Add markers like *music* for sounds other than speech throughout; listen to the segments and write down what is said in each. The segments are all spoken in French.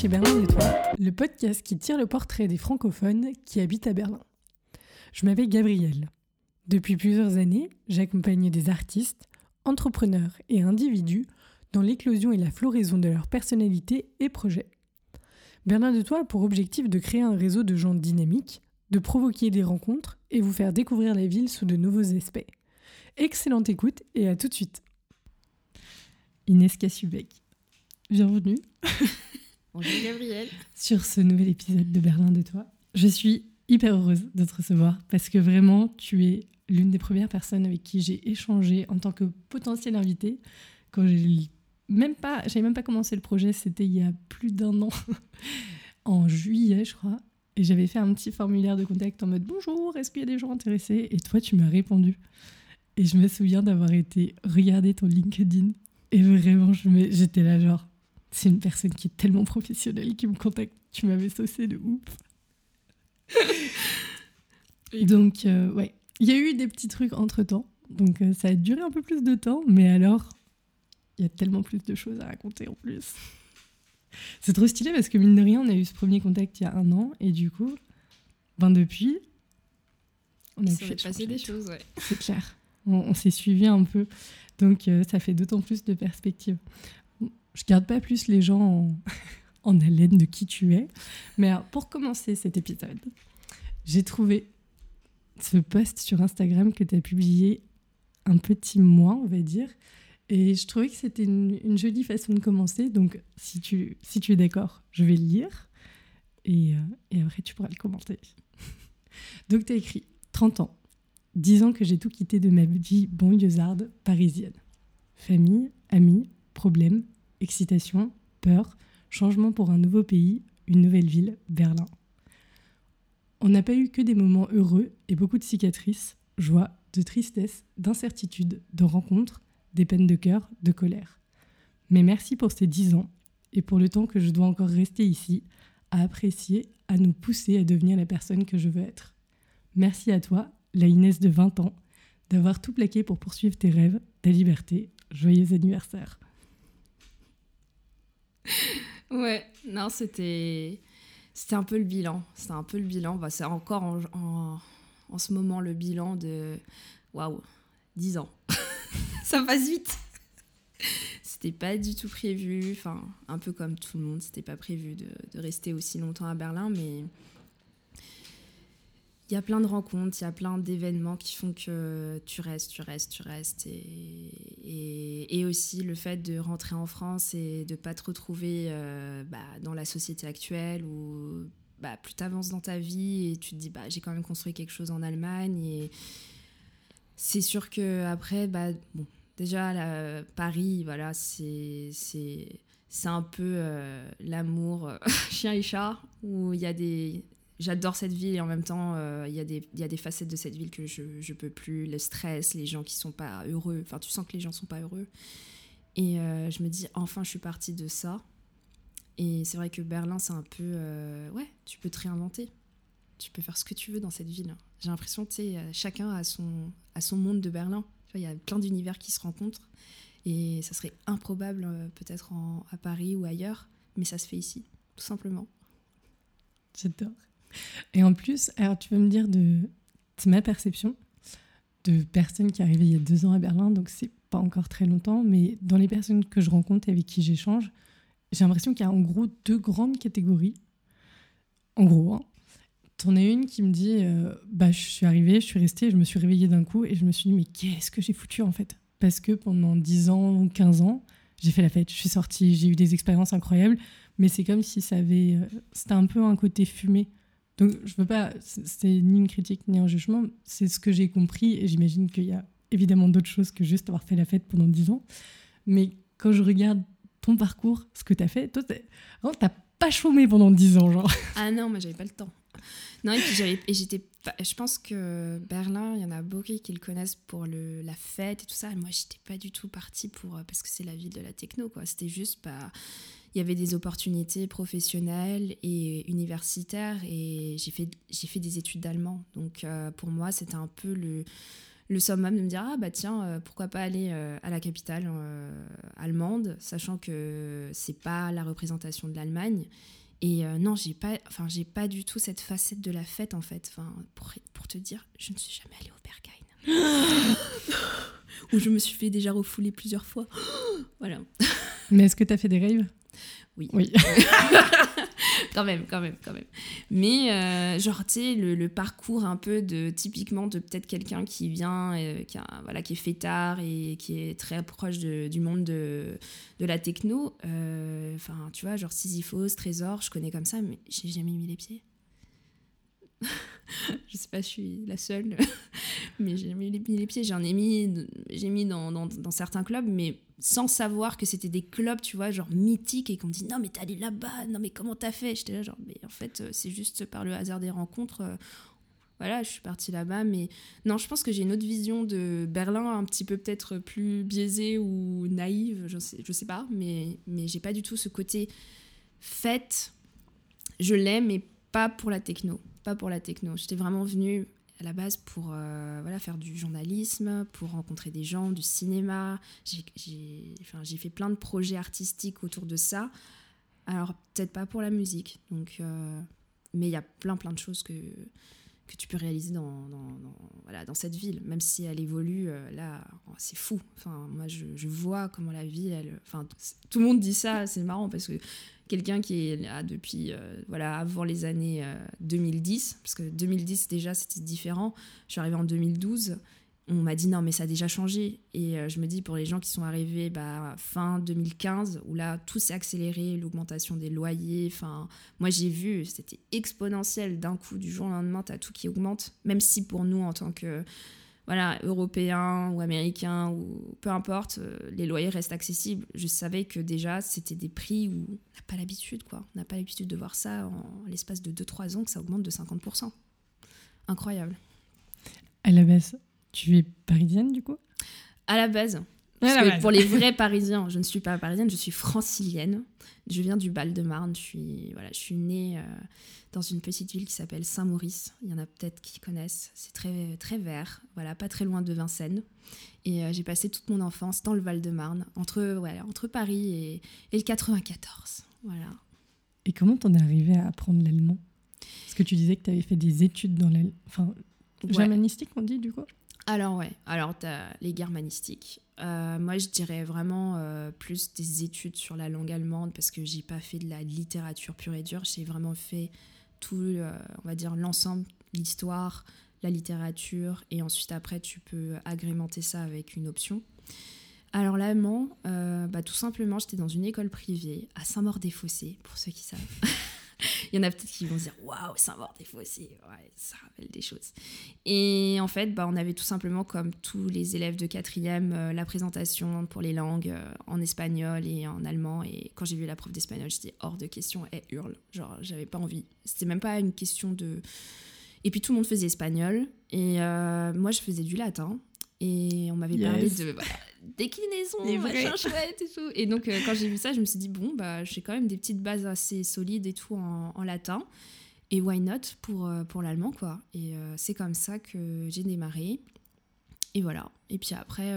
Chez Berlin Toi, le podcast qui tire le portrait des francophones qui habitent à Berlin. Je m'appelle Gabrielle. Depuis plusieurs années, j'accompagne des artistes, entrepreneurs et individus dans l'éclosion et la floraison de leur personnalité et projets. Berlin de Toi a pour objectif de créer un réseau de gens dynamiques, de provoquer des rencontres et vous faire découvrir la ville sous de nouveaux aspects. Excellente écoute et à tout de suite. Inès Kassubek, bienvenue. *laughs* Bonjour Gabriel. Sur ce nouvel épisode de Berlin de Toi. Je suis hyper heureuse de te recevoir parce que vraiment tu es l'une des premières personnes avec qui j'ai échangé en tant que potentiel invité quand j'ai même pas, j'avais même pas commencé le projet, c'était il y a plus d'un an, *laughs* en juillet je crois, et j'avais fait un petit formulaire de contact en mode bonjour, est-ce qu'il y a des gens intéressés? Et toi tu m'as répondu. Et je me souviens d'avoir été regarder ton LinkedIn et vraiment j'étais là genre c'est une personne qui est tellement professionnelle qui me contacte, tu m'avais saucé de ouf. Donc euh, ouais, il y a eu des petits trucs entre temps. Donc euh, ça a duré un peu plus de temps, mais alors il y a tellement plus de choses à raconter en plus. C'est trop stylé parce que mine de rien, on a eu ce premier contact il y a un an et du coup, ben depuis, on a pu passer des choses, ouais. C'est clair. On, s'est suivi un peu, donc euh, ça fait d'autant plus de perspectives. Je garde pas plus les gens en, *laughs* haleine de qui tu es, mais pour commencer cet épisode, j'ai trouvé ce post sur Instagram que tu as publié un petit mois, on va dire, et je trouvais que c'était une, jolie façon de commencer. Donc, si tu, si tu es d'accord, je vais le lire. Et, euh, après, tu pourras le commenter. *laughs* Donc, tu as écrit 30 ans, 10 ans que j'ai tout quitté de ma vie banlieusarde parisienne. Famille, amis, problèmes, excitation, peur, changement pour un nouveau pays, une nouvelle ville, Berlin. On n'a pas eu que des moments heureux et beaucoup de cicatrices, joie, de tristesse, d'incertitude, de rencontres, des peines de cœur, de colère. Mais merci pour ces dix ans et pour le temps que je dois encore rester ici, à apprécier, à nous pousser à devenir la personne que je veux être. Merci à toi, la Inès de 20 ans, d'avoir tout plaqué pour poursuivre tes rêves, ta liberté. Joyeux anniversaire. Ouais, non, c'était c'était un peu le bilan. C'était un peu le bilan. Bah, c'est encore en, en, en, ce moment le bilan de waouh, 10 ans. *laughs* ça passe vite. C'était pas du tout prévu, enfin, un peu comme tout le monde, c'était pas prévu de, rester aussi longtemps à Berlin, mais il y a plein de rencontres, il y a plein d'événements qui font que tu restes, tu restes, tu restes. Et, et, aussi le fait de rentrer en France et de pas te retrouver euh, bah, dans la société actuelle où bah, plus tu avances dans ta vie et tu te dis bah, j'ai quand même construit quelque chose en Allemagne. Et c'est sûr que après, bah, Déjà, Paris, voilà, c'est un peu euh, l'amour euh, *laughs* chien et chat, où il y a des... J'adore cette ville et en même temps, euh, il y, a des, facettes de cette ville que je ne peux plus. Le stress, les gens qui sont pas heureux. Enfin, tu sens que les gens sont pas heureux. Et je me dis, enfin, je suis partie de ça. Et c'est vrai que Berlin, c'est un peu... ouais, tu peux te réinventer. Tu peux faire ce que tu veux dans cette ville. J'ai l'impression, tu sais, chacun a son, monde de Berlin. Il y a plein d'univers qui se rencontrent et ça serait improbable euh, peut-être à Paris ou ailleurs, mais ça se fait ici, tout simplement. J'adore. Et en plus, alors tu veux me dire de, ma perception de personnes qui arrivaient il y a deux ans à Berlin, donc c'est pas encore très longtemps, mais dans les personnes que je rencontre et avec qui j'échange, j'ai l'impression qu'il y a en gros deux grandes catégories. En gros, hein. T'en as une qui me dit euh, bah, Je suis arrivée, je suis restée, je me suis réveillée d'un coup et je me suis dit Mais qu'est-ce que j'ai foutu en fait? Parce que pendant 10 ans ou 15 ans, j'ai fait la fête, je suis sortie, j'ai eu des expériences incroyables, mais c'est comme si ça avait. Euh, c'était un peu un côté fumé. Donc je veux pas. C'est ni une critique ni un jugement, c'est ce que j'ai compris et j'imagine qu'il y a évidemment d'autres choses que juste avoir fait la fête pendant 10 ans. Mais quand je regarde ton parcours, ce que tu as fait, toi, t'as pas chômé pendant 10 ans, genre. *laughs* Ah non, moi j'avais pas le temps. Non, et puis et j'étais, je pense que Berlin, il y en a beaucoup qui le connaissent pour le, la fête et tout ça. moi, j'étais pas du tout partie pour, parce que c'est la ville de la techno, quoi. C'était juste, bah, il y avait des opportunités professionnelles et universitaires et j'ai fait, j'ai fait des études d'allemand. Donc, euh, pour moi, c'était un peu le, le summum de me dire ah bah tiens pourquoi pas aller à la capitale allemande sachant que c'est pas la représentation de l'Allemagne. Et non j'ai pas enfin j'ai pas du tout cette facette de la fête en fait. Enfin pour, pour te dire je ne suis jamais allée au Berghain. *gasps* Où je me suis fait déjà refouler plusieurs fois. *gasps* Voilà. Mais est-ce que tu as fait des rêves oui. Oui. *laughs* quand même, quand même, quand même. Mais euh, genre, tu sais, le, parcours un peu de typiquement de peut-être quelqu'un qui vient, euh, qui, a, voilà, qui est fêtard et qui est très proche du monde de, de la techno. Euh, enfin, tu vois, genre Sisyphos, Trésor, je connais comme ça, mais j'ai jamais mis les pieds. *laughs* je sais pas, je suis la seule, *laughs* mais j'ai mis les, pieds. J'en ai mis, j'ai mis dans, dans, dans, certains clubs, mais sans savoir que c'était des clubs, tu vois, genre mythiques, et qu'on me dit non, mais t'es allé là-bas, non, mais comment t'as fait? J'étais là, genre, mais en fait, euh, c'est juste par le hasard des rencontres. Euh, voilà, je suis partie là-bas, mais non, je pense que j'ai une autre vision de Berlin, un petit peu peut-être plus biaisée ou naïve, je sais, je sais pas, mais, mais j'ai pas du tout ce côté fête. Je l'aime, mais pas pour la techno. Pas pour la techno. J'étais vraiment venue à la base pour euh, voilà, faire du journalisme, pour rencontrer des gens, du cinéma. J'ai fait plein de projets artistiques autour de ça. Alors, peut-être pas pour la musique, donc, euh, mais il y a plein, plein de choses que, que tu peux réaliser dans, dans, voilà, dans cette ville, même si elle évolue, euh, là, oh, c'est fou. Enfin, moi, je, vois comment la vie, elle, enfin, tout le monde dit ça, c'est marrant parce que quelqu'un qui est là depuis, euh, voilà, avant les années 2010, euh, parce que 2010 déjà c'était différent. Je suis arrivée en 2012. On m'a dit non mais ça a déjà changé et euh, je me dis pour les gens qui sont arrivés bah, fin 2015 où là tout s'est accéléré l'augmentation des loyers moi j'ai vu c'était exponentiel d'un coup du jour au lendemain as tout qui augmente même si pour nous en tant que voilà, européens ou américains ou peu importe, euh, les loyers restent accessibles. Je savais que déjà c'était des prix où on n'a pas l'habitude quoi. On n'a pas l'habitude de voir ça en l'espace de 2-3 ans que ça augmente de 50%. Incroyable. À la base, tu es parisienne du coup? À la base. Pour les vrais Parisiens, je ne suis pas parisienne, je suis francilienne. Je viens du Val-de-Marne. Je suis, voilà, je suis née euh, dans une petite ville qui s'appelle Saint-Maurice. Il y en a peut-être qui connaissent. C'est très, très vert, voilà, pas très loin de Vincennes. Et euh, j'ai passé toute mon enfance dans le Val-de-Marne, entre, voilà, entre Paris et, et, le 94. Voilà. Et comment t'en es arrivé à apprendre l'allemand? Parce que tu disais que tu avais fait des études dans l'allemand. Enfin, germanistique, on dit du coup? Alors ouais, alors tu as les germanistiques. Euh, moi je dirais vraiment euh, plus des études sur la langue allemande parce que j'ai pas fait de la littérature pure et dure, j'ai vraiment fait tout, euh, on va dire, l'ensemble, l'histoire, la littérature, et ensuite après, tu peux agrémenter ça avec une option. Alors l'allemand, bah, tout simplement, j'étais dans une école privée à Saint-Maur-des-Fossés, pour ceux qui savent. *laughs* *laughs* Il y en a peut-être qui vont se dire waouh, Saint-Maur-des-Fossés, ouais, ça rappelle des choses. Et en fait, bah, on avait tout simplement, comme tous les élèves de quatrième, euh, la présentation pour les langues euh, en espagnol et en allemand. Et quand j'ai vu la prof d'espagnol, j'étais hors de question, elle hurle. Genre, j'avais pas envie. C'était même pas une question de. Et puis tout le monde faisait espagnol. Et euh, moi, je faisais du latin. Et on m'avait parlé de déclinaison, machin chouette et tout. Et donc, euh, quand j'ai vu ça, je me suis dit, bon, bah, j'ai quand même des petites bases assez solides et tout en, latin. Et why not pour, euh, pour l'allemand, quoi. Et euh, c'est comme ça que j'ai démarré. Et voilà. Et puis après,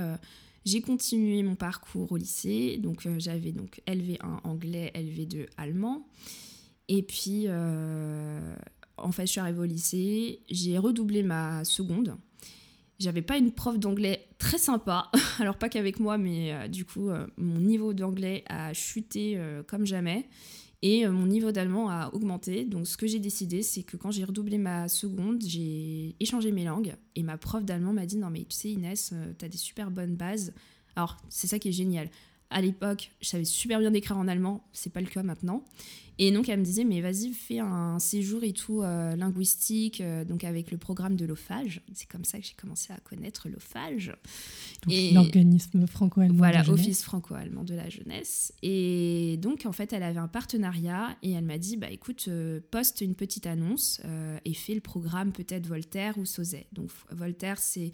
j'ai continué mon parcours au lycée. Donc, j'avais donc LV1 anglais, LV2 allemand. Et puis, en fait, je suis arrivée au lycée. J'ai redoublé ma seconde. J'avais pas une prof d'anglais très sympa, *laughs* alors pas qu'avec moi, mais euh, du coup, euh, mon niveau d'anglais a chuté euh, comme jamais et mon niveau d'allemand a augmenté. Donc, ce que j'ai décidé, c'est que quand j'ai redoublé ma seconde, j'ai échangé mes langues et ma prof d'allemand m'a dit Non, mais tu sais, Inès, tu as des super bonnes bases. Alors, c'est ça qui est génial. À l'époque, je savais super bien écrire en allemand, c'est pas le cas maintenant. Et donc elle me disait mais vas-y fais un séjour et tout euh, linguistique euh, donc avec le programme de l'OFAGE. C'est comme ça que j'ai commencé à connaître l'OFAGE. L'organisme franco-allemand. Voilà, Office franco-allemand de la jeunesse. Et donc en fait elle avait un partenariat et elle m'a dit bah écoute euh, poste une petite annonce et fais le programme peut-être Voltaire ou Sauzet. Donc Voltaire c'est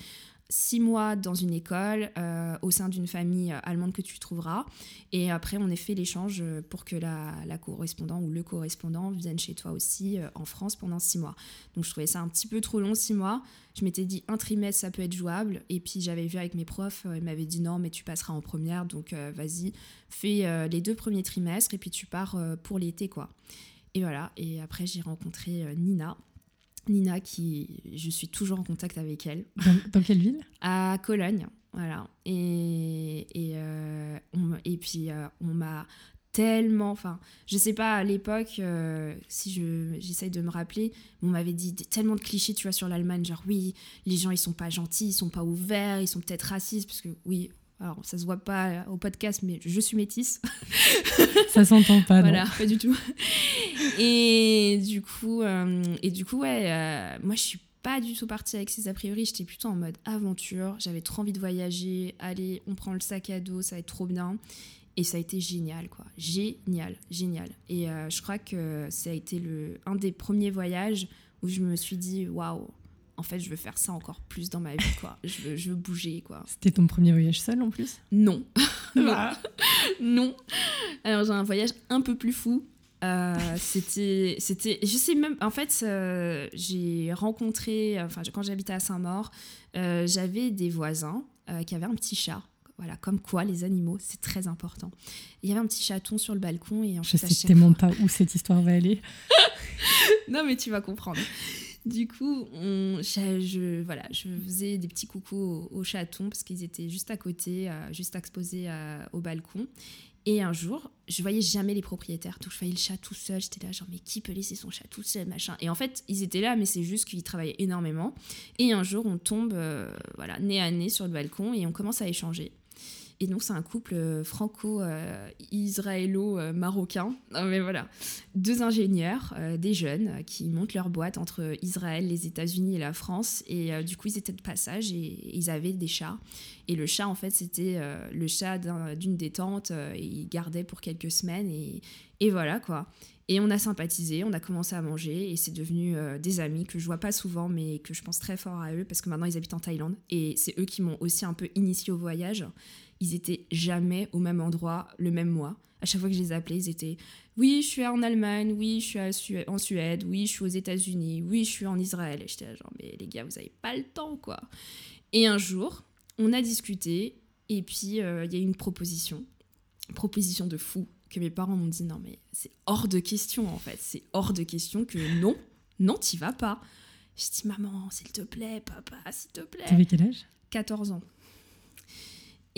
six mois dans une école euh, au sein d'une famille euh, allemande que tu trouveras. Et après, on a fait l'échange euh, pour que la, la, correspondant ou le correspondant vienne chez toi aussi en France pendant six mois. Donc je trouvais ça un petit peu trop long, six mois. Je m'étais dit un trimestre, ça peut être jouable. Et puis j'avais vu avec mes profs, ils m'avaient dit non, mais tu passeras en première. Donc vas-y, fais les deux premiers trimestres et puis tu pars pour l'été, quoi. Et voilà. Et après, j'ai rencontré Nina Nina, qui je suis toujours en contact avec elle. Dans, quelle ville? À Cologne, voilà. Et, et, euh, et puis euh, on m'a tellement, enfin, je sais pas à l'époque, euh, si je j'essaye de me rappeler, on m'avait dit tellement de clichés, tu vois, sur l'Allemagne, genre oui, les gens ils sont pas gentils, ils sont pas ouverts, ils sont peut-être racistes, parce que oui, alors, ça se voit pas au podcast, mais je suis métisse. *laughs* ça s'entend pas, Voilà, pas du tout. Et du coup, euh, et du coup ouais, euh, moi, je suis pas du tout partie avec ces a priori. J'étais plutôt en mode aventure. J'avais trop envie de voyager. Allez, on prend le sac à dos, ça va être trop bien. Et ça a été génial, quoi. Génial, génial. Et euh, je crois que ça a été le, un des premiers voyages où je me suis dit, waouh, en fait, je veux faire ça encore plus dans ma vie, quoi. Je veux, je veux bouger, quoi. *laughs* C'était ton premier voyage seul en plus? Non. *laughs* non. non. Alors, j'ai un voyage un peu plus fou. Euh, c'était, c'était, je sais même, en fait, euh, j'ai rencontré, enfin, quand j'habitais à Saint-Maur, euh, j'avais des voisins qui avaient un petit chat. Voilà, comme quoi les animaux, c'est très important. Il y avait un petit chaton sur le balcon et en je sais tellement pas où cette histoire va aller. *laughs* non, mais tu vas comprendre. Du coup, on, je, voilà, je faisais des petits coucous aux, chatons parce qu'ils étaient juste à côté, euh, juste exposés euh, au balcon. Et un jour, je voyais jamais les propriétaires. Donc, je voyais le chat tout seul. J'étais là, genre, mais qui peut laisser son chat tout seul, machin? Et en fait, ils étaient là, mais c'est juste qu'ils travaillaient énormément. Et un jour, on tombe, euh, voilà, nez à nez sur le balcon et on commence à échanger. Et donc, c'est un couple euh, franco-israélo-marocain. mais voilà, deux ingénieurs, euh, des jeunes, qui montent leur boîte entre Israël, les États-Unis et la France. Et euh, du coup, ils étaient de passage et, ils avaient des chats. Et le chat, en fait, c'était le chat d'une détente. et ils gardaient pour quelques semaines. Et, et voilà, quoi. Et on a sympathisé, on a commencé à manger et c'est devenu des amis que je vois pas souvent mais que je pense très fort à eux parce que maintenant ils habitent en Thaïlande et c'est eux qui m'ont aussi un peu initié au voyage ils étaient jamais au même endroit le même mois. À chaque fois que je les appelais, ils étaient oui, je suis en Allemagne, oui, je suis en Suède, oui, je suis aux États-Unis, oui, je suis en Israël. Et j'étais genre, mais les gars, vous avez pas le temps, quoi. Et un jour, on a discuté, et puis euh, il y a eu une proposition, proposition de fou, que mes parents m'ont dit, non, mais c'est hors de question, en fait. C'est hors de question que non, non, t'y vas pas. Je dis, maman, s'il te plaît, papa, s'il te plaît. T'avais quel âge? 14 ans.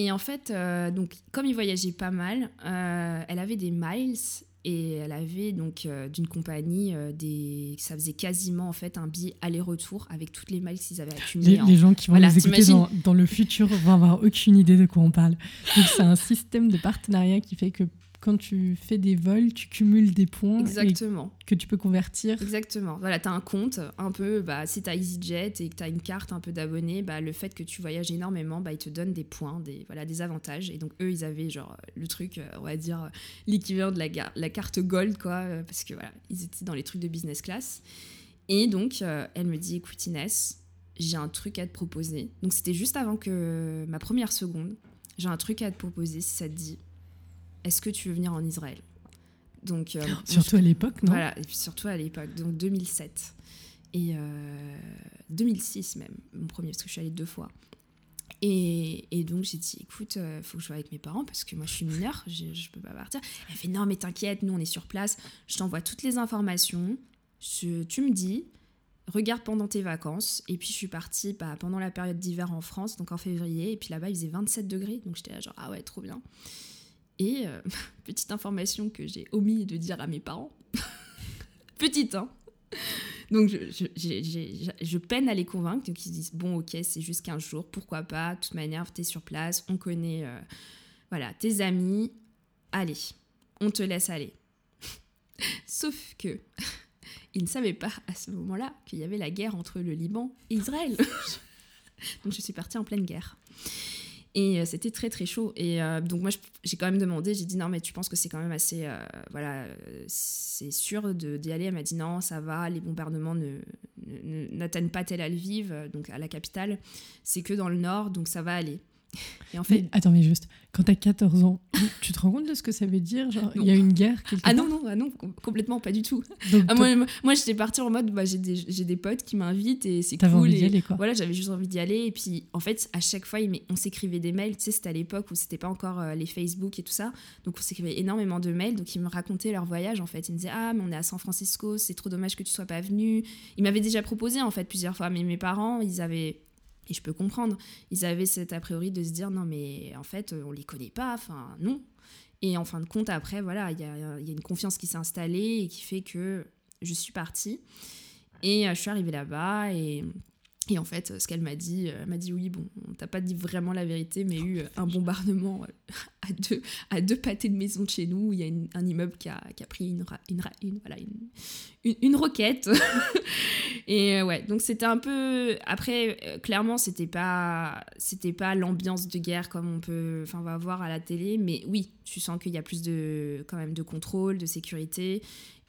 Et en fait, euh, donc, comme il voyageait pas mal, euh, elle avait des miles et elle avait donc euh, d'une compagnie des ça faisait quasiment en fait un billet aller-retour avec toutes les miles qu'ils avaient accumulées. Les, les, gens qui vont nous écouter dans, dans, le futur vont avoir aucune idée de quoi on parle. Donc c'est un système de partenariat qui fait que quand tu fais des vols, tu cumules des points Exactement. que tu peux convertir. Exactement. Voilà, tu as un compte un peu, bah, si tu as EasyJet et que tu as une carte un peu d'abonnés, bah, le fait que tu voyages énormément, bah, ils te donnent des points, des, voilà, des avantages. Et donc, eux, ils avaient genre le truc, euh, on va dire, l'équivalent de la, la carte Gold, quoi, euh, parce que voilà, ils étaient dans les trucs de business class. Et donc, euh, elle me dit, écoute Inès, j'ai un truc à te proposer. Donc, c'était juste avant que ma première seconde. J'ai un truc à te proposer si ça te dit est-ce que tu veux venir en Israël? Donc, euh, surtout à l'époque, non? Voilà, et puis surtout à l'époque, donc 2007. Et 2006 euh, même, mon premier, parce que je suis allée deux fois. Et, et donc j'ai dit, écoute, il euh, faut que je sois avec mes parents parce que moi je suis mineure, je ne peux pas partir. Elle fait, non mais t'inquiète, nous on est sur place, je t'envoie toutes les informations, tu me dis, regarde pendant tes vacances. Et puis je suis partie bah, pendant la période d'hiver en France, donc en février, et puis là-bas il faisait 27 degrés, donc j'étais là genre, ah ouais, trop bien. Et euh, *laughs* petite information que j'ai omis de dire à mes parents. *laughs* petite, hein donc je, peine à les convaincre, donc ils disent bon ok c'est juste 15 jours, pourquoi pas, de toute manière t'es sur place, on connaît euh, voilà tes amis, allez, on te laisse aller. *laughs* Sauf que ils ne savaient pas à ce moment-là qu'il y avait la guerre entre le Liban et Israël. donc je suis partie en pleine guerre. Et euh, c'était très très chaud. Et euh, donc moi j'ai quand même demandé, j'ai dit non mais tu penses que c'est quand même assez, euh, voilà, c'est sûr d'y aller? Elle m'a dit non ça va, les bombardements ne, n'atteignent pas Tel Aviv, donc à la capitale, c'est que dans le nord, donc ça va aller. Et en fait, attends, mais juste, quand t'as 14 ans, tu te rends compte de ce que ça veut dire Genre, il y a une guerre quelque Ah non, non, ah non, complètement, pas du tout. Ah, moi, moi j'étais partie en mode, bah, j'ai des, des, potes qui m'invitent et c'est cool. envie d'y aller, quoi. Voilà, j'avais juste envie d'y aller. Et puis, en fait, à chaque fois, on s'écrivait des mails. Tu sais, c'était à l'époque où c'était pas encore euh, les Facebook et tout ça. Donc, on s'écrivait énormément de mails. Donc, ils me racontaient leur voyage, en fait. Ils me disaient, ah, mais on est à San Francisco, c'est trop dommage que tu sois pas venu. Ils m'avaient déjà proposé, en fait, plusieurs fois. Mais mes parents, ils avaient et je peux comprendre. Ils avaient cet a priori de se dire non, mais en fait, on les connaît pas, enfin, non. Et en fin de compte, après, voilà, il y a, y a, une confiance qui s'est installée et qui fait que je suis partie. Et euh, je suis arrivée là-bas et et en fait, ce qu'elle m'a dit, elle m'a dit oui, bon, on t'a pas dit vraiment la vérité, mais eu un bombardement euh, *laughs* à deux, à deux pâtés de maison de chez nous. Il y a un immeuble qui a, qui a pris une, une, une, voilà, une, une roquette. *laughs* et euh, ouais, donc c'était un peu. Après, euh, clairement, c'était pas, c'était pas l'ambiance de guerre comme on peut, enfin, on va voir à la télé, mais oui, tu sens qu'il y a plus de, quand même, de contrôle, de sécurité.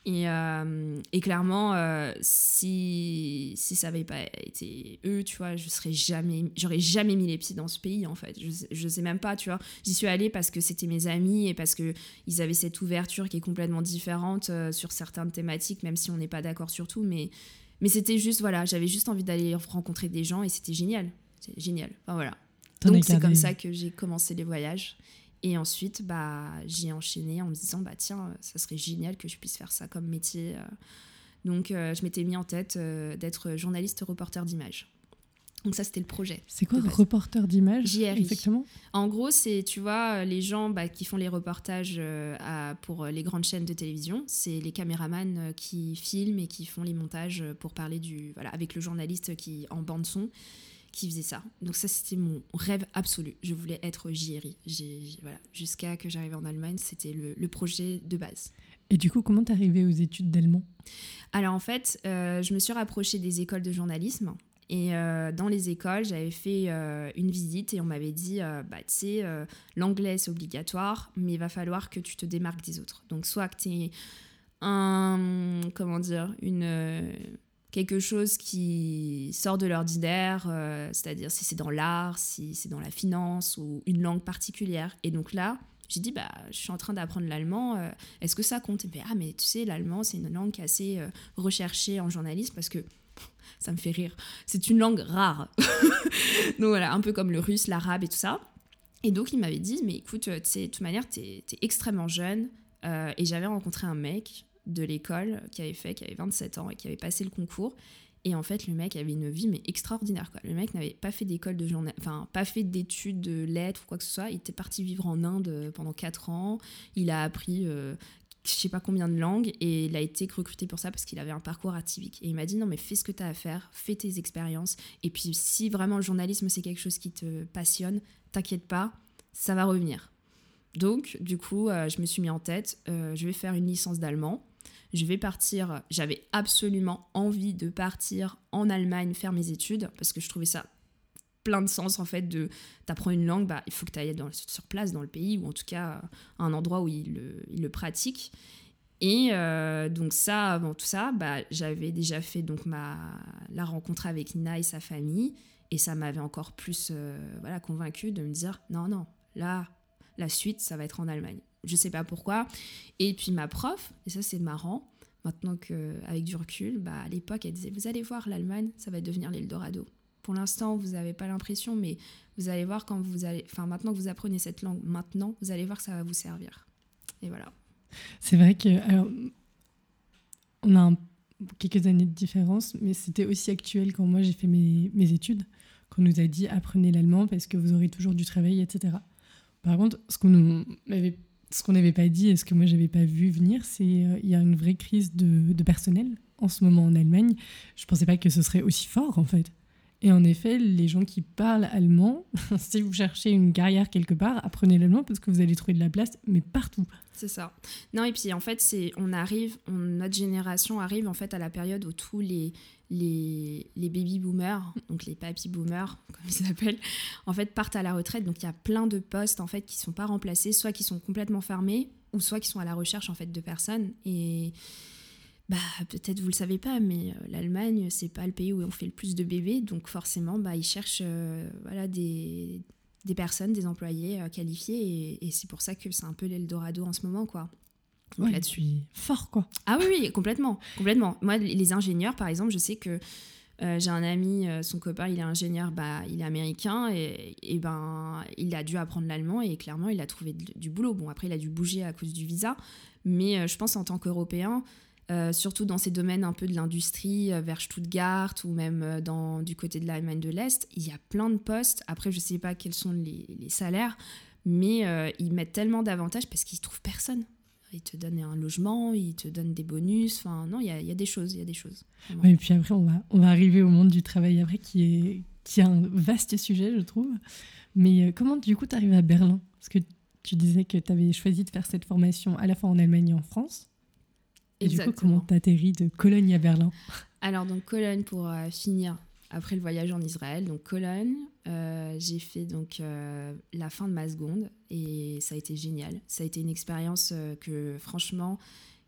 Et, euh, et, clairement, euh, si, si ça n'avait pas été eux, tu vois, je serais jamais, j'aurais jamais mis les pieds dans ce pays, en fait. Je, je sais même pas, tu vois. J'y suis allée parce que c'était mes amis et parce qu'ils avaient cette ouverture qui est complètement différente euh, sur certaines thématiques, même si on n'est pas d'accord sur tout. Mais, mais c'était juste, voilà, j'avais juste envie d'aller rencontrer des gens et c'était génial. C'est génial. Enfin, voilà. Donc, c'est comme ça que j'ai commencé les voyages. Et ensuite, bah, j'ai enchaîné en me disant, bah tiens, ça serait génial que je puisse faire ça comme métier. Euh. Donc, euh, je m'étais mis en tête euh, d'être journaliste reporter d'image. Donc ça, c'était le projet. C'est quoi, reporter d'image JRI. Exactement? En gros, c'est, tu vois, les gens bah, qui font les reportages pour les grandes chaînes de télévision. C'est les caméramans qui filment et qui font les montages pour parler du... Voilà, avec le journaliste qui en bande son qui faisait ça. Donc ça, c'était mon rêve absolu. Je voulais être JRI. Voilà. Jusqu'à que j'arrive en Allemagne, c'était le, projet de base. Et du coup, comment t'es arrivée aux études d'allemand? Alors en fait, euh, je me suis rapprochée des écoles de journalisme. Et euh, dans les écoles, j'avais fait euh, une visite et on m'avait dit, bah, tu sais, l'anglais c'est obligatoire, mais il va falloir que tu te démarques des autres. Donc soit que tu es un, comment dire, une quelque chose qui sort de l'ordinaire, euh, c'est-à-dire si c'est dans l'art, si c'est dans la finance ou une langue particulière. Et donc là, j'ai dit, bah, je suis en train d'apprendre l'allemand, euh, est-ce que ça compte? Mais, Ah, mais tu sais, l'allemand, c'est une langue qui est assez euh, recherchée en journalisme parce que *laughs* ça me fait rire. C'est une langue rare. *laughs* donc voilà, un peu comme le russe, l'arabe et tout ça. Et donc il m'avait dit, mais écoute, tu sais, de toute manière, tu es, extrêmement jeune. et j'avais rencontré un mec de l'école qui avait fait, qui avait 27 ans et qui avait passé le concours. Et en fait, le mec avait une vie mais extraordinaire. Quoi. Le mec n'avait pas fait d'école de journée, enfin pas fait d'études de lettres ou quoi que ce soit. Il était parti vivre en Inde euh, pendant 4 ans. Il a appris euh, je sais pas combien de langues et il a été recruté pour ça parce qu'il avait un parcours atypique. Et il m'a dit non mais fais ce que tu as à faire, fais tes expériences. Et puis si vraiment le journalisme c'est quelque chose qui te passionne, t'inquiète pas, ça va revenir. Donc du coup, euh, je me suis mis en tête, je vais faire une licence d'allemand je vais partir, j'avais absolument envie de partir en Allemagne faire mes études parce que je trouvais ça plein de sens en fait de t'apprends une langue. Bah il faut que tu ailles sur place dans le pays ou en tout cas à un endroit où ils le, il le pratiquent. Et euh, donc ça avant tout ça bah j'avais déjà fait donc ma la rencontre avec Nina et sa famille. Et ça m'avait encore plus euh, voilà convaincu de me dire non non là la suite ça va être en Allemagne je sais pas pourquoi. Et puis ma prof, et ça c'est marrant, maintenant qu'avec du recul, bah, à l'époque elle disait Vous allez voir, l'Allemagne, ça va devenir l'Eldorado. Pour l'instant, vous n'avez pas l'impression, mais vous allez voir quand vous allez. Enfin, maintenant que vous apprenez cette langue, maintenant, vous allez voir que ça va vous servir. Et voilà. C'est vrai que. On a quelques années de différence, mais c'était aussi actuel quand moi j'ai fait mes, mes études, qu'on nous a dit apprenez l'allemand parce que vous aurez toujours du travail, etc. Par contre, ce qu'on m'avait ce qu'on n'avait pas dit et ce que moi j'avais pas vu venir, c'est qu'il euh, y a une vraie crise de, de, personnel en ce moment en Allemagne. Je pensais pas que ce serait aussi fort en fait. Et en effet, les gens qui parlent allemand, *laughs* si vous cherchez une carrière quelque part, apprenez l'allemand parce que vous allez trouver de la place, mais partout. C'est ça. Non, et puis en fait, c'est on arrive, notre génération arrive en fait à la période où tous les, les, les baby boomers, donc les papy boomers, *laughs* comme ils s'appellent, en fait partent à la retraite. Donc il y a plein de postes en fait qui sont pas remplacés, soit qui sont complètement fermés, ou soit qui sont à la recherche en fait de personnes. Et bah, peut-être vous le savez pas, mais euh, l'Allemagne, c'est pas le pays où on fait le plus de bébés, donc forcément, bah, ils cherchent euh, voilà, des, des personnes, des employés qualifiés, et, c'est pour ça que c'est un peu l'Eldorado en ce moment, quoi. Donc ouais, là-dessus, fort, quoi. Ah oui, oui, complètement, complètement. Moi, les ingénieurs, par exemple, je sais que euh, j'ai un ami, euh, son copain, il est ingénieur, bah, il est américain et, et, ben, il a dû apprendre l'allemand et clairement, il a trouvé du boulot. Bon, après, il a dû bouger à cause du visa, mais euh, je pense en tant qu'Européen, surtout dans ces domaines un peu de l'industrie, vers Stuttgart ou même dans, du côté de l'Allemagne de l'Est, il y a plein de postes. Après, je ne sais pas quels sont les, salaires, mais ils mettent tellement d'avantages parce qu'ils ne trouvent personne il te donne un logement, il te donne des bonus. Enfin, non, il y a, des choses, il y a des choses. et puis après, on va, on va arriver au monde du travail après, qui est, qui est un vaste sujet, je trouve. Mais euh, comment, du coup, tu arrives à Berlin? Parce que tu disais que tu avais choisi de faire cette formation à la fois en Allemagne et en France. Et du coup, comment tu atterris de Cologne à Berlin? Alors, donc, Cologne, pour euh, finir, après le voyage en Israël, donc Cologne, euh, j'ai fait donc euh, la fin de ma seconde et ça a été génial. Ça a été une expérience que franchement,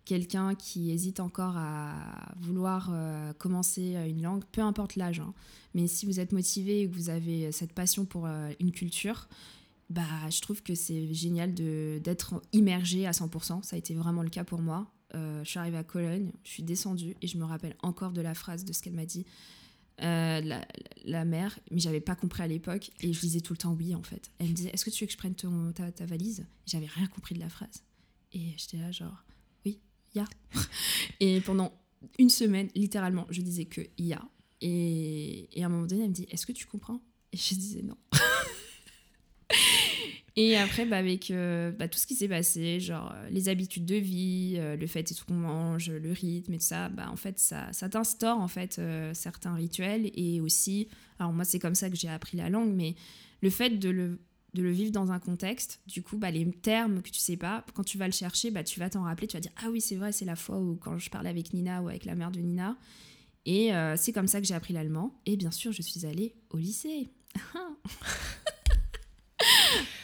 quelqu'un qui hésite encore à vouloir commencer une langue, peu importe l'âge, hein, mais si vous êtes motivé et que vous avez cette passion pour une culture, bah, je trouve que c'est génial d'être immergé à 100%. Ça a été vraiment le cas pour moi. Je suis arrivée à Cologne, je suis descendue et je me rappelle encore de la phrase de ce qu'elle m'a dit. Euh, la, mère, mais j'avais pas compris à l'époque et je disais tout le temps oui en fait. Elle me disait Est-ce que tu veux que je prenne ton, ta, ta, valise? J'avais rien compris de la phrase. Et j'étais là, genre Oui, il y a. *laughs* et pendant une semaine, littéralement, je disais que il y a. Et, et à un moment donné, elle me dit Est-ce que tu comprends? Et je disais non. *laughs* Et après, bah, avec euh, bah, tout ce qui s'est passé, genre euh, les habitudes de vie, euh, le fait et tout qu'on mange, le rythme et tout ça, bah, en fait, ça, ça t'instaure en fait certains rituels et aussi, alors moi c'est comme ça que j'ai appris la langue, mais le fait de le, de le vivre dans un contexte, du coup, bah, les termes que tu sais pas, quand tu vas le chercher, bah, tu vas t'en rappeler, tu vas dire ah oui c'est vrai, c'est la fois où quand je parlais avec Nina ou avec la mère de Nina. Et c'est comme ça que j'ai appris l'allemand. Et bien sûr, je suis allée au lycée. *laughs*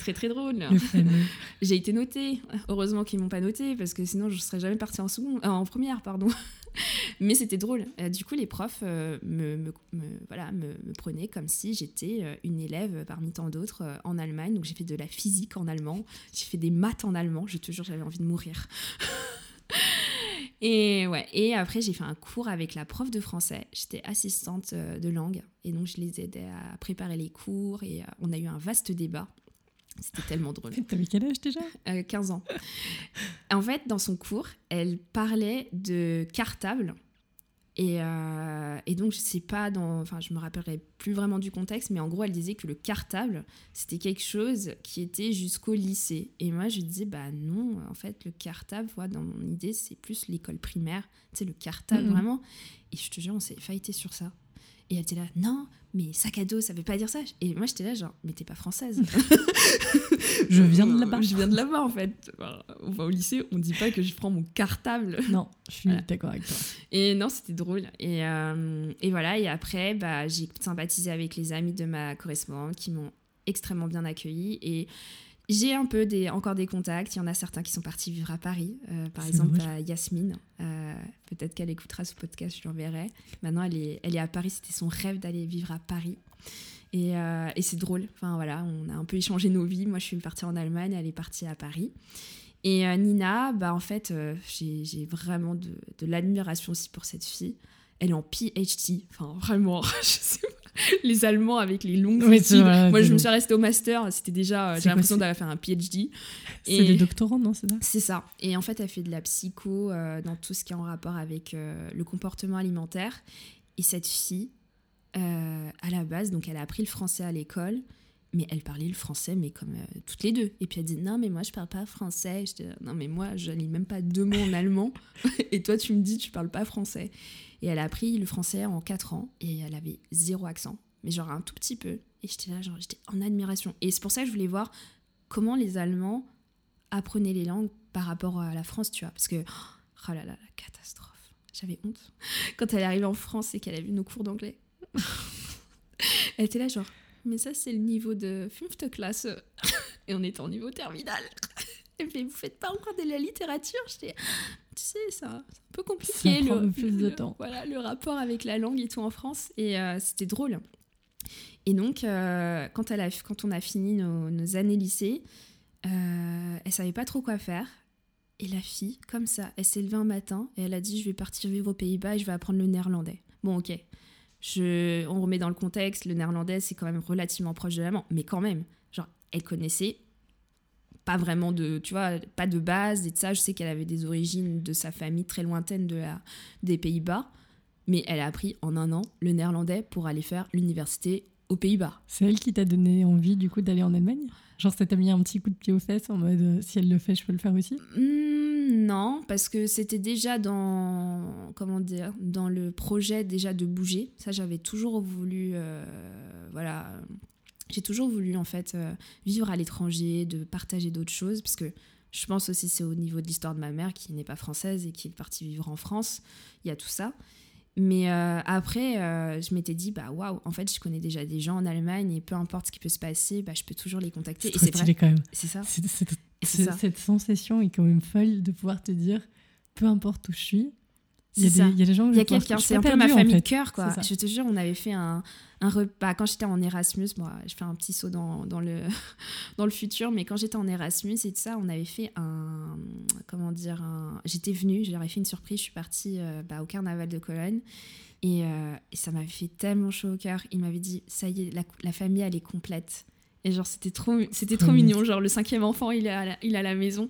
très très drôle. *laughs* J'ai été notée. Heureusement qu'ils m'ont pas notée parce que sinon je serais jamais partie en seconde, euh, en première pardon. *laughs* Mais c'était drôle. Euh, du coup, les profs euh, me, me, voilà, me, prenaient comme si j'étais une élève parmi tant d'autres en Allemagne. Donc j'ai fait de la physique en allemand, j'ai fait des maths en allemand. Je te jure, j'avais envie de mourir. *laughs* Et ouais, et après j'ai fait un cours avec la prof de français. J'étais assistante de langue et donc je les aidais à préparer les cours et on a eu un vaste débat c'était tellement drôle. *laughs* T'avais quel âge déjà? 15 euh, ans. En fait, dans son cours, elle parlait de cartable. Et, euh, et, donc, je sais pas, dans, enfin, je me rappellerai plus vraiment du contexte, mais en gros, elle disait que le cartable, c'était quelque chose qui était jusqu'au lycée. Et moi, je disais, bah non, en fait, le cartable, dans mon idée, c'est plus l'école primaire, tu sais, le cartable mhm. vraiment. Et je te jure, on s'est faillité sur ça. Et elle était là, non, mais sac à dos, ça veut pas dire ça. Et moi, j'étais là, genre, mais t'es pas française. *laughs* je viens de là-bas. Je viens de là-bas, en fait. On va au lycée, on dit pas que je prends mon cartable. *laughs* Non, je suis d'accord avec toi. Et non, c'était drôle. Et, euh, et, voilà, et après, bah, j'ai sympathisé avec les amis de ma correspondante qui m'ont extrêmement bien accueillie. Et j'ai un peu des, encore des contacts. Il y en a certains qui sont partis vivre à Paris. Euh, par exemple, Yasmine. Euh, peut-être qu'elle écoutera ce podcast, je l'enverrai. Maintenant, elle est, elle est à Paris. C'était son rêve d'aller vivre à Paris. Et, euh, et c'est drôle. Enfin, voilà, on a un peu échangé nos vies. Moi, je suis partie en Allemagne. Elle est partie à Paris. Et Nina, bah, en fait, j'ai vraiment de, de l'admiration aussi pour cette fille. Elle est en PhD. Enfin, vraiment, *laughs* je sais pas *laughs* les Allemands avec les longues oui, Moi, je me suis restée au master. C'était déjà, j'ai l'impression d'avoir fait un PhD. C'est des doctorants, non C'est ça? C'est ça. Et en fait, elle fait de la psycho euh, dans tout ce qui est en rapport avec euh, le comportement alimentaire. Et cette fille, euh, à la base, donc elle a appris le français à l'école, mais elle parlait le français, mais comme toutes les deux. Et puis elle dit non, mais moi je parle pas français. Je dis non, mais moi je lis même pas deux mots en allemand. *laughs* et toi tu me dis tu parles pas français. Et elle a appris le français en 4 ans et elle avait zéro accent, mais genre un tout petit peu. Et j'étais là, genre j'étais en admiration. Et c'est pour ça que je voulais voir comment les Allemands apprenaient les langues par rapport à la France, tu vois. Parce que, oh là là, la catastrophe. J'avais honte. *laughs* Quand elle est arrivée en France et qu'elle a vu nos cours d'anglais. *laughs* elle était là, genre, mais ça, c'est le niveau de fünfte classe. *laughs* Et on était en niveau terminal. *laughs* Me fait, vous faites pas encore de la littérature? J'étais, tu sais, c'est un, peu compliqué. Ça le, *laughs* plus de temps. Voilà, le rapport avec la langue et tout en France. Et euh, c'était drôle. Et donc, euh, quand, elle a, quand on a fini nos, années lycée, euh, elle savait pas trop quoi faire. Et la fille, comme ça, elle s'est levée un matin et elle a dit Je vais partir vivre aux Pays-Bas et je vais apprendre le néerlandais. Bon, ok. On remet dans le contexte, le néerlandais, c'est quand même relativement proche de l'allemand, mais quand même, genre, elle connaissait pas vraiment de, tu vois, pas de base et de ça. Je sais qu'elle avait des origines de sa famille très lointaine de la, des Pays-Bas, mais elle a appris en un an le néerlandais pour aller faire l'université aux Pays-Bas. C'est elle qui t'a donné envie, du coup, d'aller en Allemagne? Genre, ça t'a mis un petit coup de pied aux fesses en mode euh, si elle le fait, je peux le faire aussi mmh, Non, parce que c'était déjà dans, comment dire, dans le projet déjà de bouger. Ça, j'avais toujours voulu, euh, voilà, j'ai toujours voulu en fait euh, vivre à l'étranger, de partager d'autres choses, parce que je pense aussi c'est au niveau de l'histoire de ma mère qui n'est pas française et qui est partie vivre en France. Il y a tout ça. Mais euh, après, euh, je m'étais dit, bah waouh, en fait, je connais déjà des gens en Allemagne et peu importe ce qui peut se passer, bah, je peux toujours les contacter. Et c'est vrai. quand même. C'est ça. Cette sensation est quand même folle de pouvoir te dire, peu importe où je suis, il y, a des gens Il y a quelqu'un, c'est un peu ma famille de cœur, quoi. Je te jure, on avait fait un, un repas. Quand j'étais en Erasmus, moi, je fais un petit saut dans, dans, le, *laughs* dans le futur, mais quand j'étais en Erasmus et tout ça, on avait fait un. Comment dire un, J'étais venue, je leur ai fait une surprise, je suis partie euh, bah, au carnaval de Cologne. Et, euh, et ça m'avait fait tellement chaud au cœur. Il m'avait dit Ça y est, la, la famille, elle est complète. Et genre, c'était trop, c'était trop mignon. Genre, le cinquième enfant, il est à la, il est à la maison.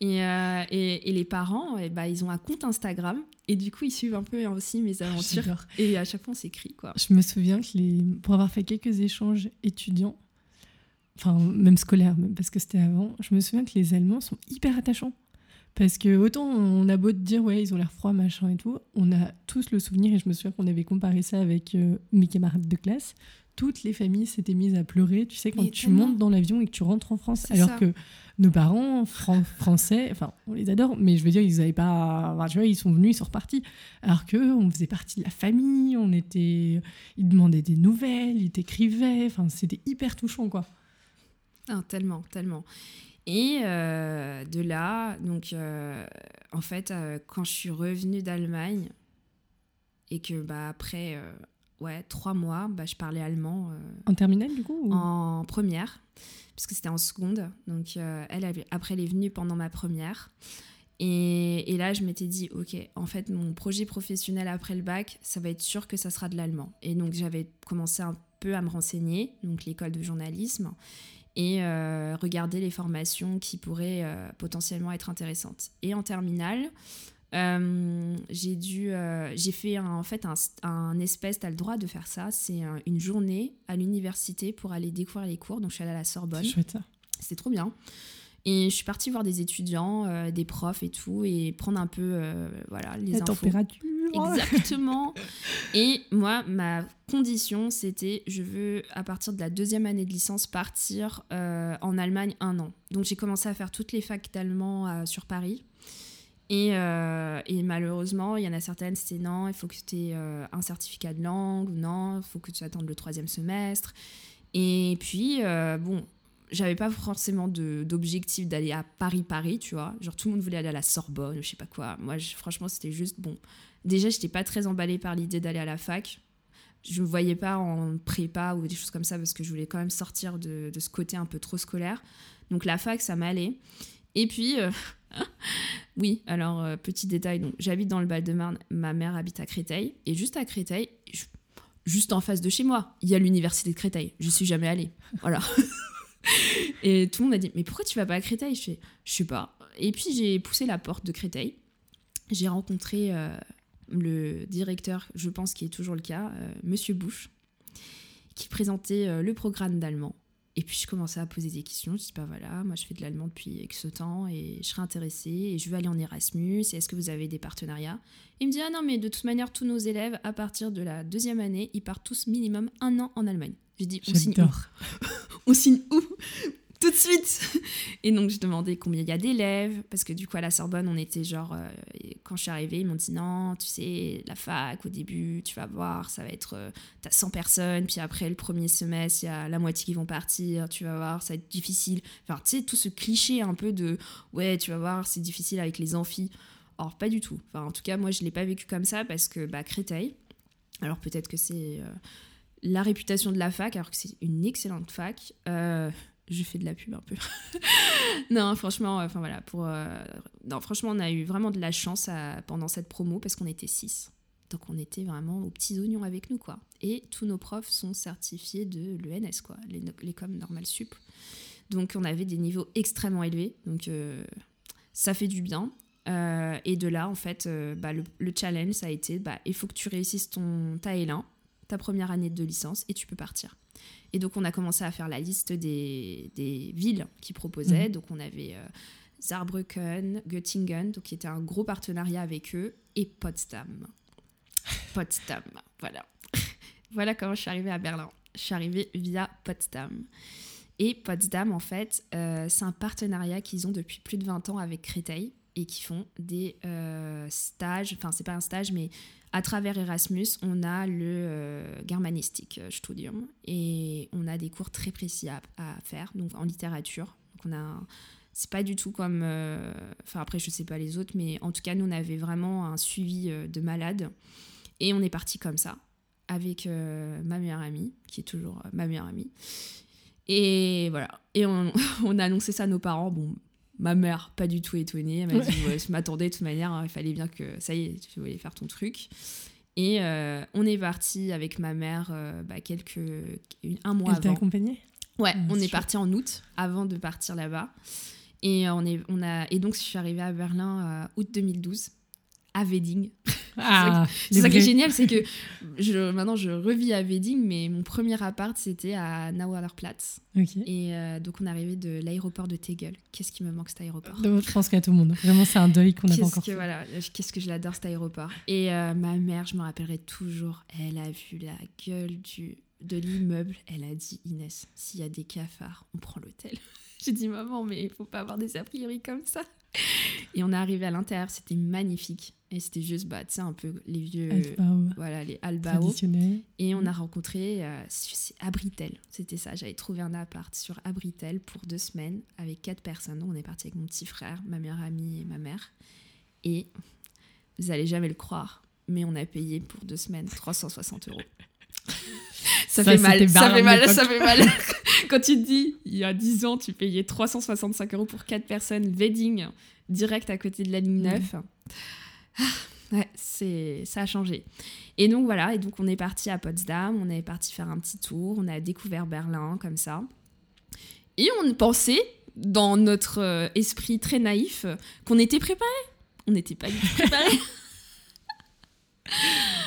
Et, euh, et, et, les parents, et eh bah, ils ont un compte Instagram. Et du coup, ils suivent un peu aussi mes aventures. Et à chaque fois, on s'écrit, quoi. Je me souviens que les... pour avoir fait quelques échanges étudiants, enfin, même scolaires, parce que c'était avant, je me souviens que les Allemands sont hyper attachants. Parce que autant on a beau te dire, ouais, ils ont l'air froids, machin et tout, on a tous le souvenir, et je me souviens qu'on avait comparé ça avec euh, mes camarades de classe, toutes les familles s'étaient mises à pleurer, tu sais, quand tu montes dans l'avion et que tu rentres en France. Alors que nos parents français, enfin, on les adore, mais je veux dire, ils n'avaient pas. tu vois, ils sont venus, ils sont repartis. Alors que on faisait partie de la famille, on était. Ils demandaient des nouvelles, ils t'écrivaient, enfin, c'était hyper touchant, quoi. Ah, tellement, tellement. Et euh, de là, donc, euh, en fait, euh, quand je suis revenue d'Allemagne, et que bah, après ouais, trois mois, bah, je parlais allemand. Euh, en terminale, du coup En première, puisque c'était en seconde. Donc, euh, elle, après, elle est venue pendant ma première. Et, et là, je m'étais dit, OK, en fait, mon projet professionnel après le bac, ça va être sûr que ça sera de l'allemand. Et donc, j'avais commencé un peu à me renseigner, donc l'école de journalisme, et euh, regarder les formations qui pourraient potentiellement être intéressantes. Et en terminale, euh, j'ai dû, euh, j'ai fait en fait un, un espèce, tu as le droit de faire ça, c'est une journée à l'université pour aller découvrir les cours. Donc je suis allée à la Sorbonne. C'était trop bien. Et je suis partie voir des étudiants, euh, des profs et tout, et prendre un peu voilà, les la température. Exactement. *laughs* et moi, ma condition, c'était je veux, à partir de la deuxième année de licence, partir en Allemagne un an. Donc j'ai commencé à faire toutes les facs d'allemand sur Paris. Euh, et, malheureusement, il y en a certaines, c'était non, il faut que tu aies euh, un certificat de langue, non, il faut que tu attendes le troisième semestre. Et puis, euh, bon, j'avais pas forcément d'objectif d'aller à Paris-Paris, tu vois. Genre, tout le monde voulait aller à la Sorbonne, ou je sais pas quoi. Moi, franchement, c'était juste, bon, déjà, j'étais pas très emballée par l'idée d'aller à la fac. Je me voyais pas en prépa ou des choses comme ça, parce que je voulais quand même sortir de ce côté un peu trop scolaire. Donc, la fac, ça m'allait. Et puis, *laughs* oui, alors euh, petit détail, donc j'habite dans le Val-de-Marne, ma mère habite à Créteil, et juste à Créteil, juste en face de chez moi, il y a l'université de Créteil. Je suis jamais allée. Voilà. *laughs* et tout le monde a dit, mais pourquoi tu vas pas à Créteil? Je fais, je sais pas. Et puis j'ai poussé la porte de Créteil. J'ai rencontré euh, le directeur, je pense qu'il est toujours le cas, euh, Monsieur Bouche, qui présentait le programme d'allemand. Et puis je commençais à poser des questions. Je dis pas bah voilà, moi je fais de l'allemand depuis X temps et je serais intéressée et je veux aller en Erasmus. Est-ce que vous avez des partenariats? Il me dit ah non mais de toute manière tous nos élèves à partir de la deuxième année ils partent tous minimum un an en Allemagne. J'ai dit on signe où? *laughs* On signe où? Tout de suite. *laughs* Et donc, je demandais combien il y a d'élèves, parce que du coup, à la Sorbonne, on était genre, euh, quand je suis arrivée, ils m'ont dit non, tu sais, la fac, au début, tu vas voir, ça va être, euh, t'as 100 personnes, puis après, le premier semestre, il y a la moitié qui vont partir, tu vas voir, ça va être difficile. Enfin, tu sais, tout ce cliché un peu de, ouais, tu vas voir, c'est difficile avec les amphis. Or, pas du tout. Enfin, en tout cas, moi, je l'ai pas vécu comme ça, parce que, bah, Créteil, alors peut-être que c'est... Euh, la réputation de la fac, alors que c'est une excellente fac, je fais de la pub un peu. *laughs* non, franchement, euh, enfin voilà, pour, euh, non, franchement, on a eu vraiment de la chance pendant cette promo parce qu'on était six. Donc on était vraiment aux petits oignons avec nous, quoi. Et tous nos profs sont certifiés de l'ENS, quoi, l'école normale sup. Donc on avait des niveaux extrêmement élevés, donc ça fait du bien. et de là, en fait, bah, le, challenge, ça a été, bah, il faut que tu réussisses ton ta L1, ta première année de licence, et tu peux partir. Et donc, on a commencé à faire la liste des, des villes qui proposaient. Mhm. Donc, on avait euh, Saarbrücken, Göttingen, donc qui était un gros partenariat avec eux, et Potsdam. *laughs* Potsdam, voilà. *laughs* voilà comment je suis arrivée à Berlin. Je suis arrivée via Potsdam. Et Potsdam, en fait, euh, c'est un partenariat qu'ils ont depuis plus de 20 ans avec Créteil et qui font des euh, stages, enfin c'est pas un stage, mais à travers Erasmus, on a le euh, Germanistik euh, Studium et on a des cours très précis à, faire, donc en littérature. Donc on a, c'est pas du tout comme, euh, enfin après je sais pas les autres, mais en tout cas nous on avait vraiment un suivi de malade et on est parti comme ça avec ma meilleure amie, qui est toujours ma meilleure amie. Et voilà, et on, *laughs* on a annoncé ça à nos parents. Bon, Ma mère, pas du tout étonnée. Elle m'a dit Je m'attendais de toute manière, hein, il fallait bien que ça y est, tu voulais faire ton truc. Et euh, on est parti avec ma mère euh, bah, quelques, un mois Elle avant. accompagnée? Ouais, ah, on est parti en août avant de partir là-bas. Et, on est, on a, et donc, je suis arrivée à Berlin euh, août 2012 à Wedding. *laughs* Ah, c'est ça, qui est génial, c'est que *laughs* je, maintenant je revis à Wedding, mais mon premier appart c'était à Nauerplatz. Et euh, donc on arrivait de l'aéroport de Tegel. Qu'est-ce qui me manque cet aéroport Je pense qu'à tout le monde. Vraiment, c'est un deuil qu'on n'a pas encore que, Voilà, qu'est-ce que je l'adore cet aéroport. Et euh, ma mère, je me rappellerai toujours, elle a vu la gueule du, de l'immeuble. Elle a dit Inès, s'il y a des cafards, on prend l'hôtel. *laughs* J'ai dit maman, mais il faut pas avoir des a priori comme ça. *laughs* Et on est arrivé à l'intérieur, c'était magnifique. Et c'était juste, bah, tu sais, un peu les vieux. Voilà, les Albao. Et on a rencontré euh, Abritel. C'était ça. J'avais trouvé un appart sur Abritel pour deux semaines avec quatre personnes. Donc, on est parti avec mon petit frère, ma meilleure amie et ma mère. Et vous allez jamais le croire, mais on a payé pour deux semaines 360 euros. Ça, fait mal, ça fait mal, ça fait mal. Quand tu te dis, il y a 10 ans, tu payais 365 euros pour 4 personnes, wedding, direct à côté de la ligne 9. Ah, ouais, c'est, ça a changé. Et donc voilà, et donc on est parti à Potsdam, on est parti faire un petit tour, on a découvert Berlin comme ça. Et on pensait, dans notre euh, esprit très naïf, qu'on était préparé. On n'était pas du tout préparé. *laughs*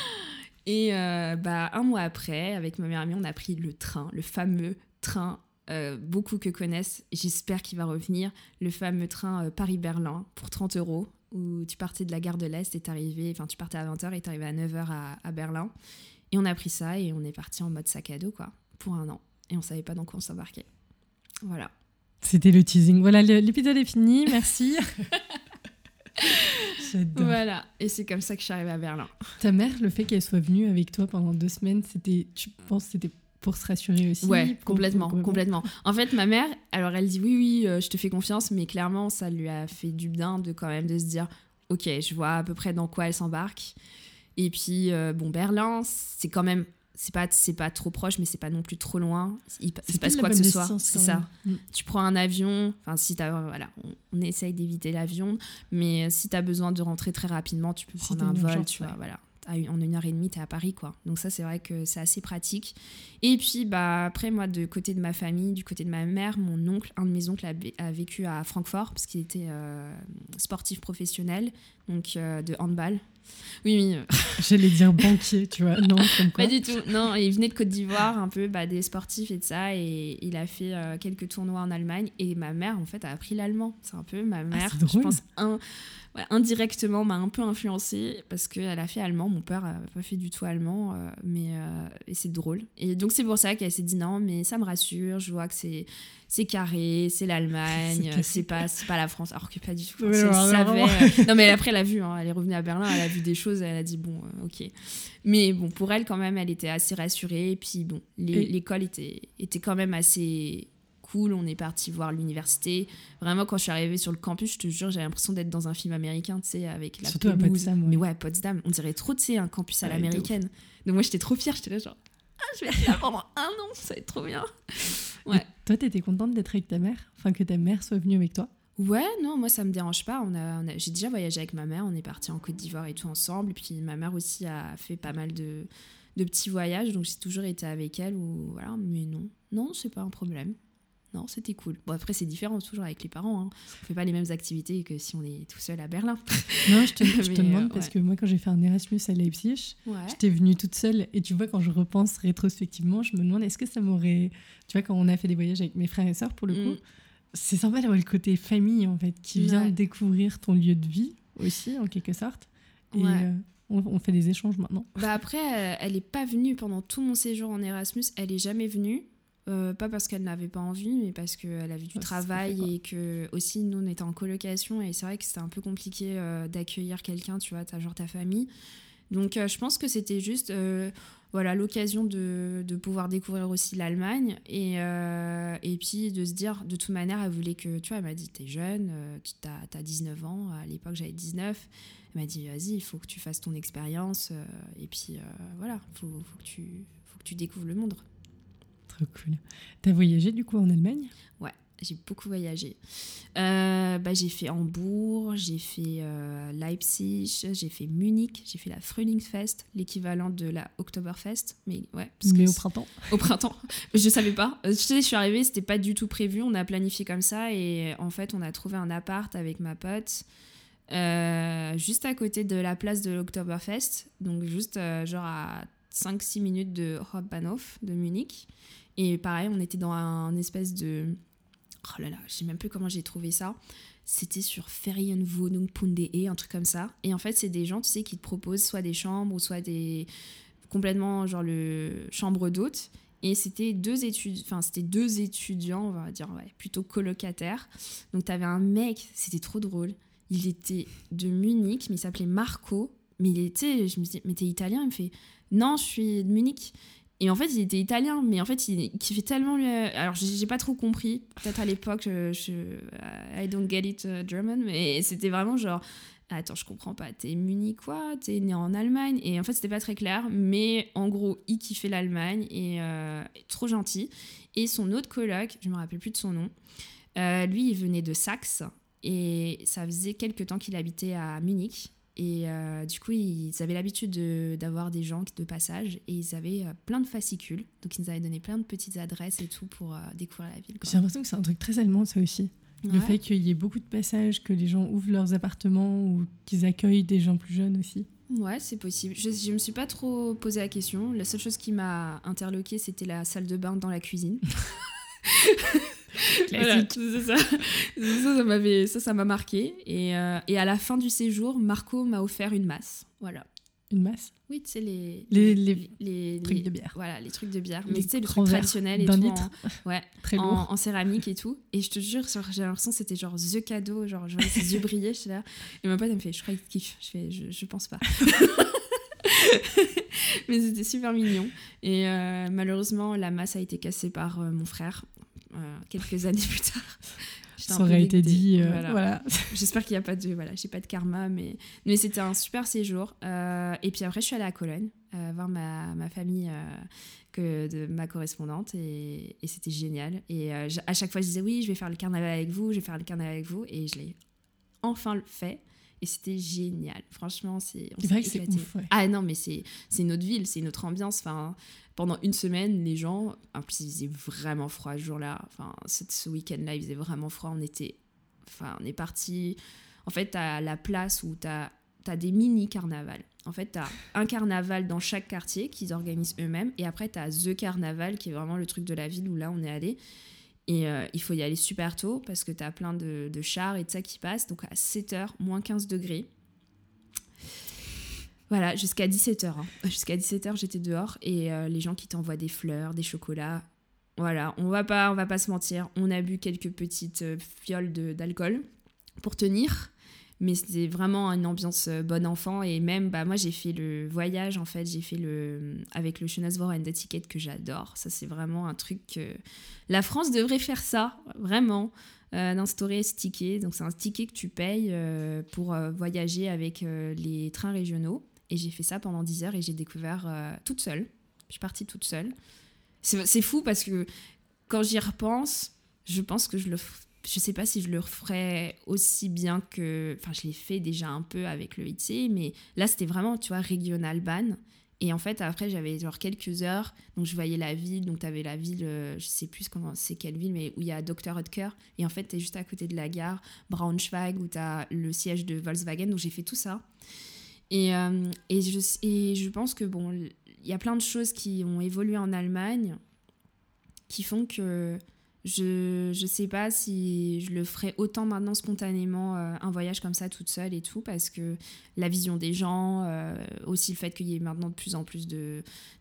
Et euh, bah, un mois après, avec ma meilleure amie, on a pris le train, le fameux train, euh, beaucoup que connaissent, j'espère qu'il va revenir, le fameux train Paris-Berlin pour 30 euros où tu partais de la gare de l'Est et arrivé, enfin tu partais à 20h et t'arrivais à 9h à, Berlin. Et on a pris ça et on est parti en mode sac à dos, quoi, pour un an. Et on savait pas dans quoi on s'embarquait. Voilà. C'était le teasing. Voilà, l'épisode est fini, merci. *laughs* *laughs* voilà, et c'est comme ça que je suis arrivée à Berlin. Ta mère, le fait qu'elle soit venue avec toi pendant deux semaines, c'était, tu penses, c'était pour se rassurer aussi? Ouais, complètement, complètement. En fait, ma mère, alors elle dit oui, oui, euh, je te fais confiance, mais clairement, ça lui a fait du bien de quand même de se dire, ok, je vois à peu près dans quoi elle s'embarque. Et puis, euh, bon, Berlin, c'est quand même, c'est pas, c'est pas trop proche, mais c'est pas non plus trop loin. Il, se passe quoi que ce soit, c'est ça. Mm. Tu prends un avion, enfin, si t'as, voilà, on, essaye d'éviter l'avion, mais si tu as besoin de rentrer très rapidement, tu peux prendre un vol, tu vois, voilà en une heure et demie, tu es à Paris, quoi. Donc ça, c'est vrai que c'est assez pratique. Et puis, bah, après, moi, de côté de ma famille, du côté de ma mère, mon oncle, un de mes oncles a, vécu à Francfort, parce qu'il était euh, sportif professionnel. donc de handball. Oui, oui. *laughs* J'allais dire banquier, tu vois. Non, comme quoi. Pas du tout. Non, il venait de Côte d'Ivoire, un peu bah, des sportifs et de ça. Et il a fait quelques tournois en Allemagne. Et ma mère, en fait, a appris l'allemand. C'est un peu ma Ah, mère, c'est je pense, un, ouais, indirectement, m'a un peu influencée parce qu'elle a fait allemand. Mon père n'a pas fait du tout allemand, euh, mais euh, c'est drôle. Et donc, c'est pour ça qu'elle s'est dit non, mais ça me rassure. Je vois que c'est. C'est carré, c'est l'Allemagne, *laughs* c'est pas, pas la France. Alors que pas du tout. Elle savait, euh, non, mais après, elle a vu, hein, elle est revenue à Berlin, elle a vu des choses, elle a dit, bon, euh, ok. Mais bon, pour elle, quand même, elle était assez rassurée. Et puis, bon, l'école était, était quand même assez cool. On est parti voir l'université. Vraiment, quand je suis arrivée sur le campus, je te jure, j'avais l'impression d'être dans un film américain, tu sais, avec la Surtout à. Potsdam, ouais. Mais ouais, Potsdam, on dirait trop, tu sais, un campus à Ouais, l'américaine. Donc, moi, j'étais trop fière. J'étais là, genre, ah, je vais être là pendant un an, ça va être trop bien. Ouais. Et Toi, t'étais contente d'être avec ta mère? Enfin, que ta mère soit venue avec toi? Ouais, non, moi ça me dérange pas. On a, on a- j'ai déjà voyagé avec ma mère, on est parti en Côte d'Ivoire et tout ensemble. Et puis ma mère aussi a fait pas mal de, de petits voyages, donc j'ai toujours été avec elle. Ou voilà, mais non, non, c'est pas un problème. Non, c'était cool. Bon après c'est différent toujours avec les parents. Hein. On fait pas les mêmes activités que si on est tout seul à Berlin. *laughs* Non, je te, je te demande euh, parce que moi, quand j'ai fait un Erasmus à Leipzig, Ouais. j'étais venue toute seule. Et tu vois, quand je repense rétrospectivement, je me demande est-ce que ça m'aurait. Tu vois, quand on a fait des voyages avec mes frères et sœurs, pour le coup, Mm. C'est sympa d'avoir le côté famille, en fait, qui vient Ouais. découvrir ton lieu de vie aussi, en quelque sorte. Et Ouais. euh, on, on fait des échanges maintenant. Bah après, euh, elle est pas venue pendant tout mon séjour en Erasmus. Elle est jamais venue. Euh, pas parce qu'elle n'avait pas envie, mais parce qu'elle avait du Ouais, travail et que aussi nous on était en colocation et c'est vrai que c'était un peu compliqué euh, d'accueillir quelqu'un, tu vois, genre ta famille. Donc euh, je pense que c'était juste voilà l'occasion de, de pouvoir découvrir aussi l'Allemagne et, euh, et puis de se dire de toute manière elle voulait que tu vois elle m'a dit t'es jeune, euh, tu as, 19 ans, à l'époque j'avais 19. Elle m'a dit vas-y il faut que tu fasses ton expérience euh, et puis voilà faut, faut que tu faut que tu découvres le monde. Trop cool. T'as voyagé du coup en Allemagne? J'ai beaucoup voyagé. Euh, bah, j'ai fait Hambourg, j'ai fait euh, Leipzig, j'ai fait Munich, j'ai fait la Frühlingsfest, l'équivalent de la Oktoberfest. Mais ouais, parce Mais que au printemps au printemps. *laughs* Je savais pas. Euh, Tu sais, je suis arrivée, c'était pas du tout prévu. On a planifié comme ça et en fait, on a trouvé un appart avec ma pote euh, juste à côté de la place de l'Oktoberfest. Donc, juste euh, genre à 5-6 minutes de Hauptbahnhof de Munich. Et pareil, on était dans un espèce de. Oh là là, je sais même plus comment j'ai trouvé ça. C'était sur Ferienwohnung.de, un truc comme ça. Et en fait, c'est des gens, tu sais, qui te proposent soit des chambres ou soit des. complètement genre le chambre d'hôte. Et c'était deux études, enfin deux étudiants, on va dire plutôt colocataires. Donc t'avais un mec, c'était trop drôle. Il était de Munich, mais il s'appelait Marco. Mais il était, je me dis, mais t'es italien? Il me fait, non, je suis de Munich. Et en fait, il était italien, mais en fait, il kiffait tellement. Le... Alors, j'ai pas trop compris. Peut-être à l'époque, je, je- I don't get it uh, German, mais c'était vraiment genre. Attends, je comprends pas. T'es munichois, t'es né en Allemagne? Et en fait, c'était pas très clair. Mais en gros, il kiffait l'Allemagne et euh, trop gentil. Et son autre coloc, je me rappelle plus de son nom, euh, lui, il venait de Saxe. Et ça faisait quelques temps qu'il habitait à Munich. Et euh, du coup, ils avaient l'habitude de- d'avoir des gens de passage. Et ils avaient euh, plein de fascicules. Donc, ils nous avaient donné plein de petites adresses et tout pour euh, découvrir la ville. J'ai l'impression que c'est un truc très allemand, ça aussi. Le fait qu'il y ait beaucoup de passages, que les gens ouvrent leurs appartements ou qu'ils accueillent des gens plus jeunes aussi. Ouais, c'est possible. Je, je me suis pas trop posé la question. La seule chose qui m'a interloqué, c'était la salle de bain dans la cuisine. *laughs* *laughs* Voilà, c'est ça. ça, ça m'avait, ça, ça m'a marqué. Et, euh, et à la fin du séjour, Marco m'a offert une masse. Voilà. Une masse Oui, tu sais, les, Les- les les- trucs de bière. Voilà, les trucs de bière. Mais tu sais, le truc traditionnel et tout. litre. *laughs* *laughs* En, ouais, Très lourd. en, en céramique et tout. Et je te jure, j'ai l'impression que c'était genre The cadeau. Genre, je voyais ses yeux briller. Je là. Et ma pote, elle me fait Je crois qu'il kiffe. Je fais Je, je pense pas. Mais c'était super mignon. Et euh, malheureusement, la masse a été cassée par euh, mon frère euh, quelques *laughs* années plus tard. *laughs* Ça aurait été dit. euh, Voilà. voilà. *laughs* J'espère qu'il n'y a pas de voilà, j'ai pas de karma, mais mais c'était un super séjour. Euh, et puis après, je suis allée à Cologne voir ma, ma famille que de ma correspondante et, et c'était génial. Et à chaque fois, je disais oui, je vais faire le carnaval avec vous, je vais faire le carnaval avec vous, et je l'ai enfin fait. Et c'était génial. Franchement, c'est. on vrai que c'est ouais. Ah non, mais c'est c'est notre ville, c'est notre ambiance. Enfin, pendant une semaine, les gens, en plus il faisait vraiment froid ce jour-là. Enfin, ce, week-end-là, il faisait vraiment froid. On était, enfin, on est parti, En fait, as la place où tu as, des mini-carnavals. En fait, tu as un carnaval dans chaque quartier qu'ils organisent eux-mêmes. Et après, tu as The Carnaval, qui est vraiment le truc de la ville où là, on est allé. Et euh, il faut y aller super tôt parce que tu as plein de, chars et de ça qui passent. Donc à 7h, moins 15 degrés. Voilà, jusqu'à 17h. Hein. Jusqu'à 17h, j'étais dehors et euh, les gens qui t'envoient des fleurs, des chocolats. Voilà, on va pas, on va pas se mentir. On a bu quelques petites euh, fioles d'alcool pour tenir mais c'était vraiment une ambiance euh, bon enfant. Et même bah moi j'ai fait le voyage en fait. J'ai fait le avec le Schönesvor and Ticket que j'adore. Ça c'est vraiment un truc que la France devrait faire ça vraiment. Euh, d'instaurer ce ticket. Donc c'est un ticket que tu payes euh, pour voyager avec les trains régionaux. Et j'ai fait ça pendant 10 heures et j'ai découvert toute seule. Je suis partie toute seule. C'est fou parce que quand j'y repense je pense que je le je sais pas si je le referais aussi bien que. Enfin, je l'ai fait déjà un peu avec le ITC, mais là, c'était vraiment, tu vois, régional ban. Et en fait, après, j'avais genre quelques heures, donc je voyais la ville, donc tu avais la ville, euh, je sais plus comment c'est quelle ville, mais où il y a Dr. Oetker, et en fait, tu es juste à côté de la gare, Braunschweig, où tu as le siège de Volkswagen, donc j'ai fait tout ça. Et, euh, et, je, et je pense que, bon, il y a plein de choses qui ont évolué en Allemagne qui font que je ne sais pas si je le ferais autant maintenant spontanément, euh, un voyage comme ça toute seule et tout, parce que la vision des gens, euh, aussi le fait qu'il y ait maintenant de plus en plus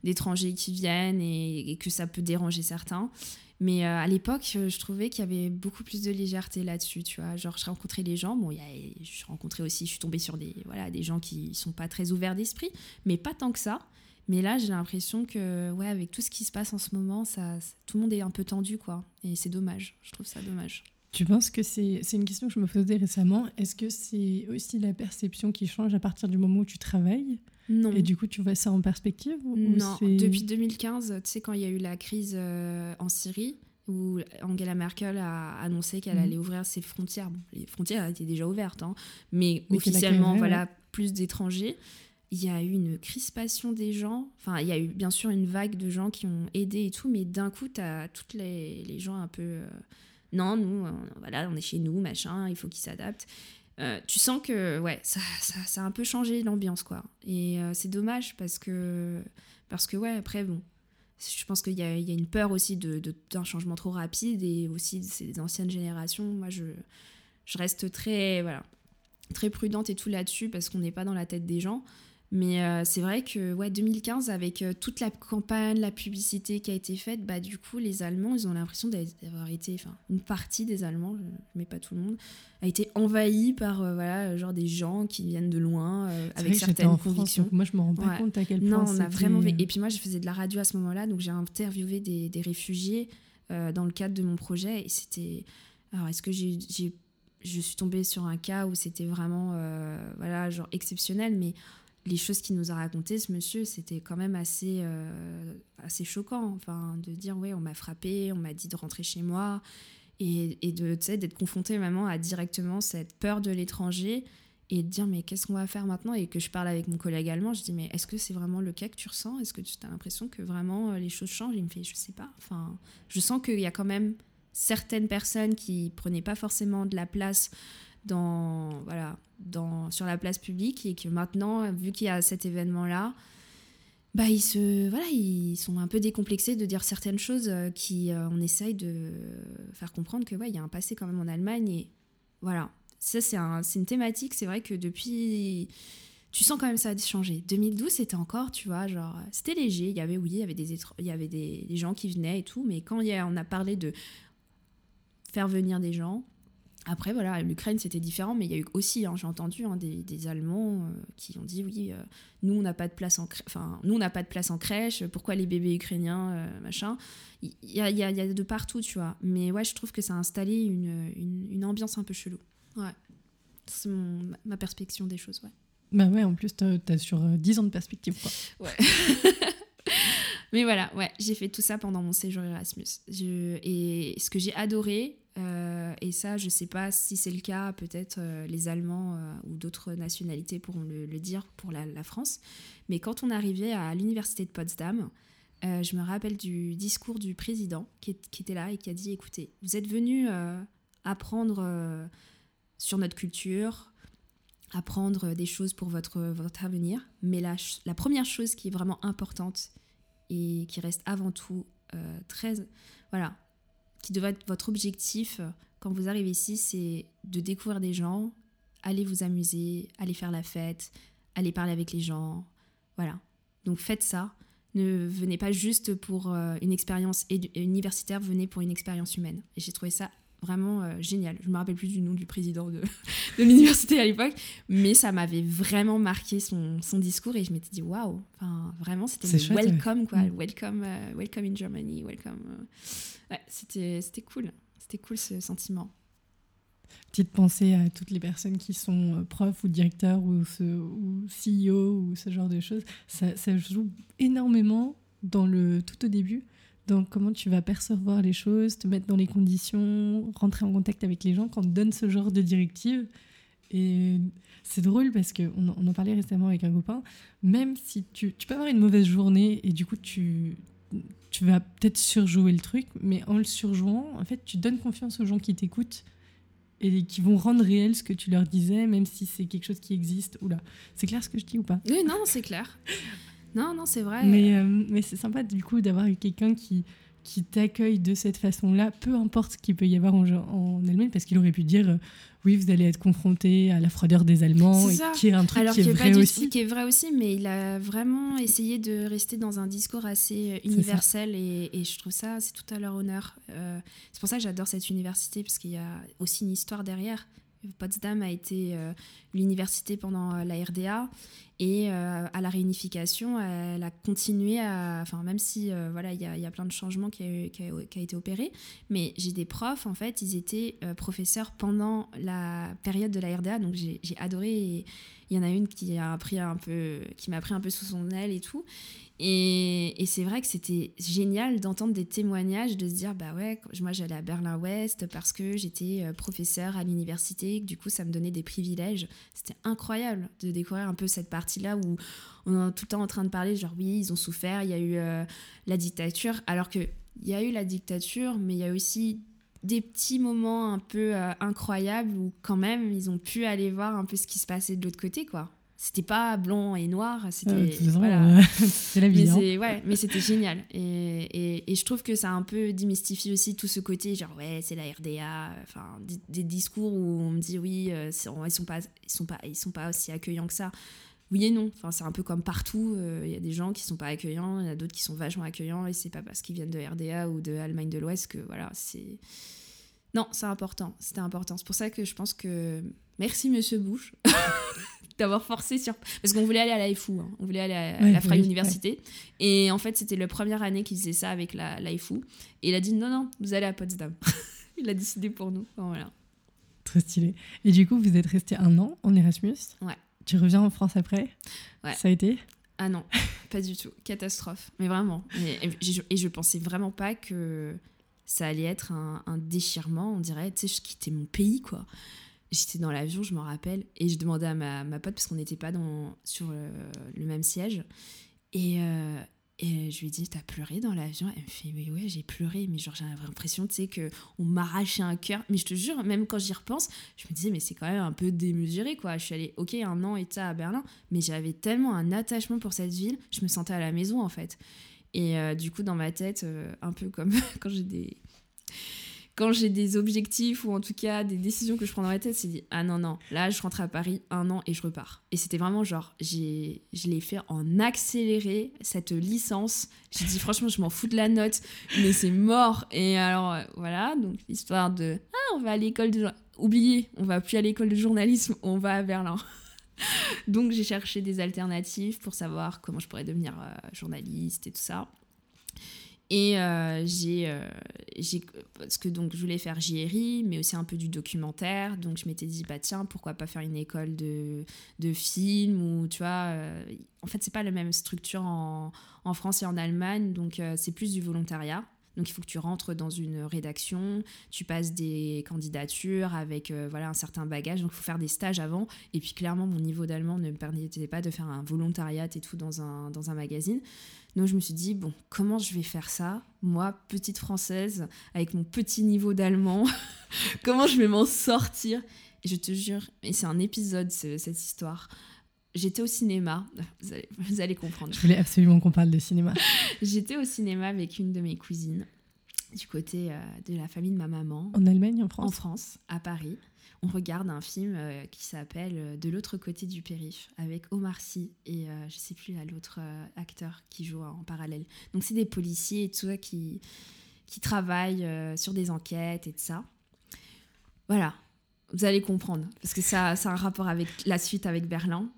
d'étrangers qui viennent et, que ça peut déranger certains. Mais euh, à l'époque, je trouvais qu'il y avait beaucoup plus de légèreté là-dessus, tu vois. Genre, je rencontrais les gens, bon, y a, je aussi, je suis tombée sur des, voilà, des gens qui sont pas très ouverts d'esprit, mais pas tant que ça. Mais là, j'ai l'impression que, ouais, avec tout ce qui se passe en ce moment, ça, tout le monde est un peu tendu, quoi. Et c'est dommage. Je trouve ça dommage. Tu penses que c'est une question que je me faisais récemment. Est-ce que c'est aussi la perception qui change à partir du moment où tu travailles Non. Et du coup, tu vois ça en perspective Non. Depuis 2015, tu sais, quand il y a eu la crise euh, en Syrie, où Angela Merkel a annoncé qu'elle mhm. allait ouvrir ses frontières. Bon, les frontières étaient déjà ouvertes, hein, mais, officiellement, voilà, plus d'étrangers il y a eu une crispation des gens. Enfin, il y a eu bien sûr une vague de gens qui ont aidé et tout, mais d'un coup, tu as toutes les, les, gens un peu. Euh, non, nous, on, voilà, on est chez nous, machin, il faut qu'ils s'adaptent. Euh, tu sens que, ouais, ça, ça, ça a un peu changé l'ambiance, quoi. Et euh, c'est dommage parce que, parce que, ouais, après, bon, je pense qu'il y, y, a une peur aussi d'un de, d'un changement trop rapide et aussi c'est des anciennes générations. Moi, je, je reste très, voilà, très prudente et tout là-dessus parce qu'on n'est pas dans la tête des gens. Mais euh, c'est vrai que ouais, 2015, avec euh, toute la campagne, la publicité qui a été faite, bah, du coup, les Allemands, ils ont l'impression d'avoir été, enfin, une partie des Allemands, mets pas tout le monde, a été envahie par euh, voilà, genre des gens qui viennent de loin, avec certaines convictions. moi, je me rends pas compte à quel point. Non, on a vraiment. Et puis moi, je faisais de la radio à ce moment-là, donc j'ai interviewé des, des réfugiés dans le cadre de mon projet, et c'était. Alors, est-ce que j'ai je suis tombée sur un cas où c'était vraiment voilà genre exceptionnel mais les choses qu'il nous a racontées, ce monsieur, c'était quand même assez, euh, assez choquant. Enfin, de dire, ouais, on m'a frappé, on m'a dit de rentrer chez moi. Et, et de, d'être confronté vraiment à directement cette peur de l'étranger et de dire, mais qu'est-ce qu'on va faire maintenant? Et que je parle avec mon collègue allemand, je dis, mais est-ce que c'est vraiment le cas que tu ressens? Est-ce que tu as l'impression que vraiment euh, les choses changent? Il me fait, je sais pas. Enfin, je sens qu'il y a quand même certaines personnes qui prenaient pas forcément de la place dans, voilà, dans, sur la place publique et que maintenant, vu qu'il y a cet événement-là, bah, ils, se, voilà, ils sont un peu décomplexés de dire certaines choses euh, qui euh, on essaye de faire comprendre que ouais, il y a un passé quand même en Allemagne et voilà. Ça, c'est un, une thématique, c'est vrai que depuis tu sens quand même ça a changé. 2012, c'était encore, tu vois, genre, c'était léger. Il y avait, oui, il y avait des, il y avait des, gens qui venaient et tout, mais quand y a, on a parlé de faire venir des gens, après, voilà, l'Ukraine, c'était différent, mais il y a eu aussi, hein, j'ai entendu hein, des, Allemands euh, qui ont dit oui, euh, nous, on n'a pas de place en enfin, nous, on n'a pas de place en crèche, pourquoi les bébés ukrainiens, euh, machin. Il y a, y, a, y a, de partout, tu vois. Mais ouais, je trouve que ça a installé une, une, ambiance un peu chelou. Ouais. C'est ma perspective des choses, ouais. Bah ouais, en plus, t'as as sur 10 ans de perspective, quoi. Ouais. *laughs* Mais voilà, ouais, j'ai fait tout ça pendant mon séjour Erasmus. Je, et ce que j'ai adoré, euh, et ça, je sais pas si c'est le cas, peut-être euh, les Allemands euh, ou d'autres nationalités pourront le, dire pour la, France. Mais quand on arrivait à l'université de Potsdam, je me rappelle du discours du président qui, était là et qui a dit écoutez, vous êtes venus apprendre sur notre culture, apprendre des choses pour votre, votre avenir. Mais la, la première chose qui est vraiment importante et qui reste avant tout euh, très. Voilà, qui devrait être votre objectif euh, quand vous arrivez ici, c'est de découvrir des gens, aller vous amuser, aller faire la fête, aller parler avec les gens. Voilà. Donc faites ça. Ne venez pas juste pour euh, une expérience universitaire, venez pour une expérience humaine. Et j'ai trouvé ça vraiment euh, génial. Je me rappelle plus du nom du président de, *laughs* de l'université à l'époque, mais ça m'avait vraiment marqué son, son, discours et je m'étais dit waouh, enfin vraiment c'était welcome quoi, mm. welcome, euh, welcome in Germany, welcome. Ouais, c'était c'était cool, c'était cool ce sentiment. Petite pensée à toutes les personnes qui sont profs ou directeurs ou, ce, ou CEO ou ce genre de choses. Ça, joue énormément dans le tout au début donc, comment tu vas percevoir les choses, te mettre dans les conditions, rentrer en contact avec les gens quand on te donne ce genre de directive. Et c'est drôle parce qu'on on en parlait récemment avec un copain. Même si tu peux avoir une mauvaise journée et du coup, tu, tu vas peut-être surjouer le truc, mais en le surjouant, en fait, tu donnes confiance aux gens qui t'écoutent et qui vont rendre réel ce que tu leur disais, même si c'est quelque chose qui existe. Oula, c'est clair ce que je dis ou pas? Oui, non, c'est clair. Non, non, c'est vrai. Mais, euh, mais c'est sympa du coup d'avoir quelqu'un qui, qui t'accueille de cette façon-là, peu importe ce qu'il peut y avoir en, en Allemagne, parce qu'il aurait pu dire euh, oui, vous allez être confronté à la froideur des Allemands, et qui est un truc qui, est, vrai aussi. Qui est vrai aussi, mais il a vraiment essayé de rester dans un discours assez euh, universel, et, et, je trouve ça, c'est tout à leur honneur. c'est pour ça que j'adore cette université, parce qu'il y a aussi une histoire derrière. Potsdam a été l'université pendant la RDA et euh, à la réunification, elle a continué à. Enfin, même si euh, voilà, il y, a plein de changements qui a, été opéré, mais j'ai des profs, en fait, ils étaient euh, professeurs pendant la période de la RDA, donc j'ai adoré. Il y en a une qui a un peu, qui m'a pris un peu sous son aile et tout. Et, c'est vrai que c'était génial d'entendre des témoignages, de se dire, bah ouais, moi j'allais à Berlin-Ouest parce que j'étais euh, professeur à l'université, du coup ça me donnait des privilèges. C'était incroyable de découvrir un peu cette partie-là où on est tout le temps en train de parler, genre oui, ils ont souffert, il y a eu euh, la dictature, alors que il y a eu la dictature, mais il y a aussi des petits moments un peu euh, incroyables où quand même ils ont pu aller voir un peu ce qui se passait de l'autre côté, quoi c'était pas blanc et noir, c'était voilà. *laughs* la vie. Mais, ouais, mais c'était génial. Et, et, et, je trouve que ça a un peu démystifié aussi tout ce côté, genre ouais, c'est la RDA, enfin des, discours où on me dit oui, euh, ils sont pas, ils sont pas, ils sont pas aussi accueillants que ça. Oui et non. Enfin, c'est un peu comme partout. Euh, il y a des gens qui sont pas accueillants, il y en a d'autres qui sont vachement accueillants, et c'est pas parce qu'ils viennent de RDA ou de Allemagne de l'Ouest que voilà, c'est non, c'est important. C'était important. C'est pour ça que je pense que merci Monsieur Bush *laughs* d'avoir forcé sur parce qu'on voulait aller à la hein. on voulait aller à, la Freie Université et en fait c'était la première année qu'il faisait ça avec la, la et il a dit non non vous allez à Potsdam. *laughs* il a décidé pour nous. voilà. Très stylé. Et du coup vous êtes resté un an en Erasmus. Ouais. Tu reviens en France après? Ouais. Ça a été? Ah non, *laughs* pas du tout. Catastrophe. Mais vraiment. Et, et je pensais vraiment pas que ça allait être un, déchirement, on dirait, tu sais, je quittais mon pays, quoi. J'étais dans l'avion, je me rappelle, et je demandais à ma, pote, parce qu'on n'était pas dans, sur le, même siège, et, euh, et je lui dit, t'as pleuré dans l'avion? Elle me fait, mais ouais, j'ai pleuré, mais genre, j'avais l'impression, tu sais, qu'on m'arrachait un cœur. Mais je te jure, même quand j'y repense, je me disais, mais c'est quand même un peu démesuré, quoi. Je suis allée, ok, un an et ça à Berlin, mais j'avais tellement un attachement pour cette ville, je me sentais à la maison, en fait. Et euh, du coup, dans ma tête, euh, un peu comme *laughs* quand j'ai des quand j'ai des objectifs ou en tout cas des décisions que je prends dans ma tête, c'est dit ah non non, là je rentre à Paris un an et je repars. Et c'était vraiment genre je l'ai fait en accéléré cette licence. J'ai dit franchement je m'en fous de la note, mais c'est mort. Et alors euh, voilà donc l'histoire de ah on va à l'école de oubliez on va plus à l'école de journalisme, on va à Berlin. *laughs* donc j'ai cherché des alternatives pour savoir comment je pourrais devenir euh, journaliste et tout ça. Et euh, euh, j'ai, parce que donc je voulais faire JRI, mais aussi un peu du documentaire. Donc je m'étais dit, bah tiens, pourquoi pas faire une école de, de film ou tu vois. Euh, en fait, c'est pas la même structure en, en France et en Allemagne, donc c'est plus du volontariat. Donc il faut que tu rentres dans une rédaction, tu passes des candidatures avec euh, voilà un certain bagage, donc il faut faire des stages avant. Et puis clairement mon niveau d'allemand ne me permettait pas de faire un volontariat et tout dans un, dans un magazine. Donc je me suis dit, bon, comment je vais faire ça Moi, petite française, avec mon petit niveau d'allemand, *laughs* comment je vais m'en sortir? Je te jure, et c'est un épisode, cette histoire. J'étais au cinéma, vous allez, comprendre. Je voulais absolument qu'on parle de cinéma. *laughs* J'étais au cinéma avec une de mes cousines, du côté euh, de la famille de ma maman. En Allemagne, en France En France, à Paris. On regarde un film euh, qui s'appelle euh, De l'autre côté du périph' avec Omar Sy et je sais plus l'autre acteur qui joue en parallèle. Donc c'est des policiers et tout ça qui, qui travaillent sur des enquêtes et tout ça. Voilà, vous allez comprendre parce que ça, a un rapport avec la suite avec Berlin.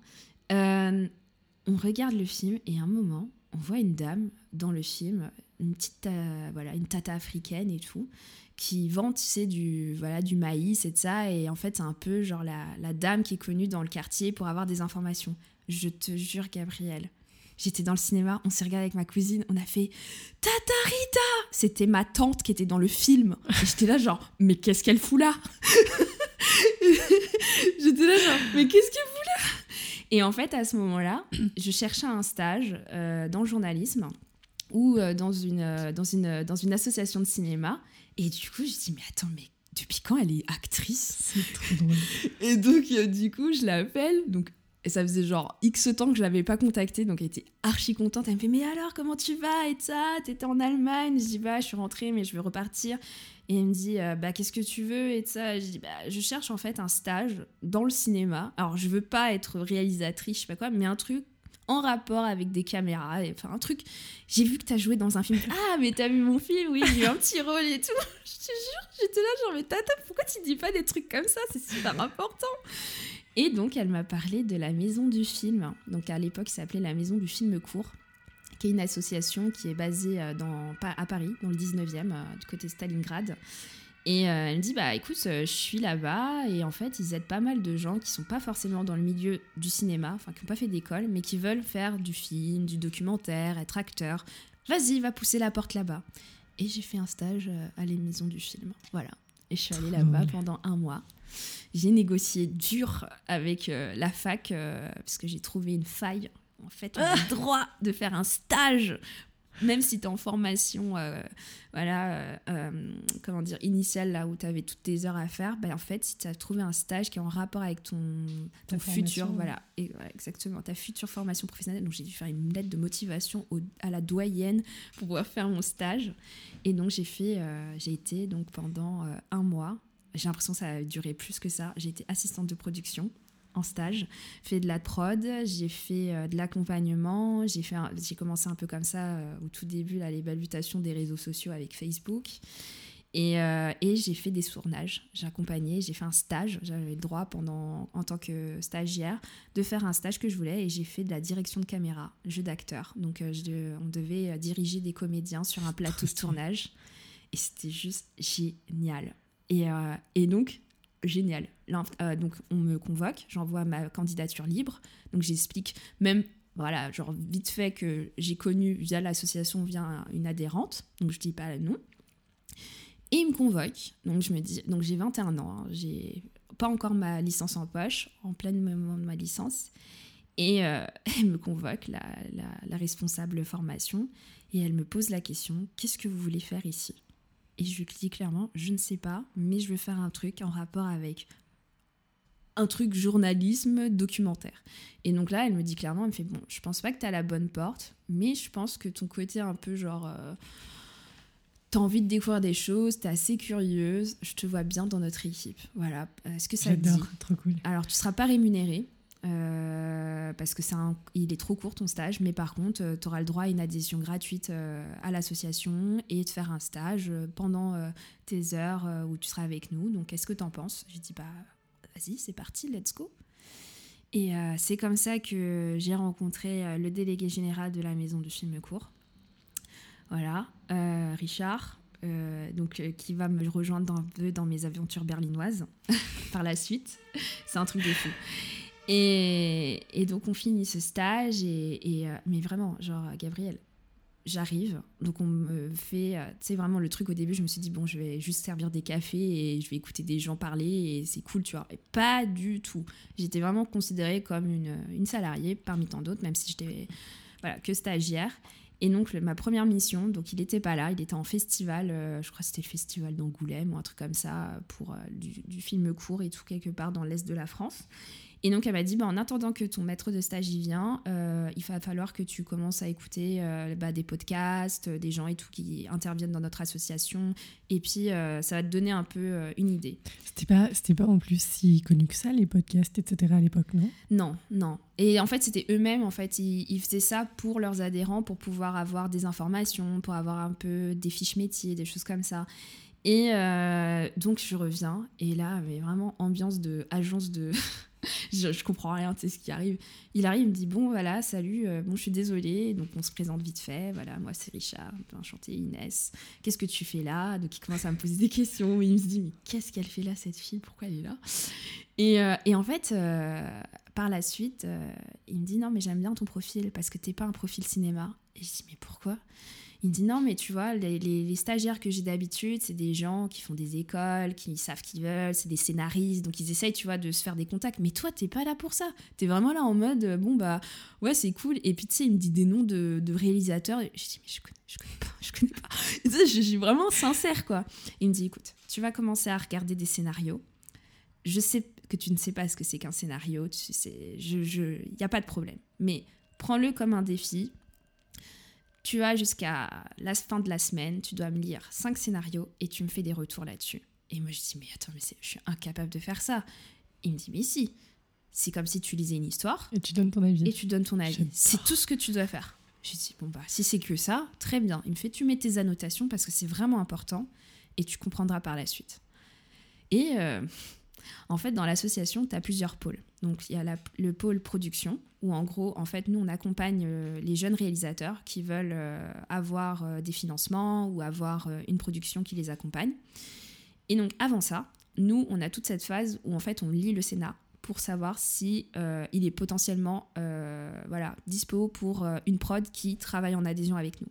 on regarde le film et à un moment, on voit une dame dans le film une petite euh, voilà une tata africaine et tout qui vend tu sais du voilà du maïs et de ça. Et en fait c'est un peu genre la, la, dame qui est connue dans le quartier pour avoir des informations. Je te jure Gabriel j'étais dans le cinéma on s'est regardé avec ma cousine on a fait tata Rita! C'était ma tante qui était dans le film. J'étais là genre mais qu'est-ce qu'elle fout là? *laughs* j'étais là genre mais qu'est-ce fout là et en fait à ce moment là *clears throat* je cherchais un stage euh, dans le journalisme ou euh, dans, une, euh, dans, une, dans une association de cinéma. Et du coup, je dis, mais attends, mais depuis quand elle est actrice? C'est trop drôle. et donc, du coup, je l'appelle. Donc, et ça faisait genre X temps que je l'avais pas contactée, donc elle était archi contente. Elle me fait Mais alors, comment tu vas Et ça, t'étais en Allemagne? Je dis Bah, je suis rentrée, mais je veux repartir. Et elle me dit Bah, qu'est-ce que tu veux Et ça, je dis Bah, je cherche en fait un stage dans le cinéma. Alors, je veux pas être réalisatrice, je sais pas quoi, mais un truc en rapport avec des caméras. Enfin, un truc. J'ai vu que t'as joué dans un film. *laughs* Ah, mais t'as vu mon film? Oui, j'ai eu un petit rôle et tout. *laughs* Je te jure, j'étais là, genre, mais tata, pourquoi tu dis pas des trucs comme ça? C'est super important. Et donc, elle m'a parlé de la maison du film. Donc, à l'époque, ça s'appelait la maison du film court qui est une association qui est basée euh, à Paris, dans le 19e, euh, du côté Stalingrad, et euh, elle me dit bah écoute, je suis là-bas et en fait ils aident pas mal de gens qui sont pas forcément dans le milieu du cinéma, enfin qui n'ont pas fait d'école, mais qui veulent faire du film, du documentaire, être acteur. Vas-y, va pousser la porte là-bas. Et j'ai fait un stage à la maison du film. Voilà. Et je suis allée là-bas pendant un mois. J'ai négocié dur avec la fac parce que j'ai trouvé une faille. En fait, on a le *laughs* droit de faire un stage même si tu es en formation, euh, voilà, euh, euh, comment dire, initiale, là où tu avais toutes tes heures à faire, ben, en fait, si tu as trouvé un stage qui est en rapport avec ton, ton futur, voilà, et, exactement, ta future formation professionnelle, donc j'ai dû faire une lettre de motivation à la doyenne pour pouvoir faire mon stage. Et donc, j'ai fait, j'ai été donc pendant un mois, j'ai l'impression que ça a duré plus que ça, j'ai été assistante de production en stage, fait de la prod, j'ai fait euh, de l'accompagnement, j'ai fait, j'ai commencé un peu comme ça euh, au tout début là, les balbutations des réseaux sociaux avec Facebook. Et, euh, et j'ai fait des sournages, j'ai accompagné, j'ai fait un stage, j'avais le droit pendant, en tant que stagiaire de faire un stage que je voulais et j'ai fait de la direction de caméra, jeu d'acteur. Donc je, on devait diriger des comédiens sur un plateau de tournage et c'était juste génial. Et, et donc génial. Euh, donc on me convoque, j'envoie ma candidature libre, donc j'explique même voilà, genre vite fait que j'ai connu via l'association via une adhérente, donc je dis pas non. Et il me convoque, donc je me dis, donc j'ai 21 ans, hein, j'ai pas encore ma licence en poche, en plein moment de ma licence, et euh, *laughs* elle me convoque, la, la responsable formation, et elle me pose la question, qu'est-ce que vous voulez faire ici? Et je lui dis clairement, je ne sais pas, mais je veux faire un truc en rapport avec un truc journalisme documentaire. Et donc là, elle me dit clairement, elle me fait, bon, je pense pas que tu as la bonne porte, mais je pense que ton côté un peu genre... Euh, t'as envie de découvrir des choses, t'es assez curieuse, je te vois bien dans notre équipe. Voilà. Est-ce que ça te dit? trop cool. Alors, tu seras pas rémunéré, euh, parce que c'est il est trop court ton stage, mais par contre, euh, tu auras le droit à une adhésion gratuite euh, à l'association et de faire un stage pendant tes heures où tu seras avec nous. Donc, qu'est-ce que tu en penses? Je dis, bah, vas-y, c'est parti, let's go. Et c'est comme ça que j'ai rencontré le délégué général de la maison du film court. Voilà, Richard, donc qui va me rejoindre dans, dans mes aventures berlinoises *laughs* par la suite. C'est un truc de fou. Et, donc on finit ce stage et, euh, mais vraiment genre Gabriel j'arrive. Donc on me fait euh, tu sais vraiment le truc au début je me suis dit bon je vais juste servir des cafés et je vais écouter des gens parler et c'est cool tu vois. Et pas du tout. J'étais vraiment considérée comme une, une salariée parmi tant d'autres même si j'étais voilà que stagiaire. Et donc, ma première mission, donc il n'était pas là, il était en festival, je crois que c'était le festival d'Angoulême ou un truc comme ça, pour du, du, film court et tout, quelque part dans l'est de la France. Et donc elle m'a dit, bah, en attendant que ton maître de stage y vient, euh, il va falloir que tu commences à écouter euh, bah, des podcasts, euh, des gens et tout qui interviennent dans notre association. Et puis ça va te donner un peu une idée. C'était pas, c'était pas en plus si connu que ça les podcasts, etc. à l'époque, non? Non, non. Et en fait c'était eux-mêmes en fait, ils, ils, faisaient ça pour leurs adhérents, pour pouvoir avoir des informations, pour avoir un peu des fiches métiers, des choses comme ça. Et donc je reviens et là, mais vraiment ambiance de agence de *laughs* *laughs* je, comprends rien, tu sais ce qui arrive. Il arrive, il me dit Bon, voilà, salut, euh, bon, je suis désolée. Donc, on se présente vite fait. Voilà, moi, c'est Richard, enchanté, Inès. Qu'est-ce que tu fais là? Donc, il commence à me poser des questions. Il me dit Mais qu'est-ce qu'elle fait là, cette fille? Pourquoi elle est là? Et, euh, et, en fait, euh, par la suite, il me dit Non, mais j'aime bien ton profil parce que t'es pas un profil cinéma. Et je dis Mais pourquoi? Il me dit non, mais tu vois, les, stagiaires que j'ai d'habitude, c'est des gens qui font des écoles, qui savent qu'ils veulent, c'est des scénaristes, donc ils essayent, tu vois, de se faire des contacts. Mais toi, t'es pas là pour ça. T'es vraiment là en mode, euh, bon, bah, ouais, c'est cool. Et puis, tu sais, il me dit des noms de, réalisateurs. Et je dis, mais je connais, je connais pas, je connais pas. *laughs* je, suis vraiment sincère, quoi. Il me dit, écoute, tu vas commencer à regarder des scénarios. Je sais que tu ne sais pas ce que c'est qu'un scénario, tu sais, je, je, y a pas de problème. Mais prends-le comme un défi, tu as jusqu'à la fin de la semaine, tu dois me lire cinq scénarios et tu me fais des retours là-dessus. Et moi je dis mais attends mais je suis incapable de faire ça. Il me dit mais si, c'est comme si tu lisais une histoire. Et tu donnes ton avis. Et tu donnes ton avis. C'est tout ce que tu dois faire. Je dis bon bah si c'est que ça, très bien. Il me fait tu mets tes annotations parce que c'est vraiment important et tu comprendras par la suite. Et euh, en fait, dans l'association, tu as plusieurs pôles. Donc, il y a le pôle production, où en gros, en fait, nous, on accompagne euh, les jeunes réalisateurs qui veulent euh, avoir euh, des financements ou avoir une production qui les accompagne. Et donc, avant ça, nous, on a toute cette phase où, en fait, on lit le Sénat pour savoir si il est potentiellement voilà, dispo pour une prod qui travaille en adhésion avec nous.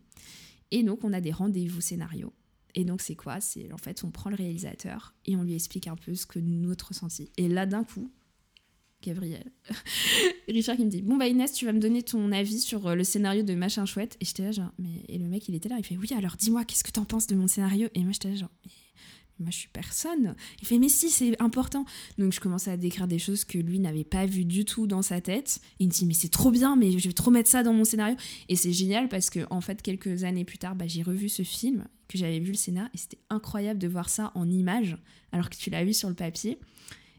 Et donc, on a des rendez-vous scénarios et donc, c'est quoi? C'est en fait, on prend le réalisateur et on lui explique un peu ce que notre ressenti. Et là, d'un coup, Gabriel, *laughs* Richard qui me dit Bon, bah Inès, tu vas me donner ton avis sur euh, le scénario de Machin Chouette. Et j'étais là, genre, mais. Et le mec, il était là, il fait Oui, alors dis-moi, qu'est-ce que t'en penses de mon scénario? Et moi, j'étais là, genre, moi je suis personne. Il fait mais si c'est important. Donc je commençais à décrire des choses que lui n'avait pas vues du tout dans sa tête. Il me dit mais c'est trop bien, mais je vais trop mettre ça dans mon scénario. Et c'est génial parce que en fait quelques années plus tard, bah, j'ai revu ce film que j'avais vu le scénario et c'était incroyable de voir ça en image alors que tu l'as vu sur le papier.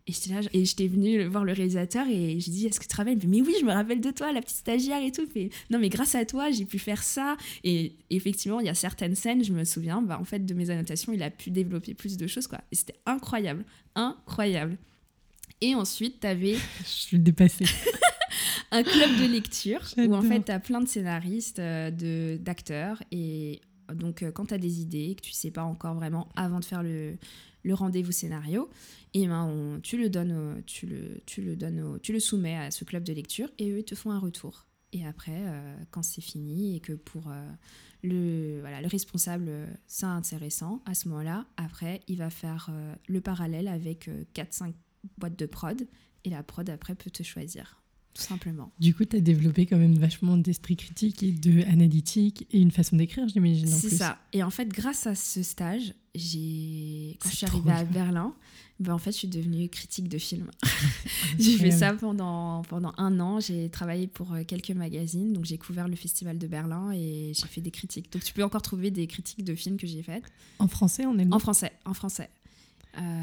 Et j'étais là, et j'étais venue voir le réalisateur et j'ai dit Est-ce que tu te rappelles? Mais oui, je me rappelle de toi, la petite stagiaire et tout. Mais non, mais grâce à toi, j'ai pu faire ça. Et effectivement, il y a certaines scènes, je me souviens, bah, en fait, de mes annotations, il a pu développer plus de choses, quoi. Et c'était incroyable, incroyable. Et ensuite, tu avais. *laughs* je suis dépassée. *laughs* un club de lecture où en fait, tu as plein de scénaristes, euh, de d'acteurs. Et donc, euh, quand tu as des idées que tu sais pas encore vraiment avant de faire le, le rendez-vous scénario, et ben tu le donnes, tu le, tu le donnes, tu le soumets à ce club de lecture et eux te font un retour. Et après, euh, quand c'est fini et que pour euh, le, voilà, le responsable, c'est intéressant, à ce moment-là, après, il va faire euh, le parallèle avec 4-5 boîtes de prod et la prod après peut te choisir tout simplement. Du coup, tu as développé quand même vachement d'esprit critique et de analytique et une façon d'écrire, j'imagine. C'est ça. Et en fait, grâce à ce stage, j'ai quand je suis arrivée à Berlin, ben en fait, je suis devenue critique de film. *laughs* j'ai fait ça pendant, pendant un an. J'ai travaillé pour euh, quelques magazines. Donc, j'ai couvert le festival de Berlin et j'ai fait des critiques. Donc, tu peux encore trouver des critiques de films que j'ai faites. En français, on est En français, en français.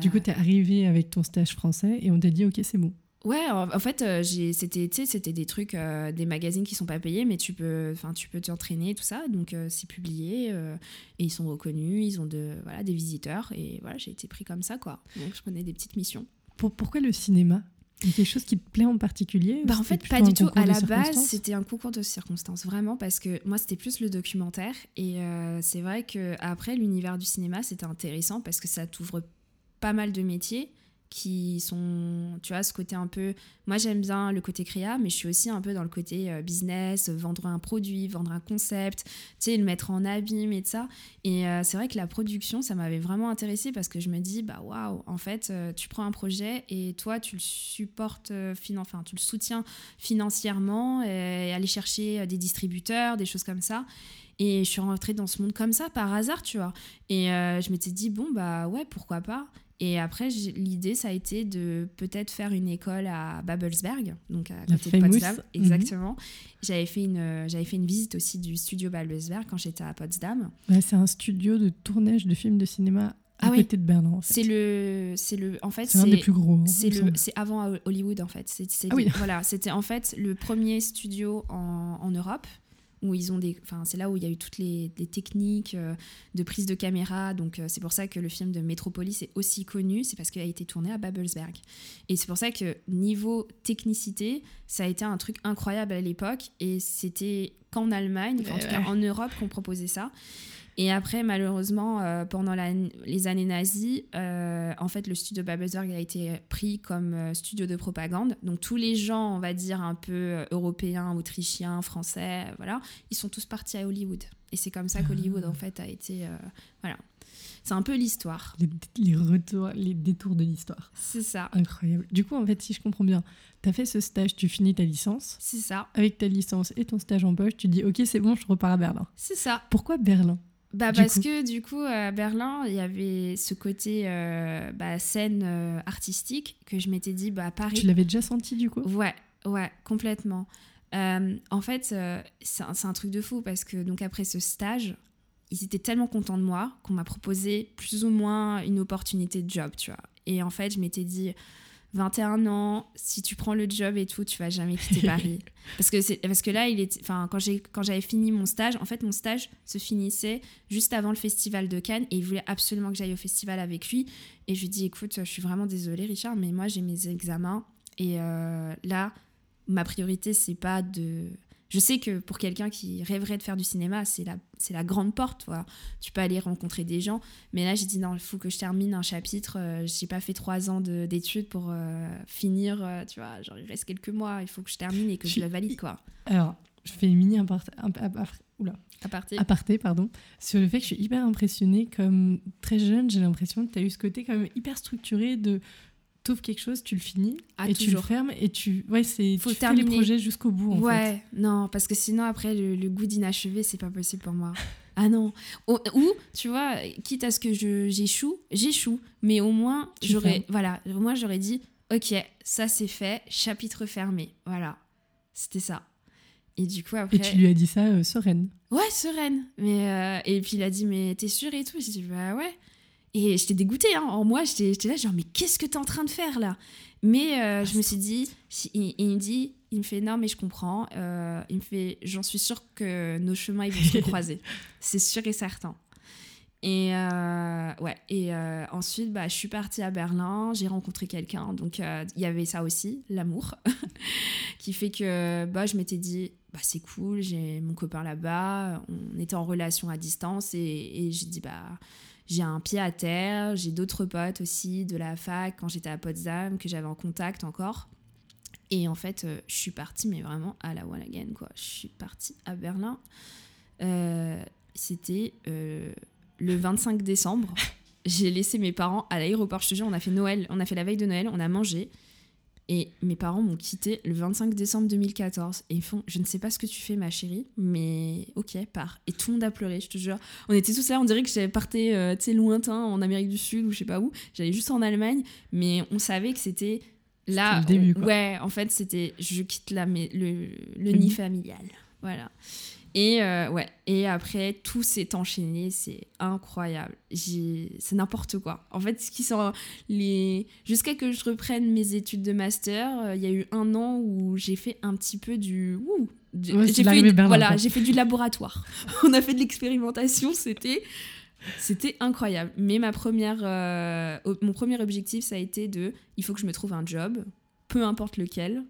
Du coup, tu es arrivé avec ton stage français et on t'a dit, OK, c'est bon. Ouais, en, fait, euh, c'était, c'était des trucs, euh, des magazines qui sont pas payés, mais tu peux, enfin, tu peux t'entraîner tout ça. Donc, euh, c'est publié et ils sont reconnus, ils ont de, voilà, des visiteurs et voilà, j'ai été pris comme ça, quoi. Donc, je prenais des petites missions. Pour, pourquoi le cinéma? Il y a quelque chose qui te plaît en particulier bah En fait, pas du tout. À la base, c'était un concours de circonstances, vraiment, parce que moi, c'était plus le documentaire. Et c'est vrai que après l'univers du cinéma, c'était intéressant parce que ça t'ouvre pas mal de métiers qui sont, tu vois, ce côté un peu. Moi, j'aime bien le côté créa, mais je suis aussi un peu dans le côté euh, business, vendre un produit, vendre un concept, tu sais, le mettre en abîme et de ça. Et euh, c'est vrai que la production, ça m'avait vraiment intéressé parce que je me dis, bah waouh, en fait, euh, tu prends un projet et toi, tu le supportes, enfin, tu le soutiens financièrement et aller chercher des distributeurs, des choses comme ça. Et je suis rentrée dans ce monde comme ça, par hasard, tu vois. Et je m'étais dit, bon, bah ouais, pourquoi pas. Et après, l'idée, ça a été de peut-être faire une école à Babelsberg, donc à côté de Potsdam. Mhm. Exactement. J'avais fait, une, j'avais fait une visite aussi du studio Babelsberg quand j'étais à Potsdam. c'est un studio de tournage de films de cinéma à ah côté de Berlin. En fait. C'est le, c'est le, en fait, c'est un des plus gros. Hein, c'est le, c'est avant Hollywood en fait. C'est, ah oui. Voilà, c'était en fait le premier studio en, en Europe où ils ont des, enfin c'est là où il y a eu toutes les, techniques euh, de prise de caméra. Donc euh, c'est pour ça que le film de Metropolis est aussi connu, c'est parce qu'il a été tourné à Babelsberg. Et c'est pour ça que niveau technicité, ça a été un truc incroyable à l'époque et c'était qu'en Allemagne, en tout cas en Europe qu'on proposait ça. Et après, malheureusement, euh, pendant les années nazies, euh, en fait, le studio Babelsberg a été pris comme euh, studio de propagande. Donc, tous les gens, on va dire, un peu européens, autrichiens, français, voilà, ils sont tous partis à Hollywood. Et c'est comme ça ah. qu'Hollywood, en fait, a été. voilà. C'est un peu l'histoire. Les, retours, les détours de l'histoire. C'est ça. Incroyable. Du coup, en fait, si je comprends bien, tu as fait ce stage, tu finis ta licence. C'est ça. Avec ta licence et ton stage en poche, tu dis, OK, c'est bon, je repars à Berlin. C'est ça. Pourquoi Berlin? Bah parce que du coup à Berlin il y avait ce côté euh, bah, scène euh, artistique que je m'étais dit bah Paris. Tu l'avais déjà senti du coup? Ouais ouais complètement. Euh, en fait c'est un, un, truc de fou parce que donc après ce stage ils étaient tellement contents de moi qu'on m'a proposé plus ou moins une opportunité de job tu vois. Et en fait je m'étais dit 21 ans, si tu prends le job et tout, tu vas jamais quitter *laughs* Paris. parce que c'est parce que là, il est, enfin, quand j'ai quand j'avais fini mon stage, en fait, mon stage se finissait juste avant le festival de Cannes et il voulait absolument que j'aille au festival avec lui. Et je lui dis, écoute, je suis vraiment désolée, Richard, mais moi j'ai mes examens et euh, là, ma priorité c'est pas de je sais que pour quelqu'un qui rêverait de faire du cinéma, c'est la, c'est la grande porte. Voilà. Tu peux aller rencontrer des gens. Mais là, j'ai dit non, il faut que je termine un chapitre. Je euh, j'ai pas fait trois ans d'études pour euh, finir. Euh, tu vois, genre, il reste quelques mois. Il faut que je termine et que je, la valide. quoi. Alors, je fais une mini aparté, oula, aparté. aparté pardon, sur le fait que je suis hyper impressionnée. Comme très jeune, j'ai l'impression que tu as eu ce côté quand même hyper structuré de t'ouvres quelque chose, tu le finis ah, et tu le fermes et tu ouais c'est faut tu terminer. fais les projets jusqu'au bout en ouais non parce que sinon après le, goût d'inachevé c'est pas possible pour moi. *laughs* Ah non. Ou, tu vois quitte à ce que je j'échoue j'échoue. Mais au moins j'aurais voilà au moins j'aurais dit ok ça c'est fait chapitre fermé. Voilà. C'était ça. Et du coup après et tu lui as dit ça euh, sereine. Ouais sereine. Mais euh, et puis il a dit mais t'es sûre et tout? J'ai dit bah ouais et j'étais dégoûtée. Hein. En moi, j'étais là, genre, mais qu'est-ce que t'es en train de faire là? Mais euh, je me suis dit, il, il, me dit, il me fait, non, mais je comprends. Euh, il me fait, j'en suis sûre que nos chemins ils vont se *laughs* croiser. C'est sûr et certain. Et euh, ouais, et ensuite, bah, je suis partie à Berlin, j'ai rencontré quelqu'un, donc il y avait ça aussi, l'amour, *laughs* qui fait que bah, je m'étais dit, bah, c'est cool, j'ai mon copain là-bas, on était en relation à distance, et, et j'ai dit, bah, j'ai un pied à terre, j'ai d'autres potes aussi de la fac quand j'étais à Potsdam que j'avais en contact encore. Et en fait, euh, je suis partie, mais vraiment à la one again, quoi. Je suis partie à Berlin. Euh, c'était euh, le 25 décembre. *laughs* J'ai laissé mes parents à l'aéroport. Je te jure, on a fait Noël, on a fait la veille de Noël, on a mangé. Et mes parents m'ont quitté le 25 décembre 2014. Et ils font Je ne sais pas ce que tu fais, ma chérie, mais ok, pars. Et tout le monde a pleuré, je te jure. On était tous là, on dirait que j'avais parté, euh, tu sais, lointain, en Amérique du Sud ou je sais pas où. J'allais juste en Allemagne, mais on savait que c'était là. Le début, quoi. Ouais, en fait, c'était Je quitte la, le, le nid familial. Voilà. Et euh, ouais, et après tout s'est enchaîné, c'est incroyable. C'est n'importe quoi. En fait, ce qui sont les jusqu'à que je reprenne mes études de master, euh, il y a eu un an où j'ai fait un petit peu du j'ai fait voilà, j'ai fait du laboratoire. *laughs* On a fait de l'expérimentation, c'était c'était incroyable. Mais ma première euh, mon premier objectif ça a été de il faut que je me trouve un job, peu importe lequel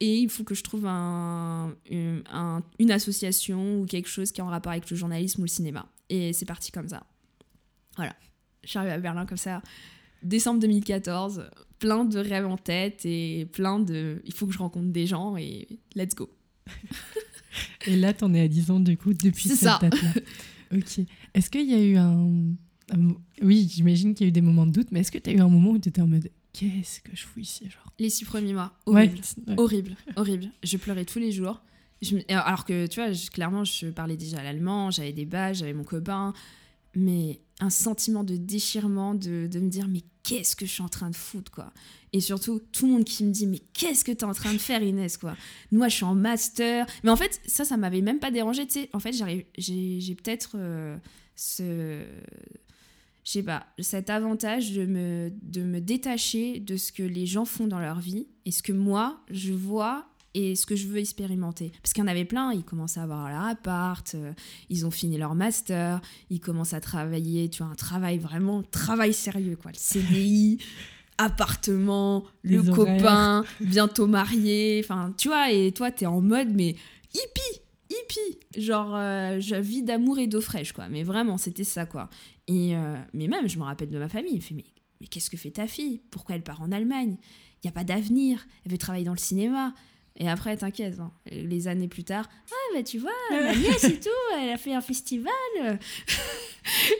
et il faut que je trouve un, une, association ou quelque chose qui est en rapport avec le journalisme ou le cinéma. Et c'est parti comme ça. Voilà. Je suis arrivée à Berlin comme ça. décembre 2014, plein de rêves en tête et plein de. Il faut que je rencontre des gens et let's go. et là, t'en es à 10 ans du coup depuis cette date-là. ok. Est-ce qu'il y a eu un. Oui, j'imagine qu'il y a eu des moments de doute, mais est-ce que tu as eu un moment où tu étais en mode qu'est-ce que je fous ici genre Les six premiers mois, horrible, horrible, *laughs* horrible. Je pleurais tous les jours. Alors que tu vois, clairement, je parlais déjà l'allemand, j'avais des bases, j'avais mon copain, mais un sentiment de déchirement, de, de me dire mais qu'est-ce que je suis en train de foutre quoi? Et surtout tout le monde qui me dit mais qu'est-ce que tu es en train de faire Inès quoi? Moi je suis en master. Mais en fait ça ça m'avait même pas dérangé tu sais. En fait j'ai peut-être euh, ce je sais pas cet avantage de me de me détacher de ce que les gens font dans leur vie et ce que moi je vois et ce que je veux expérimenter. Parce qu'il y en avait plein, ils commençaient à avoir leur appart, euh, ils ont fini leur master, ils commencent à travailler, tu vois, un travail vraiment, travail sérieux, quoi. Le CDI, *laughs* appartement, le copain, bientôt marié, enfin, tu vois, et toi, t'es en mode, mais hippie, hippie, genre, euh, je vis d'amour et d'eau fraîche, quoi. Mais vraiment, c'était ça, quoi. Et, euh, mais même, je me rappelle de ma famille, il me fait, mais, mais qu'est-ce que fait ta fille? Pourquoi elle part en Allemagne? Il n'y a pas d'avenir, elle veut travailler dans le cinéma. Et après, t'inquiète, hein, les années plus tard, ah bah tu vois, ma *laughs* nièce et tout, elle a fait un festival.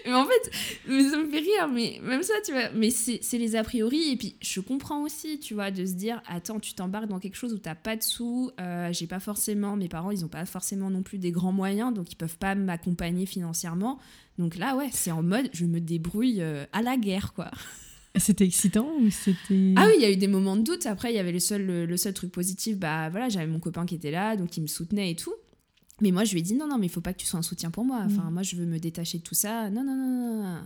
Mais en fait, ça me fait rire, mais même ça, tu vois, mais c'est les a priori. Et puis, je comprends aussi, tu vois, de se dire, attends, tu t'embarques dans quelque chose où t'as pas de sous, euh, j'ai pas forcément, mes parents, ils ont pas forcément non plus des grands moyens, donc ils peuvent pas m'accompagner financièrement. Donc là, ouais, c'est en mode, je me débrouille euh, à la guerre, quoi. C'était excitant ou c'était... Ah oui, il y a eu des moments de doute. Après, il y avait le seul, le, seul truc positif, bah voilà, j'avais mon copain qui était là, donc il me soutenait et tout. Mais moi, je lui ai dit non, non, mais il faut pas que tu sois un soutien pour moi. Enfin, mm. moi, je veux me détacher de tout ça. Non, non, non, non.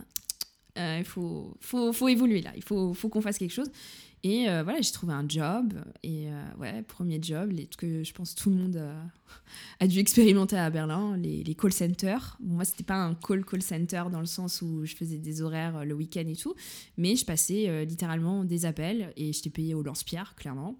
Euh, il faut, faut, faut, évoluer là. Il faut, faut qu'on fasse quelque chose. Et euh, voilà, j'ai trouvé un job. Et euh, ouais, premier job, les, que je pense tout le monde a dû expérimenter à Berlin, les, les call centers. Bon, moi, c'était pas un call call center dans le sens où je faisais des horaires le week-end et tout, mais je passais littéralement des appels et j'étais payée au lance-pierre, clairement.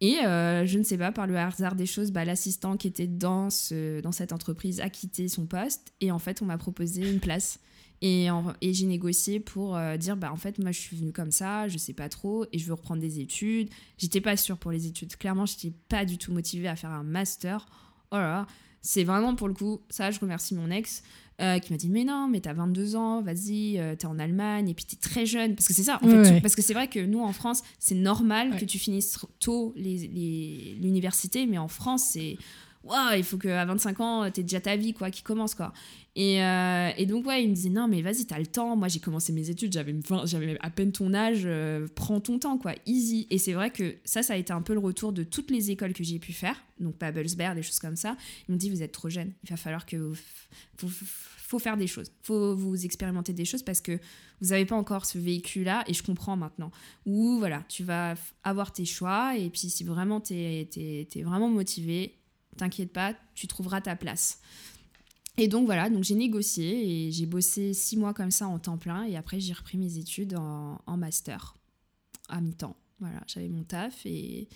Et je ne sais pas, par le hasard des choses, bah, l'assistant qui était dans, ce, dans cette entreprise a quitté son poste et en fait, on m'a proposé une place. Et, j'ai négocié pour euh, dire bah en fait moi je suis venue comme ça, je sais pas trop et je veux reprendre des études. J'étais pas sûre pour les études. Clairement, j'étais pas du tout motivée à faire un master. Oh là là, c'est vraiment pour le coup, ça je remercie mon ex euh, qui m'a dit mais non, mais t'as 22 ans, vas-y, euh, t'es en Allemagne et puis t'es très jeune. Parce que c'est ça en fait, parce que c'est vrai que nous en France, c'est normal que tu finisses tôt l'université les, mais en France c'est il faut qu'à 25 ans, t'aies déjà ta vie, quoi, qui commence, quoi. Et, euh, et, donc, ouais, il me disait, non, mais vas-y, t'as le temps. Moi, j'ai commencé mes études, j'avais, à peine ton âge, euh, prends ton temps, quoi, easy. Et c'est vrai que ça, ça a été un peu le retour de toutes les écoles que j'ai pu faire, donc Babelsberg, des choses comme ça. Ils m'ont dit, vous êtes trop jeune, il va falloir que. Faut, faut faire des choses, faut vous expérimenter des choses parce que vous n'avez pas encore ce véhicule-là, et je comprends maintenant. Ou voilà, tu vas avoir tes choix, et puis si vraiment t'es, es, es vraiment motivé, t'inquiète pas, tu trouveras ta place. Et donc voilà, donc j'ai négocié et j'ai bossé six mois comme ça en temps plein et après j'ai repris mes études en, master à mi-temps. Voilà, j'avais mon taf et,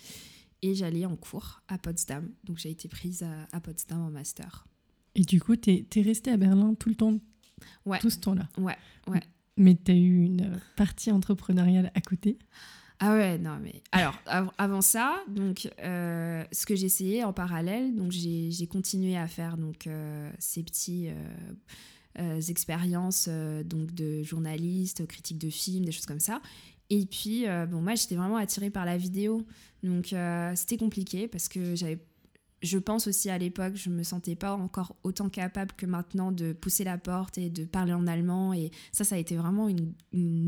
et j'allais en cours à Potsdam. Donc j'ai été prise à, Potsdam en master. Et du coup, t'es es restée à Berlin tout le temps? Ouais. Tout ce temps-là? Ouais, ouais. Mais t'as eu une partie entrepreneuriale à côté? Ah ouais, non, mais. Alors, avant ça, donc, euh, ce que j'ai essayé en parallèle, donc j'ai continué à faire donc, euh, ces petits. Euh, expériences donc de journaliste, critique de films, des choses comme ça. Et puis, bon, moi, j'étais vraiment attirée par la vidéo. Donc, c'était compliqué parce que j'avais je pense aussi à l'époque, je me sentais pas encore autant capable que maintenant de pousser la porte et de parler en allemand. Et ça, ça a été vraiment une,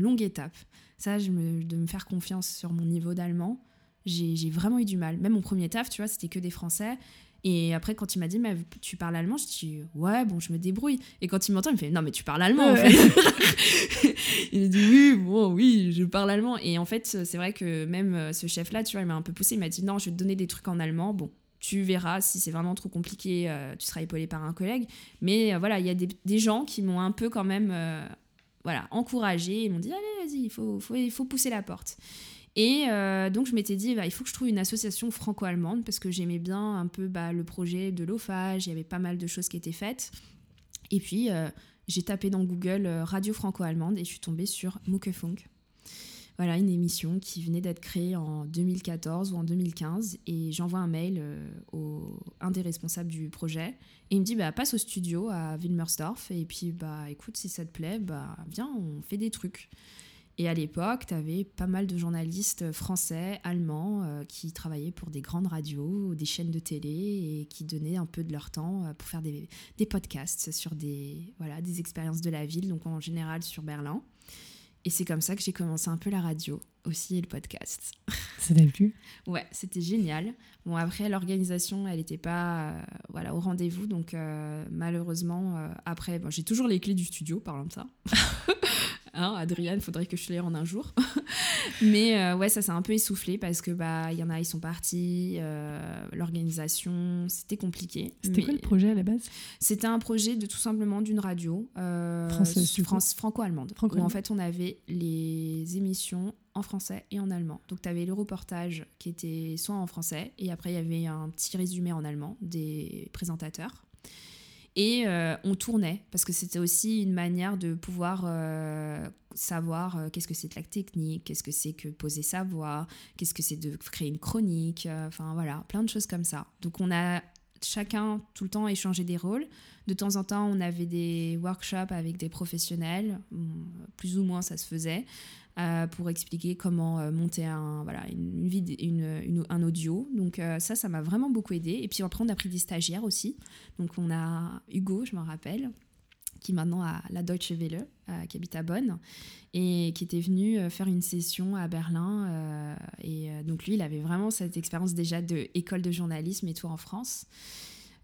longue étape. Ça, je me, de me faire confiance sur mon niveau d'allemand, j'ai vraiment eu du mal. Même mon premier taf, tu vois, c'était que des Français. Et après, quand il m'a dit, mais tu parles allemand, je dis, ouais, bon, je me débrouille. Et quand il m'entend, il me fait, non, mais tu parles allemand, en fait. *laughs* *laughs* il me dit, oui, bon, oui, je parle allemand. Et en fait, c'est vrai que même euh, ce chef-là, tu vois, il m'a un peu poussé. Il m'a dit, non, je vais te donner des trucs en allemand. Bon, tu verras si c'est vraiment trop compliqué, euh, tu seras épaulé par un collègue. Mais euh, voilà, il y a des, gens qui m'ont un peu quand même euh, encouragé et m'ont dit allez, vas-y, il faut, faut, il faut pousser la porte. Et donc je m'étais dit, bah, il faut que je trouve une association franco-allemande parce que j'aimais bien un peu bah, le projet de l'OFAGE, il y avait pas mal de choses qui étaient faites. Et puis j'ai tapé dans Google radio franco-allemande et je suis tombée sur Muckefunk. Voilà, une émission qui venait d'être créée en 2014 ou en 2015. Et j'envoie un mail euh, au un des responsables du projet. Et il me dit, bah, passe au studio à Wilmersdorf. Et puis, bah, écoute, si ça te plaît, bah, viens, on fait des trucs. Et à l'époque, tu avais pas mal de journalistes français, allemands, euh, qui travaillaient pour des grandes radios, des chaînes de télé, et qui donnaient un peu de leur temps euh, pour faire des, des podcasts sur des, voilà, des expériences de la ville, donc en général sur Berlin. Et c'est comme ça que j'ai commencé un peu la radio aussi et le podcast. Ça t'a plu? Ouais, c'était génial. Bon, après, l'organisation, elle n'était pas euh, voilà, au rendez-vous. Donc, malheureusement, après, bon, j'ai toujours les clés du studio, parlant de ça. *laughs* Hein, Adriane, faudrait que je te les rende un jour. *laughs* Mais euh, ouais, ça s'est un peu essoufflé parce que bah il y en a, ils sont partis. Euh, l'organisation, c'était compliqué. C'était quoi le projet à la base? C'était un projet de tout simplement d'une radio euh, France, franco-allemande. où en fait on avait les émissions en français et en allemand. Donc tu avais le reportage qui était soit en français et après il y avait un petit résumé en allemand des présentateurs. Et euh, on tournait, parce que c'était aussi une manière de pouvoir euh, savoir euh, qu'est-ce que c'est que la technique, qu'est-ce que c'est que poser sa voix, qu'est-ce que c'est de créer une chronique, enfin voilà, plein de choses comme ça. Donc on a chacun tout le temps échangé des rôles. De temps en temps, on avait des workshops avec des professionnels, plus ou moins ça se faisait. Euh, pour expliquer comment euh, monter un, voilà, une, une, un audio. Donc euh, ça, ça m'a vraiment beaucoup aidé. Et puis après, on a pris des stagiaires aussi. Donc on a Hugo, je m'en rappelle, qui maintenant a la Deutsche Welle, qui habite à Bonn, et qui était venu faire une session à Berlin. et donc lui, il avait vraiment cette expérience déjà de école de journalisme et tout en France.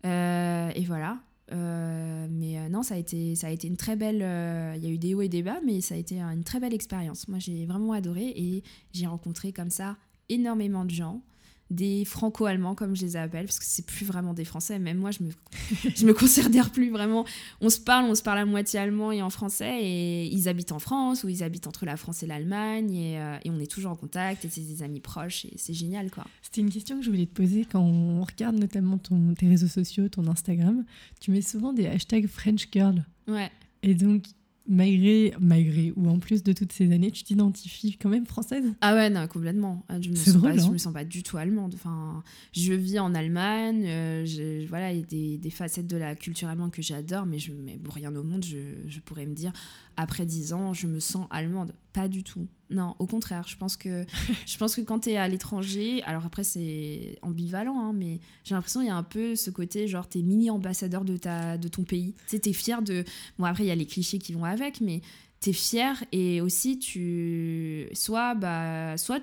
et voilà. Euh, mais euh, non, ça a, été, ça a été une très belle. Euh, il y a eu des hauts et des bas, mais ça a été une très belle expérience. Moi, j'ai vraiment adoré et j'ai rencontré comme ça énormément de gens des franco-allemands comme je les appelle parce que c'est plus vraiment des français même moi je me *laughs* je me considère plus vraiment. On se parle on se parle à moitié allemand et en français et ils habitent en France ou ils habitent entre la France et l'Allemagne et, euh, et, on est toujours en contact et c'est des amis proches et c'est génial quoi. C'était une question que je voulais te poser quand on regarde notamment ton, tes réseaux sociaux ton Instagram. Tu mets souvent des hashtags French girl. Ouais. Et donc malgré, malgré ou en plus de toutes ces années, tu t'identifies quand même française? Ah ouais, non, complètement. Ah, je me, sens pas, je hein. me sens pas du tout allemande. Enfin, je vis en Allemagne, euh, voilà, il y a des, des, facettes de la culture allemande que j'adore, mais, je, mais pour rien au monde, je, je pourrais me dire, après 10 ans, je me sens allemande. Pas du tout. Non, au contraire. Je pense que, *laughs* je pense que quand tu es à l'étranger, alors après, c'est ambivalent, hein, mais j'ai l'impression qu'il y a un peu ce côté, genre, tu es mini-ambassadeur de, ta, de ton pays. Tu sais, tu es fier de. Bon, après, il y a les clichés qui vont avec, mais tu es fier et aussi tu. Soit, bah, soit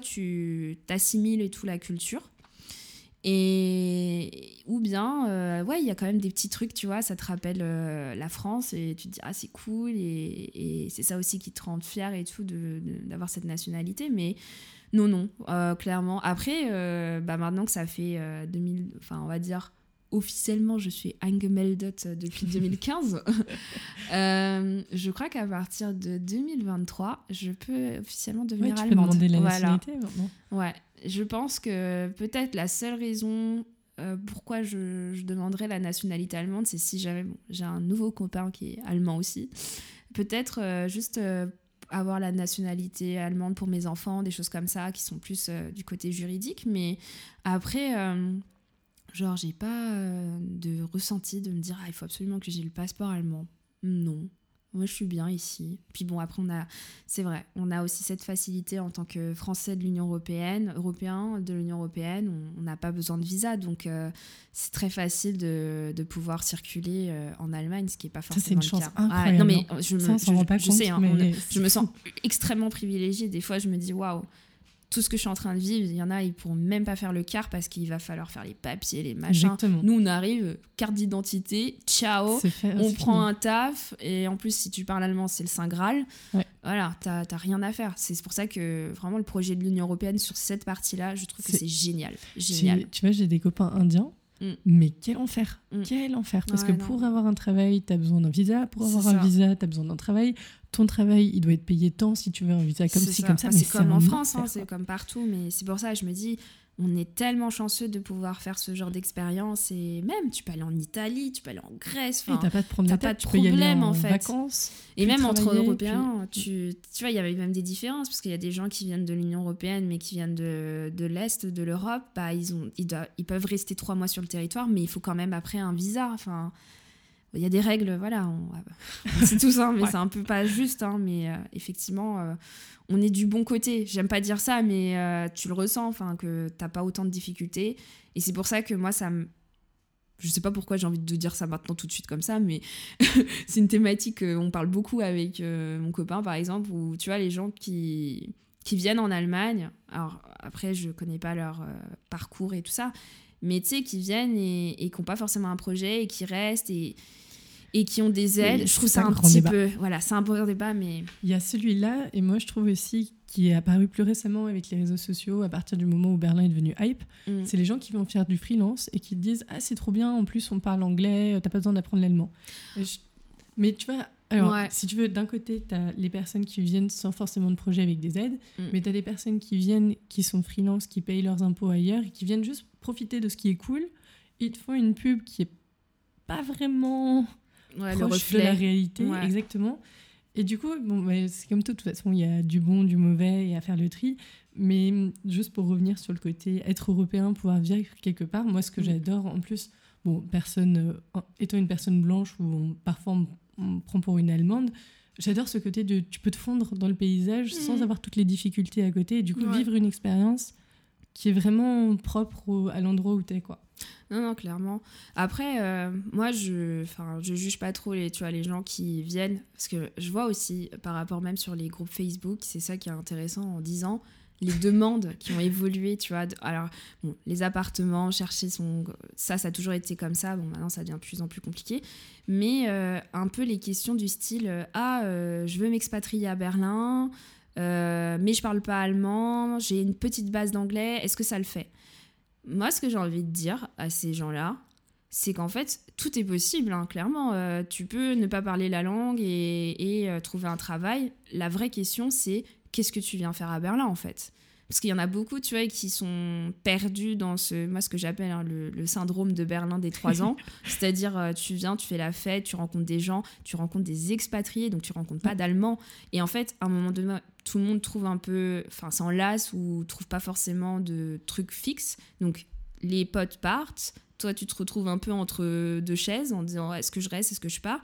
tu t'assimiles et tout la culture et ou bien, euh, ouais, il y a quand même des petits trucs, tu vois, ça te rappelle euh, la France et tu te dis, ah, c'est cool, et, et c'est ça aussi qui te rend fier et tout d'avoir cette nationalité. Mais non, non, euh, clairement. Après, bah, maintenant que ça fait 2000, enfin, on va dire officiellement, je suis angemeldet depuis *laughs* 2015. *laughs* je crois qu'à partir de 2023, je peux officiellement devenir ouais, tu allemande. Peux demander la nationalité maintenant. Ouais, je pense que peut-être la seule raison euh, pourquoi je, demanderais la nationalité allemande, c'est si jamais j'ai un nouveau copain qui est allemand aussi. Peut-être euh, juste euh, avoir la nationalité allemande pour mes enfants, des choses comme ça, qui sont plus du côté juridique. Mais après, genre, j'ai pas de ressenti de me dire, ah, il faut absolument que j'ai le passeport allemand. Non. Moi, je suis bien ici. Puis bon, après, on a, c'est vrai, on a aussi cette facilité en tant que Français de l'Union européenne, Européen de l'Union européenne, on n'a pas besoin de visa, donc euh, c'est très facile de, de pouvoir circuler euh, en Allemagne, ce qui n'est pas forcément Ça, une le chance Incroyable. non mais je me, je, sais, hein, je me sens extrêmement privilégiée. Des fois, je me dis waouh tout ce que je suis en train de vivre, il y en a, ils pourront même pas faire le quart parce qu'il va falloir faire les papiers, les machins. Nous, on arrive, carte d'identité, ciao, on prend un taf, et en plus, si tu parles allemand, c'est le Saint Graal. Voilà, t'as rien à faire. C'est pour ça que vraiment le projet de l'Union Européenne sur cette partie-là, je trouve que c'est génial. génial. Tu vois, j'ai des copains indiens Mm. Mais quel enfer, mm. quel enfer. Parce que pour avoir un travail, tu as besoin d'un visa. Pour avoir un visa, tu as besoin d'un travail. Ton travail, il doit être payé tant si tu veux un visa comme ci, comme ça. c'est comme en France, hein, c'est comme partout. Mais c'est pour ça, je me dis, on est tellement chanceux de pouvoir faire ce genre d'expérience et même tu peux aller en Italie, tu peux aller en Grèce. Enfin, t'as pas de problème, pas de tu problème peux y aller en, fait. vacances. Et même entre Européens, tu, tu vois, il y avait même des différences parce qu'il y a des gens qui viennent de l'Union européenne mais qui viennent de, de l'est de l'Europe, bah ils ont, ils, doivent, ils peuvent rester trois mois sur le territoire, mais il faut quand même après un visa. Enfin, il y a des règles, voilà, *laughs* c'est tout ça, mais c'est un peu pas juste, hein, mais euh, effectivement, euh, on est du bon côté. J'aime pas dire ça, mais euh, tu le ressens, enfin, que t'as pas autant de difficultés. Et c'est pour ça que moi, ça me. Je sais pas pourquoi j'ai envie de dire ça maintenant tout de suite comme ça, mais *laughs* c'est une thématique qu'on parle beaucoup avec mon copain, par exemple, où tu vois, les gens qui, qui viennent en Allemagne, alors après, je connais pas leur parcours et tout ça, mais tu sais, qui viennent et, et qui n'ont pas forcément un projet et qui restent et et qui ont des ailes. je trouve ça un, petit peu. Voilà, c'est un bon débat, mais. Il y a celui-là, et moi je trouve aussi qui est apparu plus récemment avec les réseaux sociaux à partir du moment où Berlin est devenu hype. Mm. C'est les gens qui vont faire du freelance et qui te disent Ah, c'est trop bien, en plus on parle anglais, t'as pas besoin d'apprendre l'allemand. Mais tu vois, alors, si tu veux, d'un côté, tu as les personnes qui viennent sans forcément de projet avec des aides, mm. mais tu as des personnes qui viennent, qui sont freelance, qui payent leurs impôts ailleurs et qui viennent juste profiter de ce qui est cool. Ils te font une pub qui est pas vraiment ouais, proche de la réalité, exactement. Et du coup, bon, bah, c'est comme tout, de toute façon, il y a du bon, du mauvais et à faire le tri. Mais juste pour revenir sur le côté être européen, pouvoir vivre quelque part, moi, ce que mm. j'adore, en plus, bon, personne, euh, étant une personne blanche ou parfois on, me prend pour une Allemande, j'adore ce côté de tu peux te fondre dans le paysage sans mm. avoir toutes les difficultés à côté et du coup vivre une expérience qui est vraiment propre à l'endroit où tu es, quoi. Non, non, clairement. Après, euh, moi, je, je juge pas trop les, tu vois, les gens qui viennent, parce que je vois aussi, par rapport même sur les groupes Facebook, c'est ça qui est intéressant en disant les demandes qui ont évolué, tu vois. Alors, bon, les appartements, chercher son... Ça, ça a toujours été comme ça. Bon, maintenant, ça devient de plus en plus compliqué. Mais euh, un peu les questions du style, euh, ah, je veux m'expatrier à Berlin, mais je parle pas allemand, j'ai une petite base d'anglais, est-ce que ça le fait? Moi, ce que j'ai envie de dire à ces gens-là, c'est qu'en fait, tout est possible, hein, clairement. Euh, tu peux ne pas parler la langue et, euh, trouver un travail. La vraie question, c'est qu'est-ce que tu viens faire à Berlin, en fait? Parce qu'il y en a beaucoup, tu vois, qui sont perdus dans ce, moi, ce que j'appelle hein, le, syndrome de Berlin des trois ans. *laughs* C'est-à-dire, euh, tu viens, tu fais la fête, tu rencontres des gens, tu rencontres des expatriés, donc tu rencontres pas d'Allemands. Et en fait, à un moment donné, tout le monde trouve un peu, enfin s'enlace ou trouve pas forcément de trucs fixes. Donc les potes partent, toi tu te retrouves un peu entre deux chaises en disant est-ce que je reste, est-ce que je pars?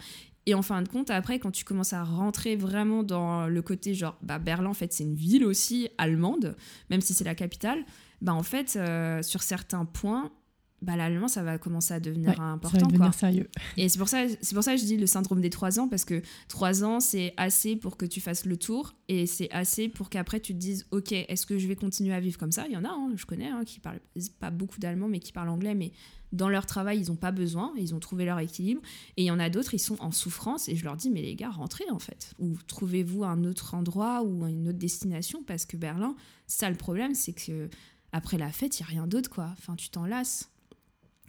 Et en fin de compte, après, quand tu commences à rentrer vraiment dans le côté genre, bah, Berlin, en fait, c'est une ville aussi allemande, même si c'est la capitale, bah, en fait, euh, sur certains points, bah, l'allemand, ça va commencer à devenir important. Ça va devenir sérieux. Et c'est pour, ça, c'est pour ça que je dis le syndrome des trois ans, parce que trois ans, c'est assez pour que tu fasses le tour, et c'est assez pour qu'après tu te dises, ok, est-ce que je vais continuer à vivre comme ça? Il y en a, hein, je connais, hein, qui parlent pas beaucoup d'allemand, mais qui parlent anglais, mais dans leur travail, ils n'ont pas besoin, ils ont trouvé leur équilibre. Et il y en a d'autres, ils sont en souffrance, et je leur dis, mais les gars, rentrez en fait. Ou trouvez-vous un autre endroit ou une autre destination, parce que Berlin, ça le problème, c'est que après la fête, il n'y a rien d'autre, quoi. Enfin, tu t'en lasses.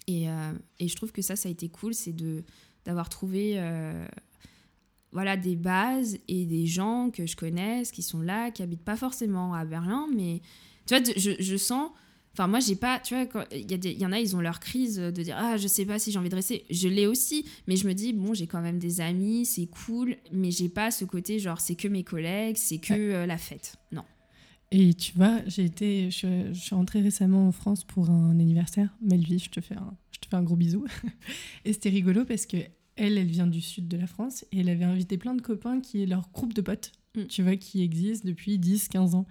Euh, et, je trouve que ça, ça a été cool, c'est de d'avoir trouvé euh, voilà des bases et des gens que je connaisse qui sont là, qui habitent pas forcément à Berlin, mais tu vois, je, je sens. Enfin, moi, j'ai pas. Tu vois, il y, y, en a, ils ont leur crise de dire Ah, je sais pas si j'ai envie de rester. Je l'ai aussi, mais je me dis Bon, j'ai quand même des amis, c'est cool, mais j'ai pas ce côté genre c'est que mes collègues, c'est que euh, la fête. Non. Et tu vois, j'ai été, je, suis rentrée récemment en France pour un anniversaire. Melvie, je te fais un, je te fais un gros bisou. *laughs* et c'était rigolo parce que elle, elle vient du sud de la France et elle avait invité plein de copains qui est leur groupe de potes, mm. tu vois, qui existe depuis 10, 15 ans.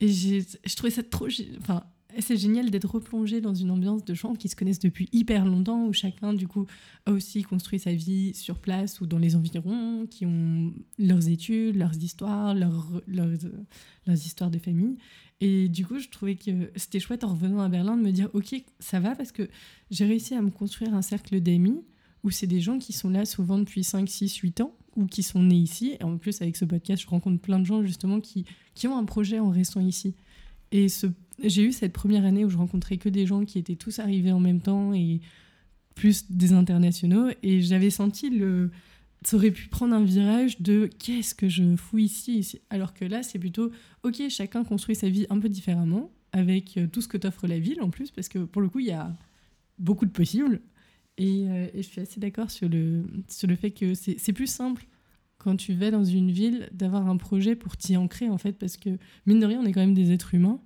Et je trouvais ça trop. Enfin, c'est génial d'être replongé dans une ambiance de gens qui se connaissent depuis hyper longtemps, où chacun, du coup, a aussi construit sa vie sur place ou dans les environs, qui ont leurs études, leurs histoires, leurs, leurs, histoires de famille. Et du coup, je trouvais que c'était chouette en revenant à Berlin de me dire, OK, ça va, parce que j'ai réussi à me construire un cercle d'amis où c'est des gens qui sont là souvent depuis 5, 6, 8 ans ou qui sont nés ici. Et en plus, avec ce podcast, je rencontre plein de gens justement qui, qui ont un projet en restant ici. Et ce j'ai eu cette première année où je rencontrais que des gens qui étaient tous arrivés en même temps et plus des internationaux. Et j'avais senti le. Ça aurait pu prendre un virage de qu'est-ce que je fous ici, Alors que là, c'est plutôt ok, chacun construit sa vie un peu différemment, avec tout ce que t'offre la ville en plus, parce que pour le coup, il y a beaucoup de possibles. Et, et je suis assez d'accord sur le, sur le fait que c'est plus simple quand tu vas dans une ville d'avoir un projet pour t'y ancrer en fait parce que mine de rien on est quand même des êtres humains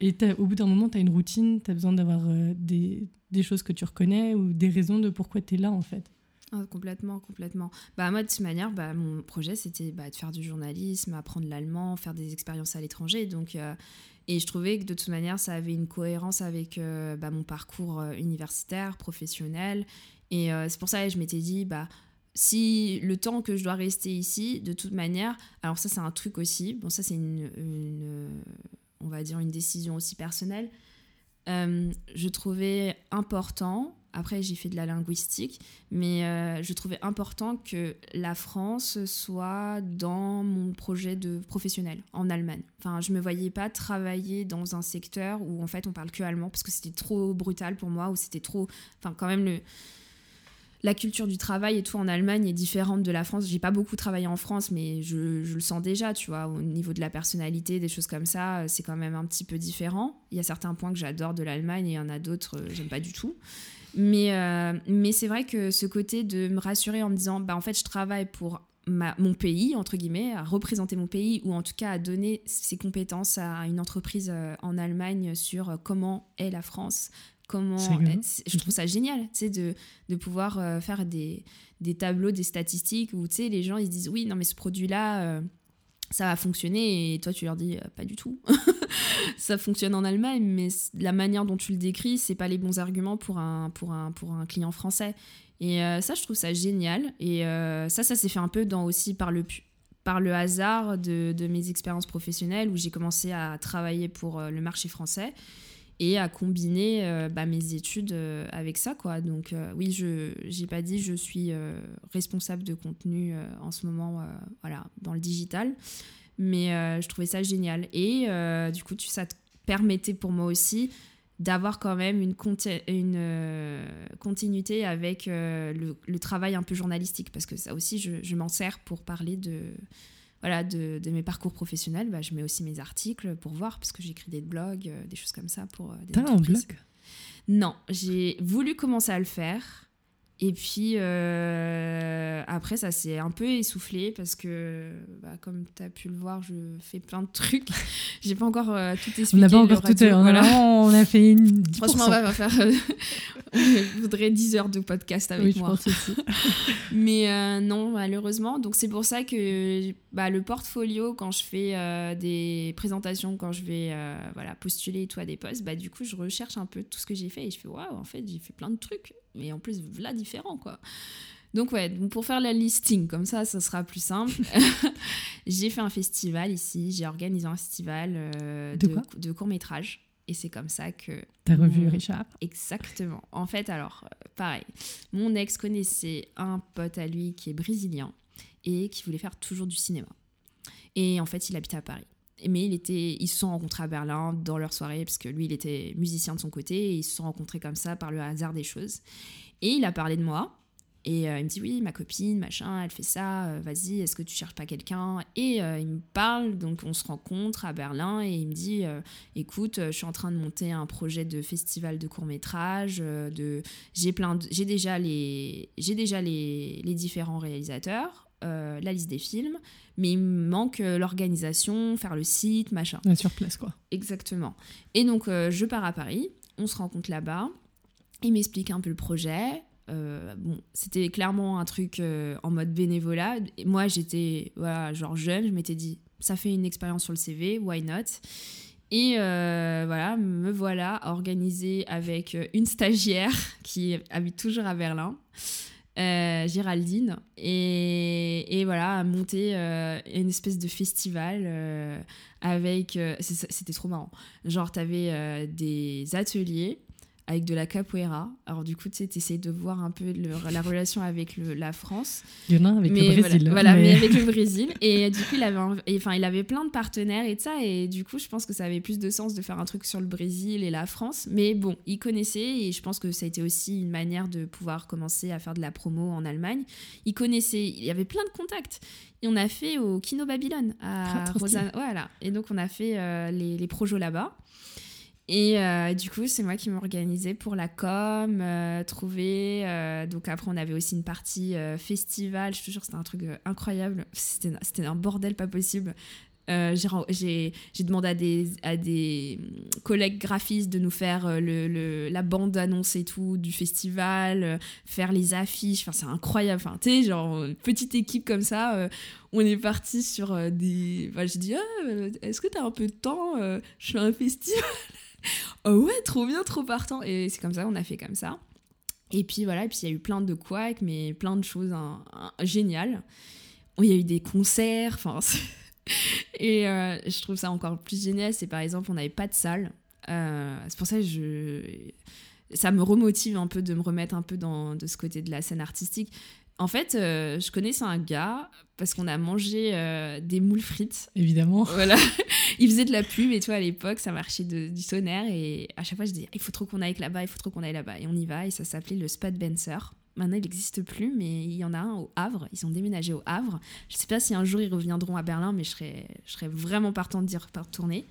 et au bout d'un moment tu as une routine, tu as besoin d'avoir euh, des, des, choses que tu reconnais ou des raisons de pourquoi tu es là en fait. Ah, complètement, complètement. Bah, moi, de toute manière, bah, mon projet, c'était bah, de faire du journalisme, apprendre l'allemand, faire des expériences à l'étranger. Donc, euh, et je trouvais que de toute manière, ça avait une cohérence avec euh, bah, mon parcours universitaire, professionnel. Et c'est pour ça que je m'étais dit, bah, si le temps que je dois rester ici, de toute manière, alors ça c'est un truc aussi, bon ça c'est une, on va dire une décision aussi personnelle, euh, je trouvais important, après j'ai fait de la linguistique, mais euh, je trouvais important que la France soit dans mon projet de professionnel en Allemagne. Enfin, je me voyais pas travailler dans un secteur où en fait on parle que allemand parce que c'était trop brutal pour moi, ou c'était trop, enfin quand même le la culture du travail et tout en Allemagne est différente de la France. J'ai pas beaucoup travaillé en France, mais je, le sens déjà, tu vois, au niveau de la personnalité, des choses comme ça, c'est quand même un petit peu différent. Il y a certains points que j'adore de l'Allemagne et il y en a d'autres, euh, j'aime pas du tout. Mais, euh, c'est vrai que ce côté de me rassurer en me disant, bah en fait, je travaille pour mon pays, entre guillemets, à représenter mon pays, ou en tout cas à donner ses compétences à une entreprise euh, en Allemagne sur comment est la France, comment je trouve ça génial tu de, de pouvoir euh, faire des, des, tableaux des statistiques où tu sais les gens ils se disent oui non mais ce produit là euh, ça va fonctionner et toi tu leur dis euh, pas du tout. *laughs* Ça fonctionne en Allemagne mais la manière dont tu le décris c'est pas les bons arguments pour un pour un pour un client français. Et ça je trouve ça génial et ça ça s'est fait un peu dans aussi par le par le hasard de, de mes expériences professionnelles où j'ai commencé à travailler pour le marché français et à combiner euh, bah, mes études euh, avec ça quoi. Donc euh, oui je j'ai pas dit je suis responsable de contenu en ce moment voilà dans le digital. Mais je trouvais ça génial. Et du coup ça te permettait pour moi aussi d'avoir quand même une, continuité avec le, travail un peu journalistique. Parce que ça aussi je m'en sers pour parler de voilà, de, mes parcours professionnels, bah, je mets aussi mes articles pour voir, parce que j'écris des blogs, euh, des choses comme ça pour euh, des T'as un blog? Non, j'ai voulu commencer à le faire. Et puis euh, après, ça s'est un peu essoufflé parce que, bah, comme tu as pu le voir, je fais plein de trucs. *laughs* J'ai pas encore euh, tout expliqué. On n'a pas encore tout. Voilà. On a fait une. 10%. Franchement, on va faire. Euh, *laughs* on voudrait 10 heures de podcast avec oui, moi. Je pense aussi. *laughs* Mais non, malheureusement. Donc c'est pour ça que bah, le portfolio, quand je fais des présentations, quand je vais voilà, postuler tout à des postes, bah, du coup, je recherche un peu tout ce que j'ai fait et je fais waouh, en fait, j'ai fait plein de trucs mais en plus là différent quoi. Donc ouais, pour faire la listing comme ça, ça sera plus simple. *laughs* j'ai fait un festival ici, j'ai organisé un festival euh, de, de, court métrage. Et c'est comme ça que... T'as revu Richard? Exactement. En fait, alors, euh, pareil, mon ex connaissait un pote à lui qui est brésilien et qui voulait faire toujours du cinéma. Et en fait, il habitait à Paris mais il était, ils se sont rencontrés à Berlin dans leur soirée, parce que lui, il était musicien de son côté, et ils se sont rencontrés comme ça par le hasard des choses. Et il a parlé de moi, et euh, il me dit oui, ma copine, machin, elle fait ça, euh, vas-y, est-ce que tu cherches pas quelqu'un? Et euh, il me parle, donc on se rencontre à Berlin, et il me dit, écoute, je suis en train de monter un projet de festival de court métrage, de, j'ai plein, j'ai déjà les, j'ai déjà les, les différents réalisateurs, la liste des films, mais il me manque euh, l'organisation, faire le site, machin. sur place, quoi. Exactement. Et donc, euh, je pars à Paris, on se rencontre là-bas, il m'explique un peu le projet. Euh, bon, c'était clairement un truc en mode bénévolat. Et moi, j'étais voilà, genre jeune, je m'étais dit, ça fait une expérience sur le CV, why not? Et voilà, me voilà organisée avec une stagiaire *laughs* qui habite toujours à Berlin. Euh, Géraldine, et, et, voilà, monter euh, une espèce de festival euh, avec. C'était trop marrant. Genre, t'avais des ateliers avec de la capoeira. Alors du coup, tu sais, essayes de voir un peu la relation avec la France. Il y en a avec le Brésil. Voilà, mais... avec le Brésil. Et du coup, il avait, enfin, il avait plein de partenaires et de ça. Et du coup, je pense que ça avait plus de sens de faire un truc sur le Brésil et la France. Mais bon, il connaissait et je pense que ça a été aussi une manière de pouvoir commencer à faire de la promo en Allemagne. Il connaissait, il y avait plein de contacts. Et on a fait au Kino Babylone à ah, Voilà. Et donc, on a fait euh, les, les projets là-bas. Et euh, du coup, c'est moi qui m'organisais pour la com, euh, trouver. Euh, donc après, on avait aussi une partie festival. Je te jure, c'était un truc incroyable. C'était un bordel pas possible. j'ai demandé à des, à des collègues graphistes de nous faire le, la bande annonce et tout du festival, faire les affiches. Enfin, c'est incroyable. Enfin, tu sais, genre, petite équipe comme ça. on est parti sur des. Enfin, je dis, ah, est-ce que tu as un peu de temps Je fais un festival? *laughs* oh ouais, trop bien, trop partant. Et c'est comme ça, on a fait comme ça. Et puis voilà, et puis il y a eu plein de couacs, mais plein de choses géniales. Il y a eu des concerts, enfin. *laughs* et euh, je trouve ça encore plus génial, c'est par exemple, on n'avait pas de salle. Euh, c'est pour ça que. Ça me remotive un peu de me remettre un peu dans de ce côté de la scène artistique. En fait, euh, je connaissais un gars parce qu'on a mangé euh, des moules frites. Évidemment. Voilà. *laughs* il faisait de la pub et toi, à l'époque, ça marchait du tonnerre. Et à chaque fois, je disais, il faut trop qu'on aille là-bas, il faut trop qu'on aille là-bas. Et on y va. Et ça s'appelait le Spot Benser. Maintenant, il n'existe plus, mais il y en a un au Havre. Ils ont déménagé au Havre. Je ne sais pas si un jour ils reviendront à Berlin, mais je serais, je serais vraiment partant de dire retourner.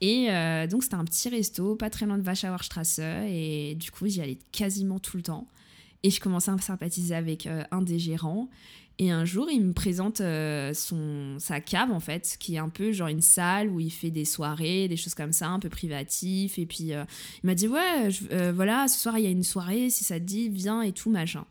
Et euh, donc, c'était un petit resto, pas très loin de Warschauer Strasse. Et du coup, j'y allais quasiment tout le temps. Et je commençais à sympathiser avec euh, un des gérants. Et un jour, il me présente euh, son, sa cave, en fait, qui est un peu genre une salle où il fait des soirées, des choses comme ça, un peu privatif. Et puis, euh, il m'a dit, ouais, voilà, ce soir, il y a une soirée, si ça te dit, viens et tout, machin.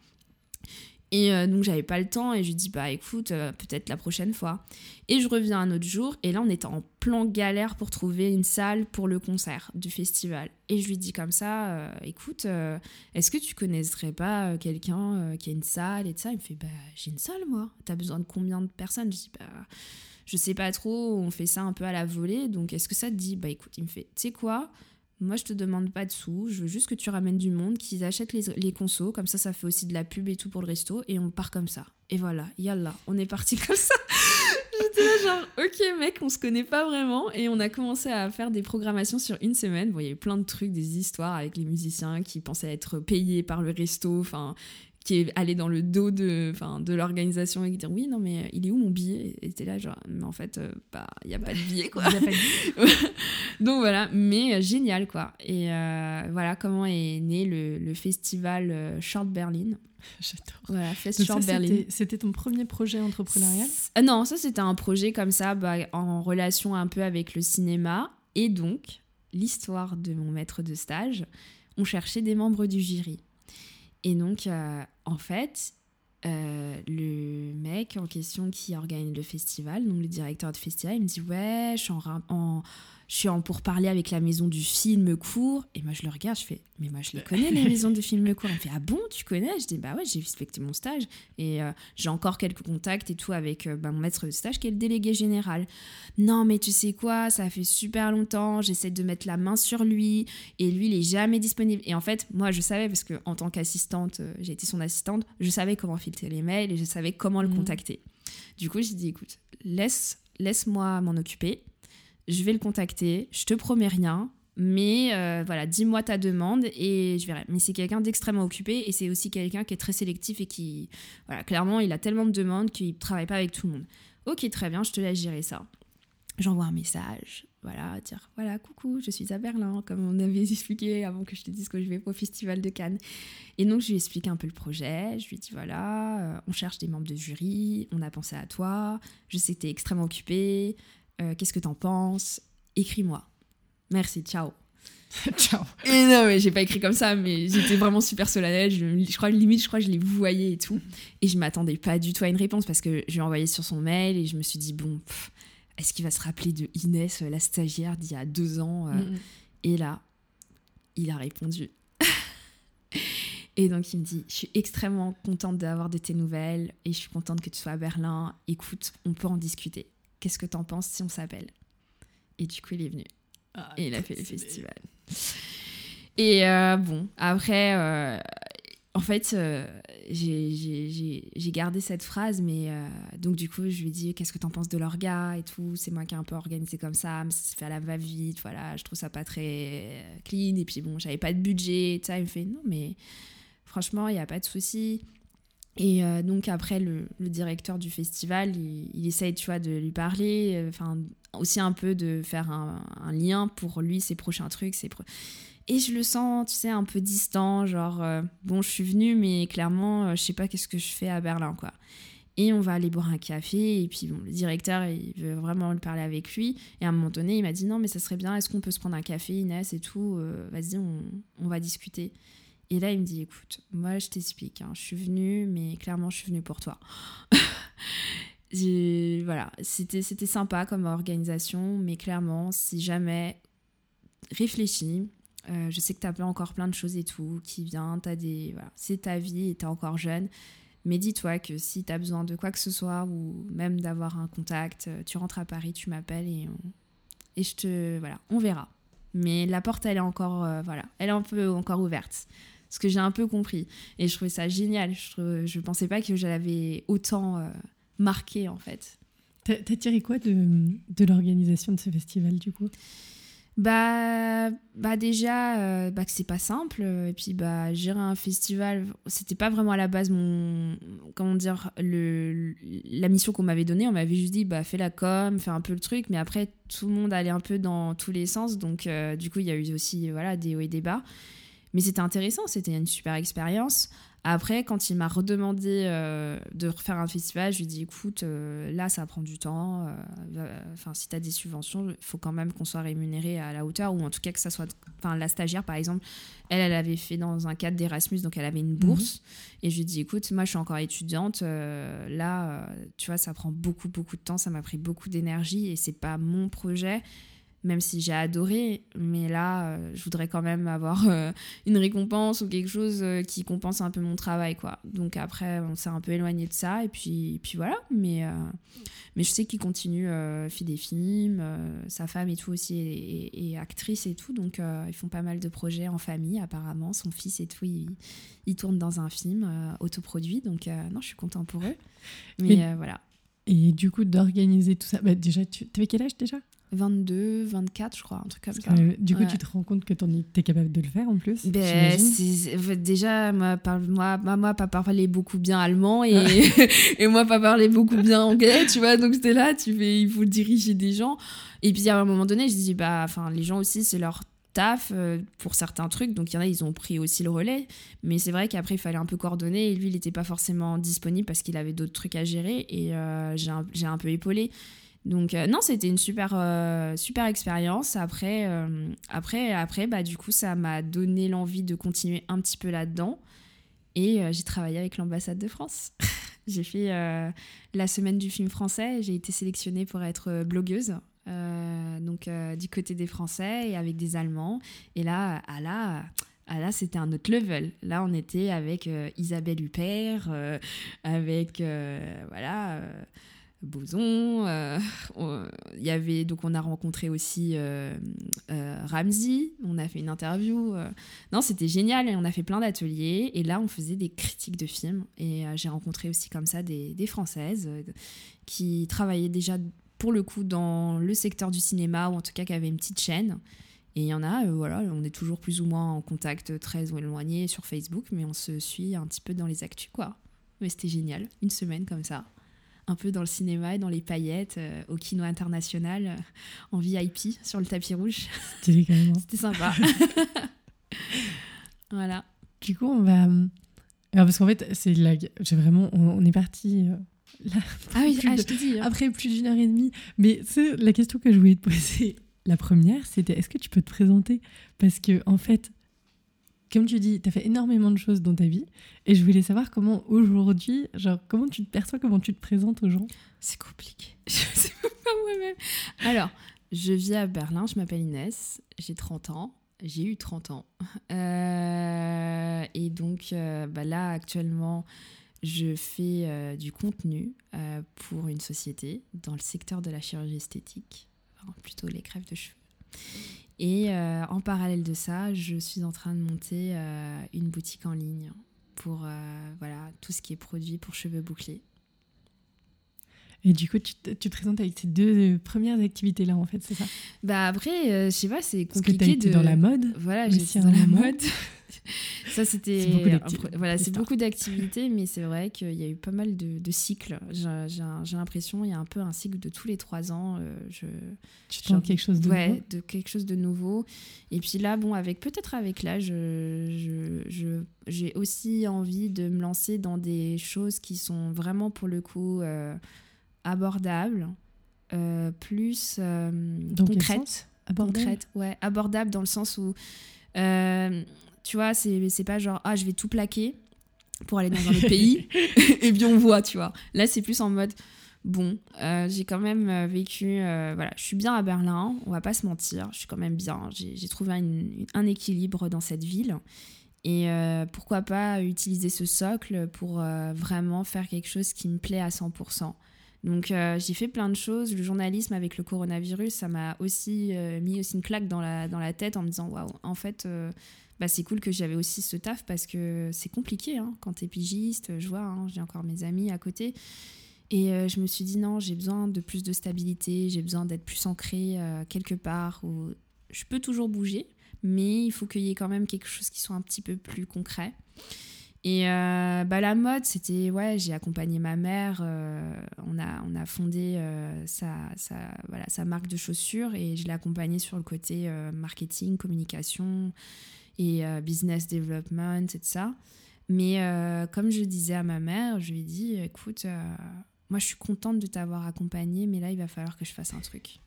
Et euh, donc j'avais pas le temps et je lui dis bah écoute euh, peut-être la prochaine fois. Et je reviens un autre jour et là on était en plan galère pour trouver une salle pour le concert du festival. Et je lui dis comme ça euh, écoute est-ce que tu connaisserais pas quelqu'un qui a une salle et de ça? Il me fait bah j'ai une salle moi. T'as besoin de combien de personnes? Je dis bah je sais pas trop. On fait ça un peu à la volée donc est-ce que ça te dit? Bah écoute il me fait tu sais quoi? Moi, je te demande pas de sous, je veux juste que tu ramènes du monde, qu'ils achètent les, les consos, comme ça, ça fait aussi de la pub et tout pour le resto, et on part comme ça. Et voilà, yalla, on est parti *laughs* comme ça. J'étais là genre, ok mec, on se connaît pas vraiment, et on a commencé à faire des programmations sur une semaine. Bon, il y avait plein de trucs, des histoires avec les musiciens qui pensaient être payés par le resto, enfin, qui est allé dans le dos de, de l'organisation et qui dire oui non mais il est où mon billet? Et t'es là genre mais en fait euh, bah il y a pas de billet quoi *laughs* donc voilà mais euh, génial quoi et euh, voilà comment est né le, festival Short Berlin J'adore. Voilà, Fest Short Berlin. C'était ton premier projet entrepreneurial? Non, ça c'était un projet comme ça, bah, en relation un peu avec le cinéma. Et donc, l'histoire de mon maître de stage, on cherchait des membres du jury. Et donc, euh, en fait, euh, le mec en question qui organise le festival, donc le directeur de festival, il me dit Ouais, je suis en, en je suis en pour parler avec la maison du film court. Et moi, je le regarde, je fais, mais moi, je les connais, les *laughs* maisons du film court. Il me fait, ah bon, tu connais? Je dis, bah ouais, j'ai respecté mon stage. Et euh, j'ai encore quelques contacts et tout avec euh, bah, mon maître de stage qui est le délégué général. Non, mais tu sais quoi, ça fait super longtemps, j'essaie de mettre la main sur lui. Et lui, il est jamais disponible. Et en fait, moi, je savais, parce que en tant qu'assistante, euh, j'ai été son assistante, je savais comment filtrer les mails et je savais comment le mmh. contacter. Du coup, j'ai dit, écoute, laisse, laisse-moi m'en occuper je vais le contacter, je te promets rien, mais euh, voilà, dis-moi ta demande et je verrai. Mais c'est quelqu'un d'extrêmement occupé et c'est aussi quelqu'un qui est très sélectif et qui, voilà, clairement, il a tellement de demandes qu'il ne travaille pas avec tout le monde. Ok, très bien, je te laisse gérer ça. J'envoie un message, voilà, dire voilà, coucou, je suis à Berlin, comme on avait expliqué avant que je te dise que je vais au Festival de Cannes. Et donc, je lui explique un peu le projet, je lui dis voilà, euh, on cherche des membres de jury, on a pensé à toi, je sais que tu es extrêmement occupé, euh, qu'est-ce que t'en penses? Écris-moi. Merci, ciao. *laughs* ciao. Et non, mais j'ai pas écrit comme ça, mais j'étais vraiment super solennelle. Je, crois, limite, je crois que je l'ai vouvoyé et tout. Et je m'attendais pas du tout à une réponse parce que je lui ai envoyé sur son mail et je me suis dit, bon, est-ce qu'il va se rappeler de Inès, la stagiaire d'il y a deux ans euh? Et là, il a répondu. *laughs* et donc, il me dit, je suis extrêmement contente d'avoir de tes nouvelles et je suis contente que tu sois à Berlin. Écoute, on peut en discuter. Qu'est-ce que t'en penses si on s'appelle? Et du coup, il est venu. Ah, et il a fait le festival. Et euh, bon, après, euh, en fait, euh, j'ai gardé cette phrase, mais donc du coup, je lui ai dit Qu'est-ce que t'en penses de l'orga et tout? C'est moi qui ai un peu organisé comme ça, mais ça se fait à la va-vite, voilà, je trouve ça pas très clean. Et puis bon, j'avais pas de budget, ça. Il me fait Non, mais franchement, il n'y a pas de souci. Et euh, donc après, le, directeur du festival, il, essaye, tu vois, de lui parler, euh, enfin aussi un peu de faire un, lien pour lui, ses prochains trucs. Ses Et je le sens, tu sais, un peu distant, genre, euh, bon, je suis venue, mais clairement, je sais pas qu'est-ce que je fais à Berlin, quoi. Et on va aller boire un café, et puis bon, le directeur, il veut vraiment le parler avec lui. Et à un moment donné, il m'a dit, non, mais ça serait bien, est-ce qu'on peut se prendre un café, Inès, et tout, vas-y, on va discuter. Et là, il me dit, écoute, moi, je t'explique, hein, je suis venue, mais clairement, je suis venue pour toi. *laughs* voilà, c'était, sympa comme organisation, mais clairement, si jamais réfléchis, euh, je sais que tu as plein, encore plein de choses et tout qui t'as des, voilà, c'est ta vie et tu es encore jeune, mais dis-toi que si tu as besoin de quoi que ce soit ou même d'avoir un contact, euh, tu rentres à Paris, tu m'appelles et, et je te, voilà, on verra. Mais la porte, elle est encore, euh, voilà, elle est un peu encore ouverte ce que j'ai un peu compris. Et je trouvais ça génial. Je ne pensais pas que j'avais autant euh, marqué, en fait. T'as tiré quoi de, de l'organisation de ce festival, du coup? Bah, bah déjà euh, bah que c'est pas simple et puis bah gérer un festival c'était pas vraiment à la base mon comment dire le la mission qu'on m'avait donnée on m'avait juste dit bah fais la com fais un peu le truc mais après tout le monde allait un peu dans tous les sens donc euh, du coup il y a eu aussi voilà des hauts et des bas mais c'était intéressant, c'était une super expérience. Après, quand il m'a redemandé euh, de refaire un festival, je lui ai dit écoute, euh, là, ça prend du temps. Euh, enfin, si tu as des subventions, il faut quand même qu'on soit rémunéré à la hauteur, ou en tout cas que ça soit. Enfin, la stagiaire, par exemple, elle, elle avait fait dans un cadre d'Erasmus, donc elle avait une bourse. Mhm. Et je lui ai dit écoute, moi, je suis encore étudiante. là, tu vois, ça prend beaucoup, beaucoup de temps, ça m'a pris beaucoup d'énergie, et c'est pas mon projet même si j'ai adoré, mais là, euh, je voudrais quand même avoir euh, une récompense ou quelque chose euh, qui compense un peu mon travail, quoi. Donc après, on s'est un peu éloigné de ça, et puis, puis voilà. Mais, mais je sais qu'il continue, fait des films, sa femme et tout aussi est, actrice et tout, donc ils font pas mal de projets en famille, apparemment. Son fils et tout, il, il tourne dans un film autoproduit, donc non, je suis content pour eux. *laughs* Mais voilà. Et du coup, d'organiser tout ça, bah, déjà, tu avais quel âge déjà? 22, 24, je crois, un truc comme ça. du coup, tu te rends compte que tu es capable de le faire en plus ben, Déjà, moi, par, moi, moi, pas parler beaucoup bien allemand et, *laughs* et moi, pas parler beaucoup bien anglais, tu vois. Donc, c'était là, tu fais, il faut diriger des gens. Et puis, à un moment donné, je dis, bah, enfin, les gens aussi, c'est leur taf euh, pour certains trucs. Donc, il y en a, ils ont pris aussi le relais. Mais c'est vrai qu'après, il fallait un peu coordonner. Et lui, il n'était pas forcément disponible parce qu'il avait d'autres trucs à gérer. Et euh, j'ai un, un peu épaulé. Donc euh, non, c'était une super euh, super expérience. Après euh, après après bah du coup ça m'a donné l'envie de continuer un petit peu là-dedans et j'ai travaillé avec l'ambassade de France. *laughs* j'ai fait la semaine du film français, j'ai été sélectionnée pour être blogueuse. donc du côté des Français et avec des Allemands. Et là, à la ah là, c'était un autre level. Là, on était avec Isabelle Huppert, avec voilà Boson. Euh, *laughs* y avait donc on a rencontré aussi euh, euh, Ramsey. On a fait une interview. Non, c'était génial et on a fait plein d'ateliers. Et là, on faisait des critiques de films. Et j'ai rencontré aussi comme ça des, des Françaises qui travaillaient déjà pour le coup dans le secteur du cinéma ou en tout cas qui avaient une petite chaîne. Et il y en a, voilà, on est toujours plus ou moins en contact très éloigné sur Facebook, mais on se suit un petit peu dans les actus, quoi. Mais c'était génial, une semaine comme ça un peu dans le cinéma et dans les paillettes, euh, au Kino International, euh, en VIP, sur le tapis rouge. C'était *laughs* sympa. *laughs* voilà. Du coup, on va. Alors, parce qu'en fait, c'est la... j'ai vraiment. On, est parti. Euh, ah oui, ah, je te dis. Hein. Après plus d'une heure et demie. Mais c'est la question que je voulais te poser. *laughs* La première, c'était est-ce que tu peux te présenter? Parce que, en fait, comme tu dis, tu as fait énormément de choses dans ta vie. Et je voulais savoir comment aujourd'hui, genre, comment tu te perçois, comment tu te présentes aux gens. C'est compliqué. *laughs* Je sais pas moi-même. Alors, je vis à Berlin, je m'appelle Inès, j'ai 30 ans. J'ai eu 30 ans. Euh, et donc, euh, bah là, actuellement, je fais euh, du contenu pour une société dans le secteur de la chirurgie esthétique, plutôt les crèves de cheveux. Et euh, en parallèle de ça, je suis en train de monter euh, une boutique en ligne pour euh, voilà, tout ce qui est produit pour cheveux bouclés. Et du coup, tu te, tu présentes avec ces deux premières activités-là, en fait, c'est ça? Bah après, je sais pas, c'est compliqué Parce que de... dans la mode Voilà, j'ai dans la mode. *laughs* *laughs* ça, c'était. Voilà, c'est beaucoup d'activités, mais c'est vrai qu'il y a eu pas mal de, cycles. J'ai l'impression il y a un peu un cycle de tous les trois ans. Euh, je, tu tentes quelque chose de ouais, de quelque chose de nouveau. Et puis là, bon, avec peut-être avec l'âge, j'ai je, j'ai aussi envie de me lancer dans des choses qui sont vraiment pour le coup euh, abordables, euh, plus concrètes. Abordable. ouais, abordable dans le sens où euh, tu vois, c'est pas genre, ah, je vais tout plaquer pour aller dans un autre pays, *laughs* *laughs* et bien on voit, tu vois. Là, c'est plus en mode, bon, euh, j'ai quand même euh, vécu, voilà, je suis bien à Berlin, on va pas se mentir, je suis quand même bien, j'ai trouvé un, équilibre dans cette ville. Et pourquoi pas utiliser ce socle pour vraiment faire quelque chose qui me plaît à 100%. Donc j'ai fait plein de choses. Le journalisme avec le coronavirus, ça m'a aussi mis aussi une claque dans la, dans la tête en me disant waouh, en fait, bah, c'est cool que j'avais aussi ce taf parce que c'est compliqué hein, quand t'es pigiste. Je vois, hein, j'ai encore mes amis à côté. Et euh, je me suis dit non, j'ai besoin de plus de stabilité, j'ai besoin d'être plus ancrée euh, quelque part où je peux toujours bouger, mais il faut qu'il y ait quand même quelque chose qui soit un petit peu plus concret. Et euh, bah, la mode, c'était, ouais, j'ai accompagné ma mère, on, a, on a fondé sa, sa, voilà, sa marque de chaussures et je l'ai accompagnée sur le côté marketing, communication, et euh, business development et ça. Mais euh, comme je disais à ma mère, je lui ai dit, écoute, euh, moi je suis contente de t'avoir accompagnée, mais là il va falloir que je fasse un truc.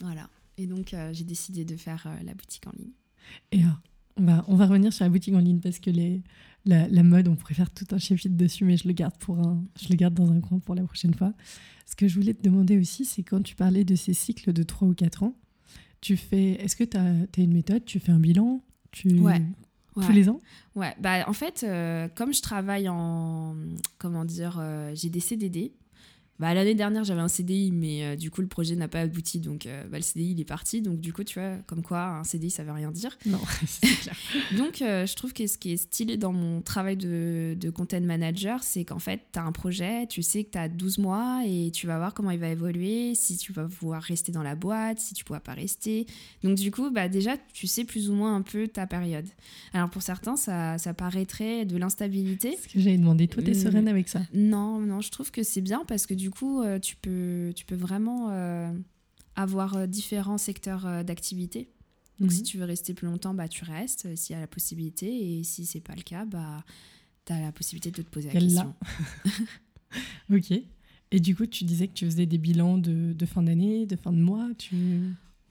Voilà. Et donc j'ai décidé de faire la boutique en ligne. Et on, va, on va revenir sur la boutique en ligne parce que les, la, la, mode, on pourrait faire tout un chapitre dessus, mais je le garde pour un, je le garde dans un coin pour la prochaine fois. Ce que je voulais te demander aussi, c'est quand tu parlais de ces cycles de 3 ou 4 ans, tu fais, est-ce que tu as, as, une méthode, tu fais un bilan, tu... Ouais. Tous les ans? Ouais, bah en fait, euh, comme je travaille en. Comment dire euh, J'ai des CDD. Bah, L'année dernière, j'avais un CDI, mais euh, du coup, le projet n'a pas abouti. Donc, euh, bah, le CDI, il est parti. Donc, du coup, tu vois, comme quoi, un CDI, ça veut rien dire. Non, *laughs* *laughs* donc, euh, je trouve que ce qui est stylé dans mon travail de, de content manager, c'est qu'en fait, tu as un projet, tu sais que tu as 12 mois et tu vas voir comment il va évoluer, si tu vas pouvoir rester dans la boîte, si tu ne pourras pas rester. Donc, du coup, bah, déjà, tu sais plus ou moins un peu ta période. Alors, pour certains, ça, ça paraîtrait de l'instabilité. Ce que j'avais demandé. Toi, tu es sereine avec ça? Non, non, je trouve que c'est bien parce que du coup, euh, tu, peux, tu peux vraiment euh, avoir euh, différents secteurs d'activité. Donc, si mhm. tu veux rester plus longtemps, bah, tu restes s'il y a la possibilité. Et si c'est pas le cas, bah, tu as la possibilité de te poser la question. *laughs* ok. Et du coup, tu disais que tu faisais des bilans de, de fin d'année, de fin de mois. Tu...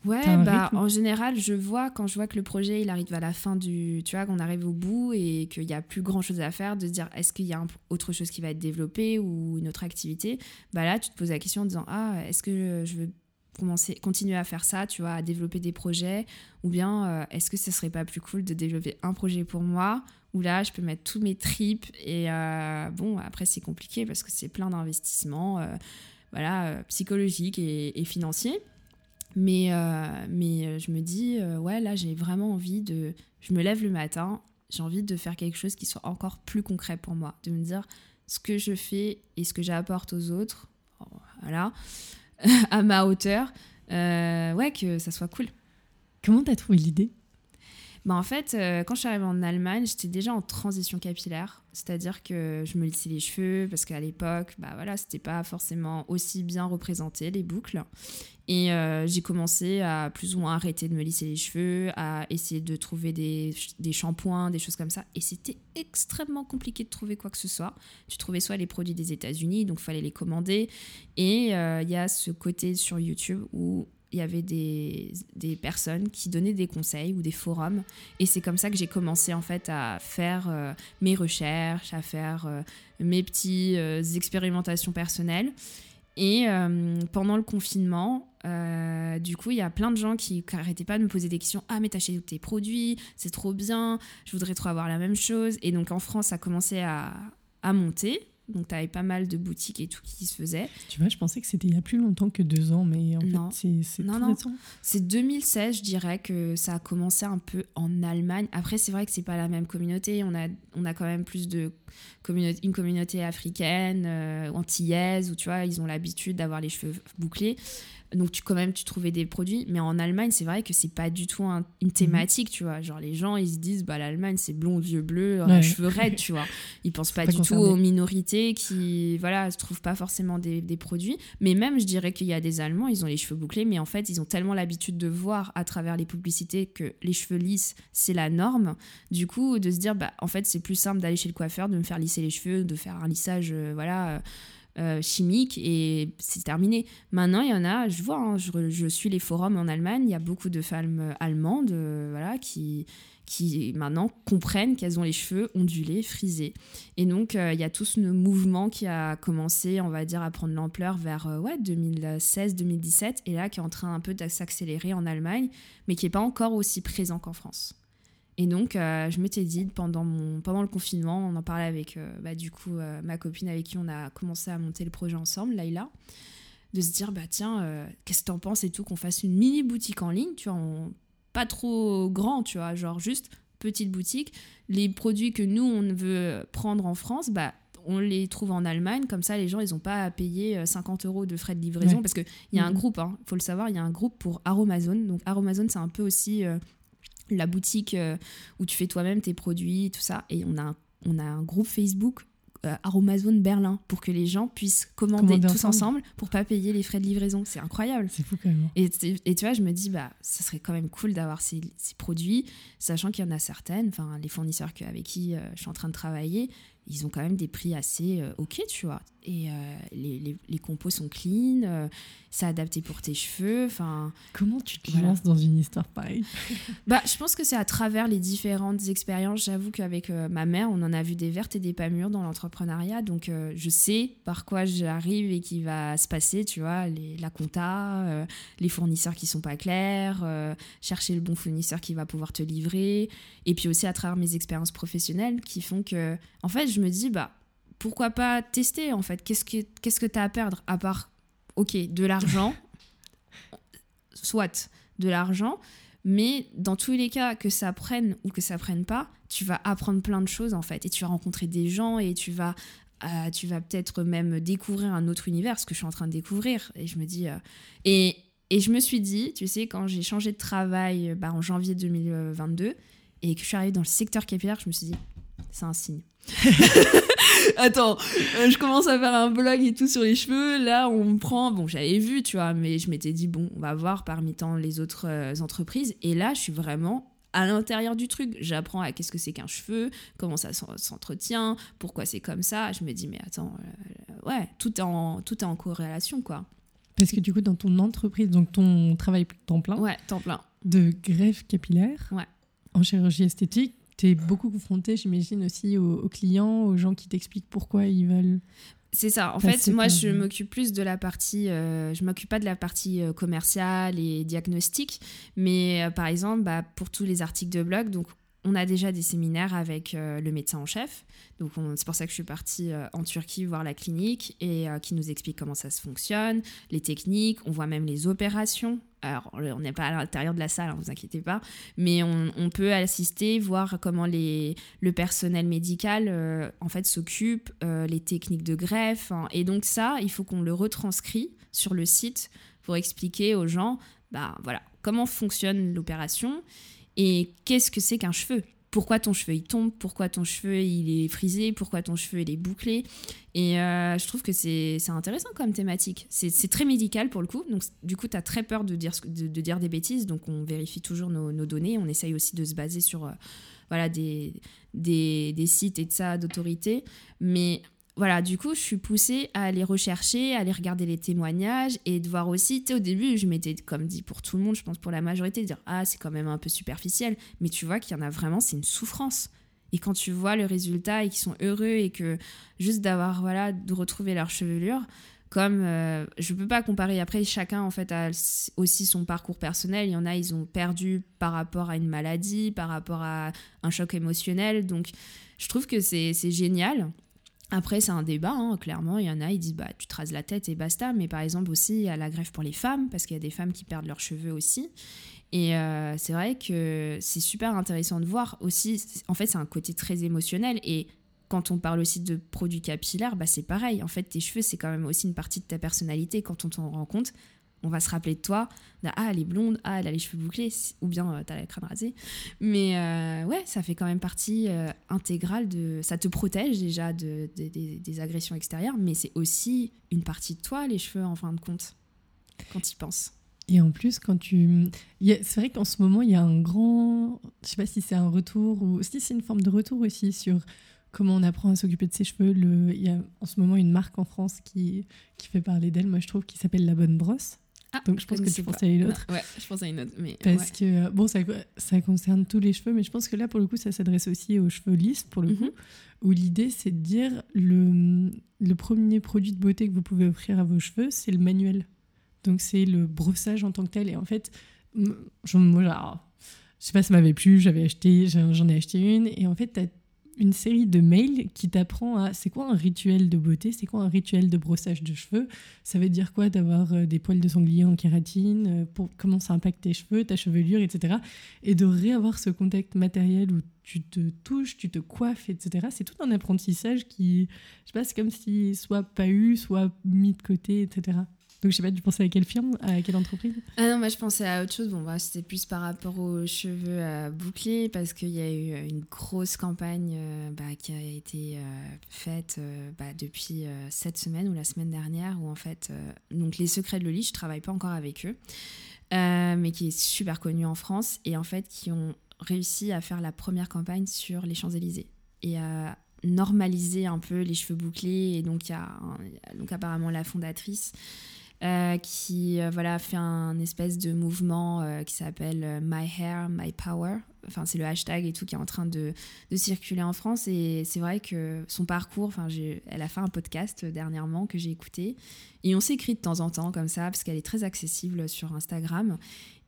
Ouais, bah, en général, je vois quand je vois que le projet il arrive à la fin du. Tu vois, qu'on arrive au bout et qu'il n'y a plus grand chose à faire, de se dire est-ce qu'il y a autre chose qui va être développée ou une autre activité Bah là, tu te poses la question en disant ah, est-ce que je veux commencer, continuer à faire ça, tu vois, à développer des projets Ou bien euh, est-ce que ce serait pas plus cool de développer un projet pour moi où là, je peux mettre tous mes tripes et euh, bon, après, c'est compliqué parce que c'est plein d'investissements. Euh, voilà, psychologiques et, et financiers. Mais, euh, mais euh, je me dis, euh, ouais, là, j'ai vraiment envie de. Je me lève le matin, j'ai envie de faire quelque chose qui soit encore plus concret pour moi. De me dire ce que je fais et ce que j'apporte aux autres, voilà, *laughs* à ma hauteur, ouais, que ça soit cool. Comment t'as trouvé l'idée? Bah en fait, quand je suis arrivée en Allemagne, j'étais déjà en transition capillaire. C'est-à-dire que je me lissais les cheveux parce qu'à l'époque, bah voilà, c'était pas forcément aussi bien représenté, les boucles. Et euh, j'ai commencé à plus ou moins arrêter de me lisser les cheveux, à essayer de trouver des, des shampoings, des choses comme ça. Et c'était extrêmement compliqué de trouver quoi que ce soit. Tu trouvais soit les produits des États-Unis, donc il fallait les commander. Et euh, il y a ce côté sur YouTube où il y avait des, des, personnes qui donnaient des conseils ou des forums. Et c'est comme ça que j'ai commencé en fait à faire euh, mes recherches, à faire mes petites expérimentations personnelles. Et pendant le confinement, euh, du coup, il y a plein de gens qui n'arrêtaient pas de me poser des questions. Ah, mais t'as acheté tes produits, c'est trop bien, je voudrais trop avoir la même chose. Et donc en France, ça a commencé à, à monter. Donc, tu avais pas mal de boutiques et tout qui se faisaient. Tu vois, je pensais que c'était il y a plus longtemps que deux ans, mais en non. fait, c'est non, non. C'est 2016, je dirais que ça a commencé un peu en Allemagne. Après, c'est vrai que c'est pas la même communauté. On a, on a quand même plus de communauté, une communauté africaine, euh, antillaise, où tu vois, ils ont l'habitude d'avoir les cheveux bouclés. Donc tu quand même tu trouvais des produits, mais en Allemagne c'est vrai que c'est pas du tout une Mhm. thématique, tu vois. Genre les gens ils se disent bah l'Allemagne c'est blond, vieux, bleu, Ouais. cheveux raides, tu vois. Ils pensent pas, Pas du tout aux minorités qui voilà se trouvent pas forcément des, des produits. Mais même je dirais qu'il y a des Allemands ils ont les cheveux bouclés, mais en fait ils ont tellement l'habitude de voir à travers les publicités que les cheveux lisses c'est la norme. Du coup de se dire bah en fait c'est plus simple d'aller chez le coiffeur, de me faire lisser les cheveux, de faire un lissage euh, voilà. euh, euh, chimique et c'est terminé. Maintenant, il y en a, je vois, hein, je, suis les forums en Allemagne, il y a beaucoup de femmes euh, allemandes euh, voilà, qui, qui maintenant comprennent qu'elles ont les cheveux ondulés, frisés. Et donc, il y a tout ce mouvement qui a commencé, on va dire, à prendre l'ampleur vers euh, ouais, 2016-2017 et là qui est en train un peu de s'accélérer en Allemagne, mais qui n'est pas encore aussi présent qu'en France. Et donc, euh, je m'étais dit, pendant, mon, pendant le confinement, on en parlait avec, euh, bah, du coup, euh, ma copine avec qui on a commencé à monter le projet ensemble, Laïla, de se dire, bah tiens, qu'est-ce que t'en penses et tout, qu'on fasse une mini boutique en ligne, tu vois, pas trop grand, tu vois, genre juste petite boutique. Les produits que nous, on veut prendre en France, bah, on les trouve en Allemagne, comme ça les gens ils n'ont pas à payer euh, 50 euros de frais de livraison Ouais. parce qu'il y a un Mhm. groupe, il faut le savoir, il y a un groupe pour Aromazone. Donc Aromazone c'est un peu aussi la boutique euh, où tu fais toi-même tes produits, tout ça. Et on a un, on a un groupe Facebook euh, Aromazone Berlin pour que les gens puissent commander, Commander tous ensemble. ensemble pour pas payer les frais de livraison. C'est incroyable. C'est fou quand même. Et, t- et tu vois, je me dis, bah, ça serait quand même cool d'avoir ces, ces produits, sachant qu'il y en a certaines, enfin, les fournisseurs que- avec qui euh, je suis en train de travailler, ils ont quand même des prix assez euh, ok, tu vois. Et euh, les, les, les compos sont clean, euh, c'est adapté pour tes cheveux, enfin. Comment tu te Voilà. lances dans une histoire pareille? *laughs* Bah, je pense que c'est à travers les différentes expériences. J'avoue qu'avec ma mère, on en a vu des vertes et des pas mûres dans l'entrepreneuriat. Donc, je sais par quoi j'arrive et qui va se passer, tu vois, les, la compta, les fournisseurs qui sont pas clairs, chercher le bon fournisseur qui va pouvoir te livrer. Et puis aussi à travers mes expériences professionnelles qui font que, en fait, je me dis, bah, pourquoi pas tester, en fait? Qu'est-ce que qu'est-ce que tu as à perdre? À part, ok, de l'argent, *laughs* soit de l'argent, mais dans tous les cas, que ça prenne ou que ça prenne pas, tu vas apprendre plein de choses en fait. Et tu vas rencontrer des gens et tu vas, euh, tu vas peut-être même découvrir un autre univers, ce que je suis en train de découvrir. Et je me dis. euh, et, et je me suis dit, tu sais, quand j'ai changé de travail bah, en janvier 2022 et que je suis arrivée dans le secteur capillaire, je me suis dit, c'est un signe. *laughs* Attends, euh, je commence à faire un blog et tout sur les cheveux. Là, on me prend. Bon, j'avais vu, tu vois, mais je m'étais dit, bon, on va voir parmi tant les autres euh, entreprises. Et là, je suis vraiment à l'intérieur du truc. J'apprends à qu'est-ce que c'est qu'un cheveu, comment ça s'en- s'entretient, pourquoi c'est comme ça. Je me dis, mais attends, euh, ouais, tout est, en, tout est en corrélation, quoi. Parce que du coup, dans ton entreprise, donc ton travail temps plein Ouais, temps plein. de greffe capillaire Ouais. en chirurgie esthétique, tu es beaucoup confronté, j'imagine, aussi aux, aux clients, aux gens qui t'expliquent pourquoi ils veulent. C'est ça. En fait, moi, je m'occupe plus de la partie. euh, je m'occupe pas de la partie euh, commerciale et diagnostique, mais euh, par exemple, bah, pour tous les articles de blog, donc on a déjà des séminaires avec euh, le médecin en chef. Donc on- c'est pour ça que je suis partie euh, en Turquie voir la clinique et euh, qui nous explique comment ça se fonctionne, les techniques. On voit même les opérations. Alors on n'est pas à l'intérieur de la salle, ne vous inquiétez pas, mais on, peut assister, voir comment les, le personnel médical en fait s'occupe, les techniques de greffe. hein. et donc ça, il faut qu'on le retranscrit sur le site pour expliquer aux gens, bah voilà, comment fonctionne l'opération et qu'est-ce que c'est qu'un cheveu? Pourquoi ton cheveu il tombe, pourquoi ton cheveu il est frisé, pourquoi ton cheveu il est bouclé? Et euh, je trouve que c'est intéressant comme thématique. C'est très médical pour le coup. Donc du coup, tu as très peur de dire, de dire des bêtises. Donc on vérifie toujours nos, nos données. On essaye aussi de se baser sur euh, voilà, des, des, des sites et de ça d'autorité. Mais voilà, du coup, je suis poussée à aller rechercher, à aller regarder les témoignages et de voir aussi, au début, je m'étais, comme dit pour tout le monde, je pense pour la majorité, de dire, ah, c'est quand même un peu superficiel. Mais tu vois qu'il y en a vraiment, c'est une souffrance. Et quand tu vois le résultat et qu'ils sont heureux et que juste d'avoir, voilà, de retrouver leur chevelure, comme euh, je peux pas comparer après chacun en fait a aussi son parcours personnel il y en a ils ont perdu par rapport à une maladie par rapport à un choc émotionnel donc je trouve que c'est génial après c'est un débat hein, clairement il y en a ils disent bah tu te rases la tête et basta mais par exemple aussi il y a la greffe pour les femmes parce qu'il y a des femmes qui perdent leurs cheveux aussi et euh, c'est vrai que c'est super intéressant de voir aussi en fait c'est un côté très émotionnel et quand on parle aussi de produits capillaires, bah c'est pareil. En fait, tes cheveux, c'est quand même aussi une partie de ta personnalité. Quand on t'en rend compte, on va se rappeler de toi. Ah, elle est blonde, ah, elle a les cheveux bouclés, ou bien euh, t'as la crâne rasée. Mais euh, ouais, ça fait quand même partie euh, intégrale de. Ça te protège déjà de, des agressions extérieures, mais c'est aussi une partie de toi, les cheveux, en fin de compte, quand tu y penses. Et en plus, quand tu. C'est vrai qu'en ce moment, il y a un grand. Je sais pas si c'est un retour ou si c'est une forme de retour aussi sur comment on apprend à s'occuper de ses cheveux. Le... Il y a en ce moment une marque en France qui, qui fait parler d'elle, moi je trouve, qui s'appelle La Bonne Brosse. Ah, Donc je pense que tu penses à une autre. Ouais, je pense à une autre. Mais Parce que, bon, ça, ça concerne tous les cheveux, mais je pense que là, pour le coup, ça s'adresse aussi aux cheveux lisses, pour le mhm. coup, où l'idée, c'est de dire le, le premier produit de beauté que vous pouvez offrir à vos cheveux, c'est le manuel. Donc c'est le brossage en tant que tel. Et en fait, je, moi, je sais pas, ça m'avait plu, j'avais acheté, j'en ai acheté une, et en fait, tu as une série de mails qui t'apprend à c'est quoi un rituel de beauté, c'est quoi un rituel de brossage de cheveux, ça veut dire quoi d'avoir euh, des poils de sanglier en kératine, euh, pour, comment ça impacte tes cheveux, ta chevelure, etc. Et de réavoir ce contact matériel où tu te touches, tu te coiffes, etc. C'est tout un apprentissage qui, je sais pas, c'est comme si soit pas eu, soit mis de côté, etc. Donc je sais pas, tu pensais à quelle firme, à quelle entreprise Ah non, moi je pensais à autre chose. Bon, c'était plus par rapport aux cheveux euh, bouclés parce qu'il y a eu euh, une grosse campagne euh, bah, qui a été faite bah, depuis cette semaine ou la semaine dernière où en fait, donc les secrets de Loli, je travaille pas encore avec eux, mais qui est super connu en France et en fait qui ont réussi à faire la première campagne sur les Champs-Élysées et à normaliser un peu les cheveux bouclés et donc il y a donc apparemment la fondatrice euh, qui euh, voilà fait un espèce de mouvement euh, qui s'appelle My Hair, My Power. Enfin, c'est le hashtag et tout qui est en train de, de circuler en France. Et c'est vrai que son parcours, enfin, elle a fait un podcast dernièrement que j'ai écouté. Et on s'écrit de temps en temps comme ça, parce qu'elle est très accessible sur Instagram.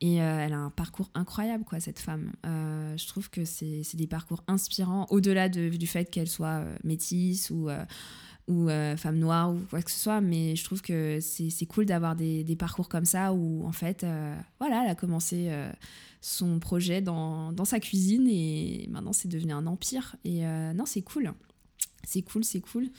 Et elle a un parcours incroyable, quoi, cette femme. je trouve que c'est des parcours inspirants, au-delà de, du fait qu'elle soit métisse ou ou euh, femme noire ou quoi que ce soit, mais je trouve que c'est cool d'avoir des, parcours comme ça où en fait, euh, voilà, elle a commencé euh, son projet dans, sa cuisine et maintenant c'est devenu un empire. Et non, c'est cool. C'est cool, c'est cool.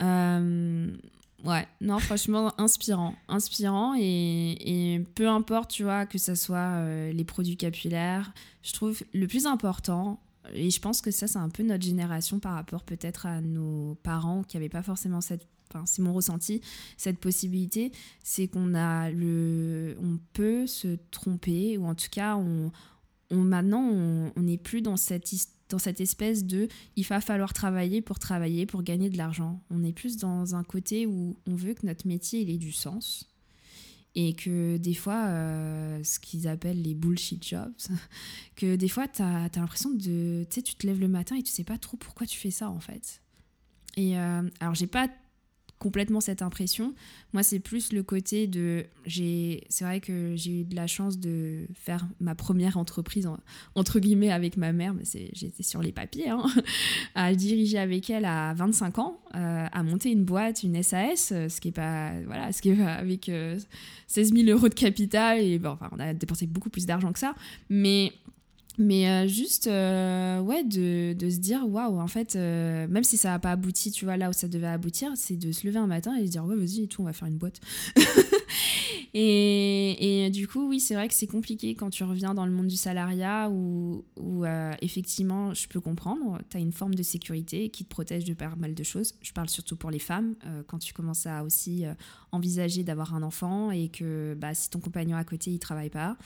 ouais, non, franchement, *laughs* inspirant. Inspirant et, et, peu importe, tu vois, que ce soit les produits capillaires, je trouve le plus important, et je pense que ça, c'est un peu notre génération par rapport peut-être à nos parents qui n'avaient pas forcément cette Enfin, c'est mon ressenti, cette possibilité, c'est qu'on a le, on peut se tromper ou en tout cas, on, on maintenant, on n'est plus dans cette dans cette espèce de il va falloir travailler pour travailler pour gagner de l'argent. On est plus dans un côté où on veut que notre métier ait du sens et que des fois, euh, ce qu'ils appellent les bullshit jobs, *laughs* que des fois, tu as, l'impression de. Tu sais, tu te lèves le matin et tu sais pas trop pourquoi tu fais ça en fait. Et euh, alors, j'ai pas complètement cette impression. Moi, c'est plus le côté de. C'est vrai que j'ai eu de la chance de faire ma première entreprise, entre guillemets, avec ma mère, mais j'étais sur les papiers, hein, *laughs* à diriger avec elle à 25 ans, euh, à monter une boîte, une SAS, ce qui est pas. Voilà, ce qui est avec 16 000 euros de capital, et bon, enfin, on a dépensé beaucoup plus d'argent que ça, mais mais euh, juste euh, ouais de, de, se dire waouh en fait euh, même si ça n'a pas abouti tu vois là où ça devait aboutir c'est de se lever un matin et se dire ouais vas-y tout on va faire une boîte. *laughs* Et, et, du coup oui c'est vrai que c'est compliqué quand tu reviens dans le monde du salariat où, où effectivement je peux comprendre tu as une forme de sécurité qui te protège de pas mal de choses. Je parle surtout pour les femmes quand tu commences à aussi envisager d'avoir un enfant et que bah, si ton compagnon à côté il travaille pas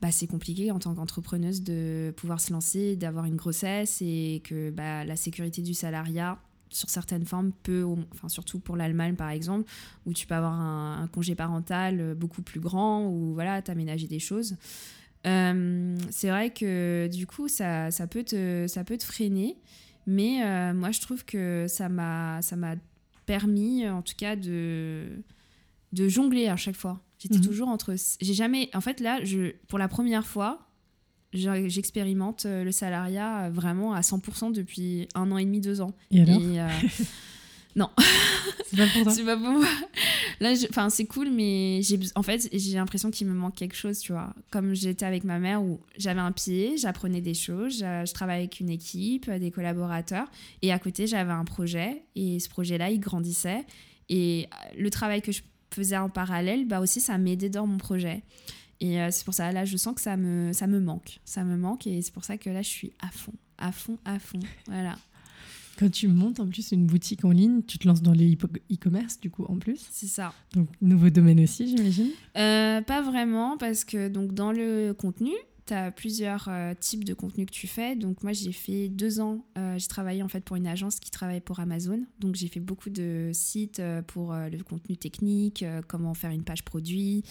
bah, c'est compliqué en tant qu'entrepreneuse de pouvoir se lancer, d'avoir une grossesse et que bah, la sécurité du salariat sur certaines formes peut, enfin surtout pour l'Allemagne par exemple, où tu peux avoir un, congé parental beaucoup plus grand, ou voilà, t'aménager des choses. Euh, c'est vrai que du coup, ça, ça, peut te, ça peut te freiner, mais euh, moi je trouve que ça m'a permis en tout cas de, de jongler à chaque fois. J'étais mhm. toujours entre. J'ai jamais. En fait, là, je, pour la première fois, j'expérimente euh, le salariat euh, vraiment à 100% depuis un an et demi, deux ans. Et alors euh, *laughs* Non. C'est pas pour toi *laughs* C'est pas pour moi. Là, enfin, c'est cool, mais j'ai, en fait, j'ai l'impression qu'il me manque quelque chose, tu vois. Comme j'étais avec ma mère où j'avais un pied, j'apprenais des choses, je, je travaillais avec une équipe, des collaborateurs, et à côté, j'avais un projet, et ce projet-là, il grandissait. Et le travail que je faisais en parallèle, bah aussi ça m'aidait dans mon projet. Et c'est pour ça, là, je sens que ça me, ça me manque. Ça me manque et c'est pour ça que là, je suis à fond, à fond, à fond. Voilà. Quand tu montes en plus une boutique en ligne, tu te lances dans les e-commerce du coup en plus. C'est ça. Donc nouveau domaine aussi, j'imagine. Euh, pas vraiment parce que donc dans le contenu, tu as plusieurs euh, types de contenu que tu fais. Donc moi j'ai fait deux ans, euh, j'ai travaillé en fait pour une agence qui travaille pour Amazon. Donc j'ai fait beaucoup de sites pour le contenu technique, comment faire une page produit,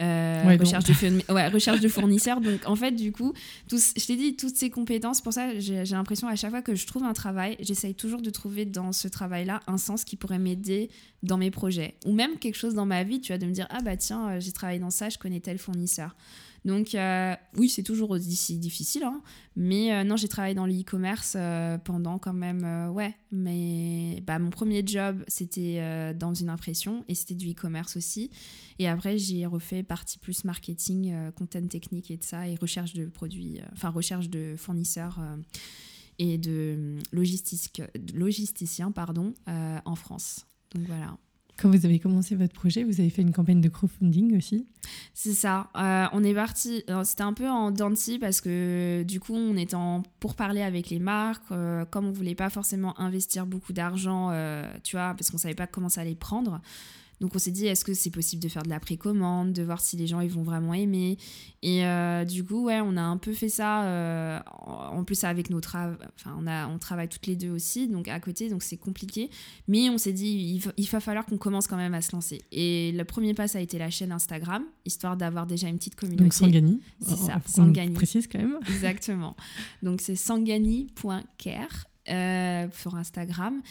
euh, recherche, de, *laughs* ouais, recherche de fournisseurs. Donc, en fait, du coup, je t'ai dit, toutes ces compétences, pour ça, j'ai l'impression à chaque fois que je trouve un travail, j'essaye toujours de trouver dans ce travail-là un sens qui pourrait m'aider dans mes projets. Ou même quelque chose dans ma vie, tu vois, de me dire, ah bah tiens, euh, j'ai travaillé dans ça, je connais tel fournisseur. Donc euh, oui, c'est toujours difficile, hein, mais euh, non, j'ai travaillé dans le e-commerce euh, pendant quand même, ouais, mais bah, mon premier job, c'était dans une impression et c'était du e-commerce aussi. Et après, j'ai refait partie plus marketing, content technique et de ça, et recherche de produits, enfin recherche de fournisseurs et de logisticiens pardon, en France. Donc voilà. Quand vous avez commencé votre projet, vous avez fait une campagne de crowdfunding aussi C'est ça. Euh, on est parti. C'était un peu en denti parce que du coup, on était en pour parler avec les marques. Euh, comme on voulait pas forcément investir beaucoup d'argent, euh, tu vois, parce qu'on savait pas comment ça allait prendre. Donc on s'est dit, est-ce que c'est possible de faire de la précommande, de voir si les gens ils vont vraiment aimer? Et euh, du coup, ouais, on a un peu fait ça. Euh, en plus avec nos travaux, enfin on a, on travaille toutes les deux aussi, donc à côté, donc c'est compliqué. Mais on s'est dit, il, va falloir qu'on commence quand même à se lancer. Et le premier pas, ça a été la chaîne Instagram, histoire d'avoir déjà une petite communauté. Donc Sangani. C'est ça, Sangani. précise quand même. Exactement. Donc c'est sangani.care. Euh, sur Instagram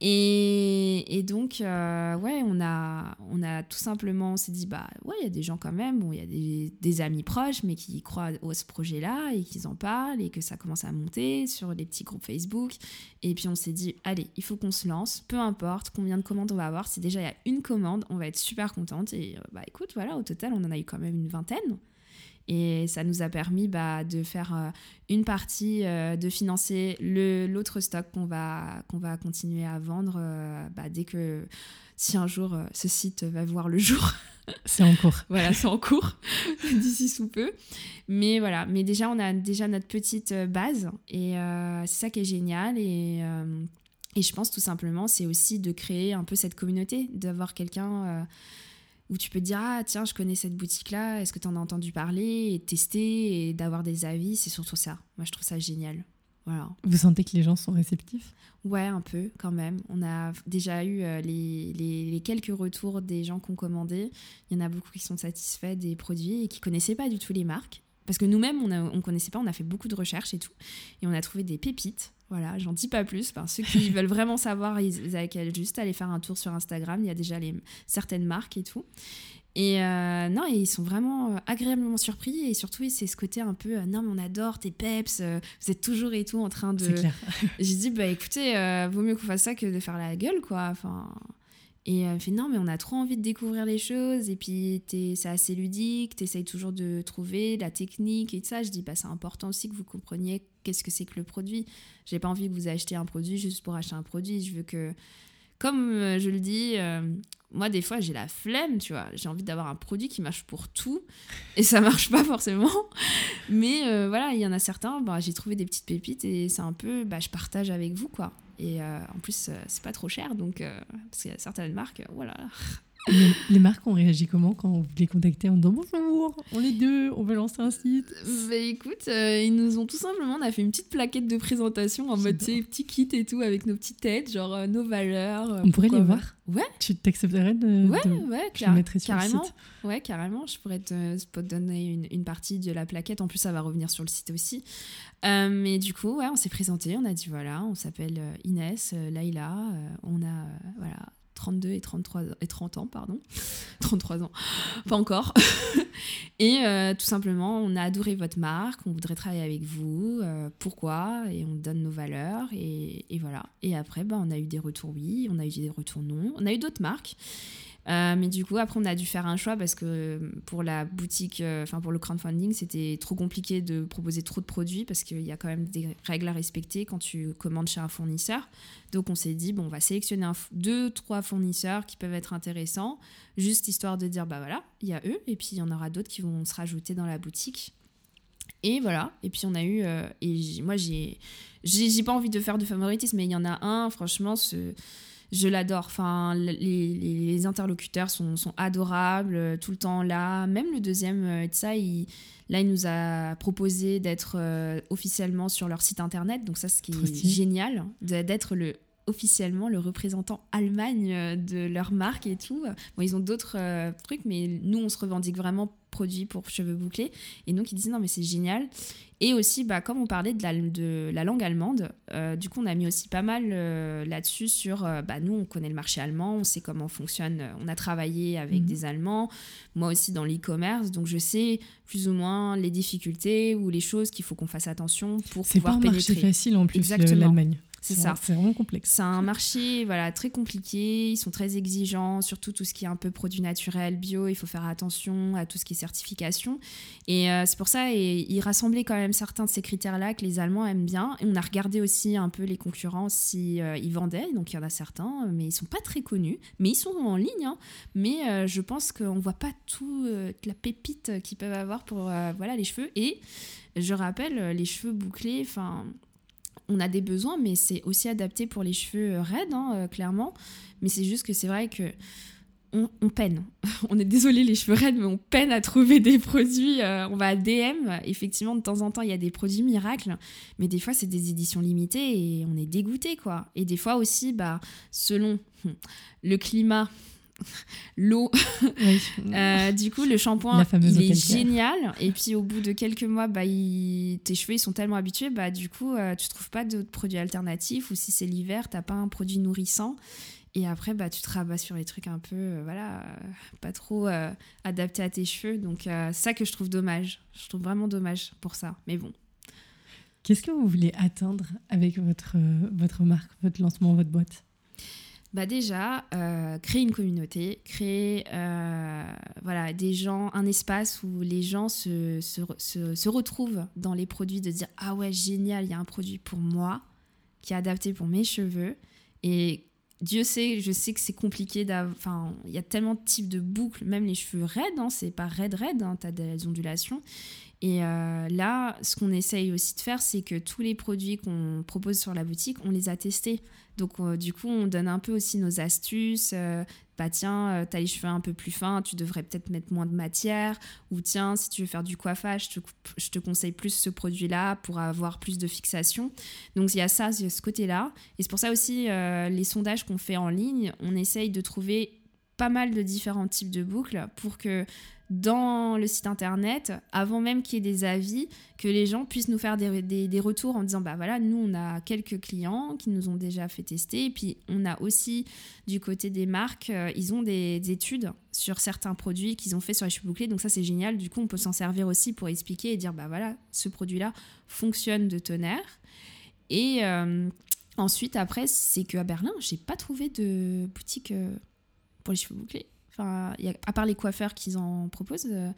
et, donc, euh, ouais, on a, on a tout simplement, on s'est dit, bah ouais, il y a des gens quand même, bon, il y a des, des, amis proches, mais qui croient au ce projet-là et qu'ils en parlent et que ça commence à monter sur les petits groupes Facebook. Et puis on s'est dit, allez, il faut qu'on se lance, peu importe combien de commandes on va avoir, si déjà il y a une commande, on va être super contente. Et euh, bah écoute, voilà, au total, on en a eu quand même une vingtaine. Et ça nous a permis bah, de faire euh, une partie, euh, de financer l'autre stock qu'on va, qu'on va continuer à vendre euh, bah, dès que, si un jour ce site va voir le jour. *laughs* C'est en cours. *laughs* voilà, c'est en cours, *laughs* d'ici sous peu. Mais voilà, mais déjà, on a déjà notre petite base et c'est ça qui est génial. Et, et je pense tout simplement, c'est aussi de créer un peu cette communauté, d'avoir quelqu'un où tu peux te dire ah tiens je connais cette boutique là est-ce que tu en as entendu parler et tester et d'avoir des avis c'est surtout ça. Moi je trouve ça génial. Voilà. Vous sentez que les gens sont réceptifs? Ouais un peu quand même. On a déjà eu euh, les, les, quelques retours des gens qui ont commandé. Il y en a beaucoup qui sont satisfaits des produits et qui connaissaient pas du tout les marques. Parce que nous-mêmes on ne connaissait pas on a fait beaucoup de recherches et tout. Et on a trouvé des pépites voilà, j'en dis pas plus. ceux qui *laughs* veulent vraiment savoir, ils, avaient juste aller faire un tour sur Instagram. Il y a déjà les, certaines marques et tout. Et euh, non, ils sont vraiment euh, agréablement surpris. Et surtout, c'est ce côté un peu euh, non, mais on adore tes peps, vous êtes toujours et tout en train de. *laughs* J'ai dit, bah écoutez, vaut mieux qu'on fasse ça que de faire la gueule, quoi. Enfin. Et elle fait non, mais on a trop envie de découvrir les choses. Et puis, c'est assez ludique. Tu essayes toujours de trouver la technique et tout ça. Je dis, bah, c'est important aussi que vous compreniez qu'est-ce que c'est que le produit. J'ai pas envie que vous achetiez un produit juste pour acheter un produit. Je veux que, comme euh, je le dis, euh, moi, des fois, j'ai la flemme, tu vois. J'ai envie d'avoir un produit qui marche pour tout. Et ça marche pas forcément. Mais euh, voilà, il y en a certains, bah, j'ai trouvé des petites pépites et c'est un peu, bah, je partage avec vous, quoi. Et euh, en plus, euh, c'est pas trop cher, donc euh, parce qu'il y a certaines marques, voilà. Les, marques ont réagi comment quand vous les contactez en disant bonjour, on est deux, on veut lancer un site? Bah écoute, ils nous ont tout simplement, on a fait une petite plaquette de présentation en mode petit kit et tout avec nos petites têtes, genre nos valeurs. on pourrait les voir Ouais. Tu t'accepterais de. Ouais, ouais, je sur carrément. Le site? Ouais, carrément. Je pourrais te, te donner une, une, partie de la plaquette. En plus, ça va revenir sur le site aussi. Euh, mais du coup, ouais, on s'est présenté. On a dit voilà, on s'appelle Inès, Laïla. on a voilà 32 et 33 et 30 ans, pardon. *laughs* 33 ans, pas encore. *laughs* et euh, tout simplement, on a adoré votre marque, on voudrait travailler avec vous, euh, pourquoi Et on donne nos valeurs, et, voilà. Et après, bah, on a eu des retours oui, on a eu des retours non. On a eu d'autres marques. Euh, mais du coup, après, on a dû faire un choix parce que pour la boutique, euh, enfin pour le crowdfunding, c'était trop compliqué de proposer trop de produits parce qu'il y a quand même des règles à respecter quand tu commandes chez un fournisseur. Donc on s'est dit, bon, on va sélectionner deux, trois fournisseurs qui peuvent être intéressants, juste histoire de dire, bah voilà, il y a eux, et puis il y en aura d'autres qui vont se rajouter dans la boutique. Et voilà, et puis on a eu, euh, et moi j'ai, j'ai pas envie de faire de favoritisme, mais il y en a un, franchement, ce je l'adore. Enfin, les, interlocuteurs sont, sont, adorables, euh, tout le temps là. Même le deuxième, euh, ça, il, là, il nous a proposé d'être euh, officiellement sur leur site internet. Donc ça, ce qui est génial, d'être le officiellement le représentant Allemagne de leur marque et tout. Bon, ils ont d'autres trucs, mais nous, on se revendique vraiment produit pour cheveux bouclés. Et donc, ils disaient non, mais c'est génial. Et aussi, bah, comme on parlait de la, de la langue allemande, euh, du coup, on a mis aussi pas mal euh, là-dessus sur, euh, bah, nous, on connaît le marché allemand, on sait comment fonctionne, on a travaillé avec mhm. des Allemands, moi aussi dans l'e-commerce, donc je sais plus ou moins les difficultés ou les choses qu'il faut qu'on fasse attention pour pouvoir pénétrer. C'est pas un marché facile en plus, l'Allemagne. C'est ça. C'est vraiment complexe. C'est un marché voilà, très compliqué. Ils sont très exigeants, surtout tout ce qui est un peu produit naturel, bio. Il faut faire attention à tout ce qui est certification. Et euh, c'est pour ça, et, ils rassemblaient quand même certains de ces critères-là que les Allemands aiment bien. Et on a regardé aussi un peu les concurrents si euh, ils vendaient. Donc il y en a certains, mais ils sont pas très connus. Mais ils sont en ligne. Hein. Mais euh, je pense qu'on voit pas tout la pépite qu'ils peuvent avoir pour voilà les cheveux. Et je rappelle, les cheveux bouclés, enfin on a des besoins, mais c'est aussi adapté pour les cheveux euh, raides, hein, euh, clairement. Mais c'est juste que c'est vrai que on, peine. *laughs* on est désolé les cheveux raides, mais on peine à trouver des produits. Euh, on va à DM. Effectivement, de temps en temps, il y a des produits miracles, mais des fois, c'est des éditions limitées et on est dégoûté, quoi. Et des fois aussi, bah, selon *laughs* le climat *laughs* l'eau. Euh, du coup, le shampoing, il est génial. Et puis, au bout de quelques mois, bah, tes cheveux ils sont tellement habitués, bah, du coup, euh, tu trouves pas d'autres produits alternatifs. Ou si c'est l'hiver, t'as pas un produit nourrissant. Et après, bah, tu te rabats sur les trucs un peu, euh, voilà, pas trop adaptés à tes cheveux. Donc, c'est ça que je trouve dommage. Je trouve vraiment dommage pour ça. Mais bon. Qu'est-ce que vous voulez atteindre avec votre, votre marque, votre lancement, votre boîte? Bah déjà, euh, créer une communauté, créer euh, voilà, des gens, un espace où les gens se, se, se, retrouvent dans les produits, de dire Ah ouais, génial, il y a un produit pour moi qui est adapté pour mes cheveux. Et Dieu sait, je sais que c'est compliqué Enfin, il y a tellement de types de boucles, même les cheveux raides, hein, c'est pas raide raide, hein, tu as des ondulations. Et euh, là, ce qu'on essaye aussi de faire, c'est que tous les produits qu'on propose sur la boutique, on les a testés. Donc, euh, du coup, on donne un peu aussi nos astuces. Euh, bah, tiens, tu as les cheveux un peu plus fins, tu devrais peut-être mettre moins de matière. Ou tiens, si tu veux faire du coiffage, je te, conseille plus ce produit-là pour avoir plus de fixation. Donc, il y a ça, y a ce côté-là. Et c'est pour ça aussi, les sondages qu'on fait en ligne, on essaye de trouver pas mal de différents types de boucles pour que dans le site internet, avant même qu'il y ait des avis, que les gens puissent nous faire des, des, retours en disant bah voilà, nous on a quelques clients qui nous ont déjà fait tester, et puis on a aussi du côté des marques, euh, ils ont des, études sur certains produits qu'ils ont fait sur les cheveux bouclés, donc ça c'est génial, du coup on peut s'en servir aussi pour expliquer et dire bah voilà, ce produit-là fonctionne de tonnerre. Et euh, ensuite après, c'est qu'à Berlin, j'ai pas trouvé de boutique euh, pour les cheveux bouclés. Enfin, à part les coiffeurs qu'ils en proposent, euh,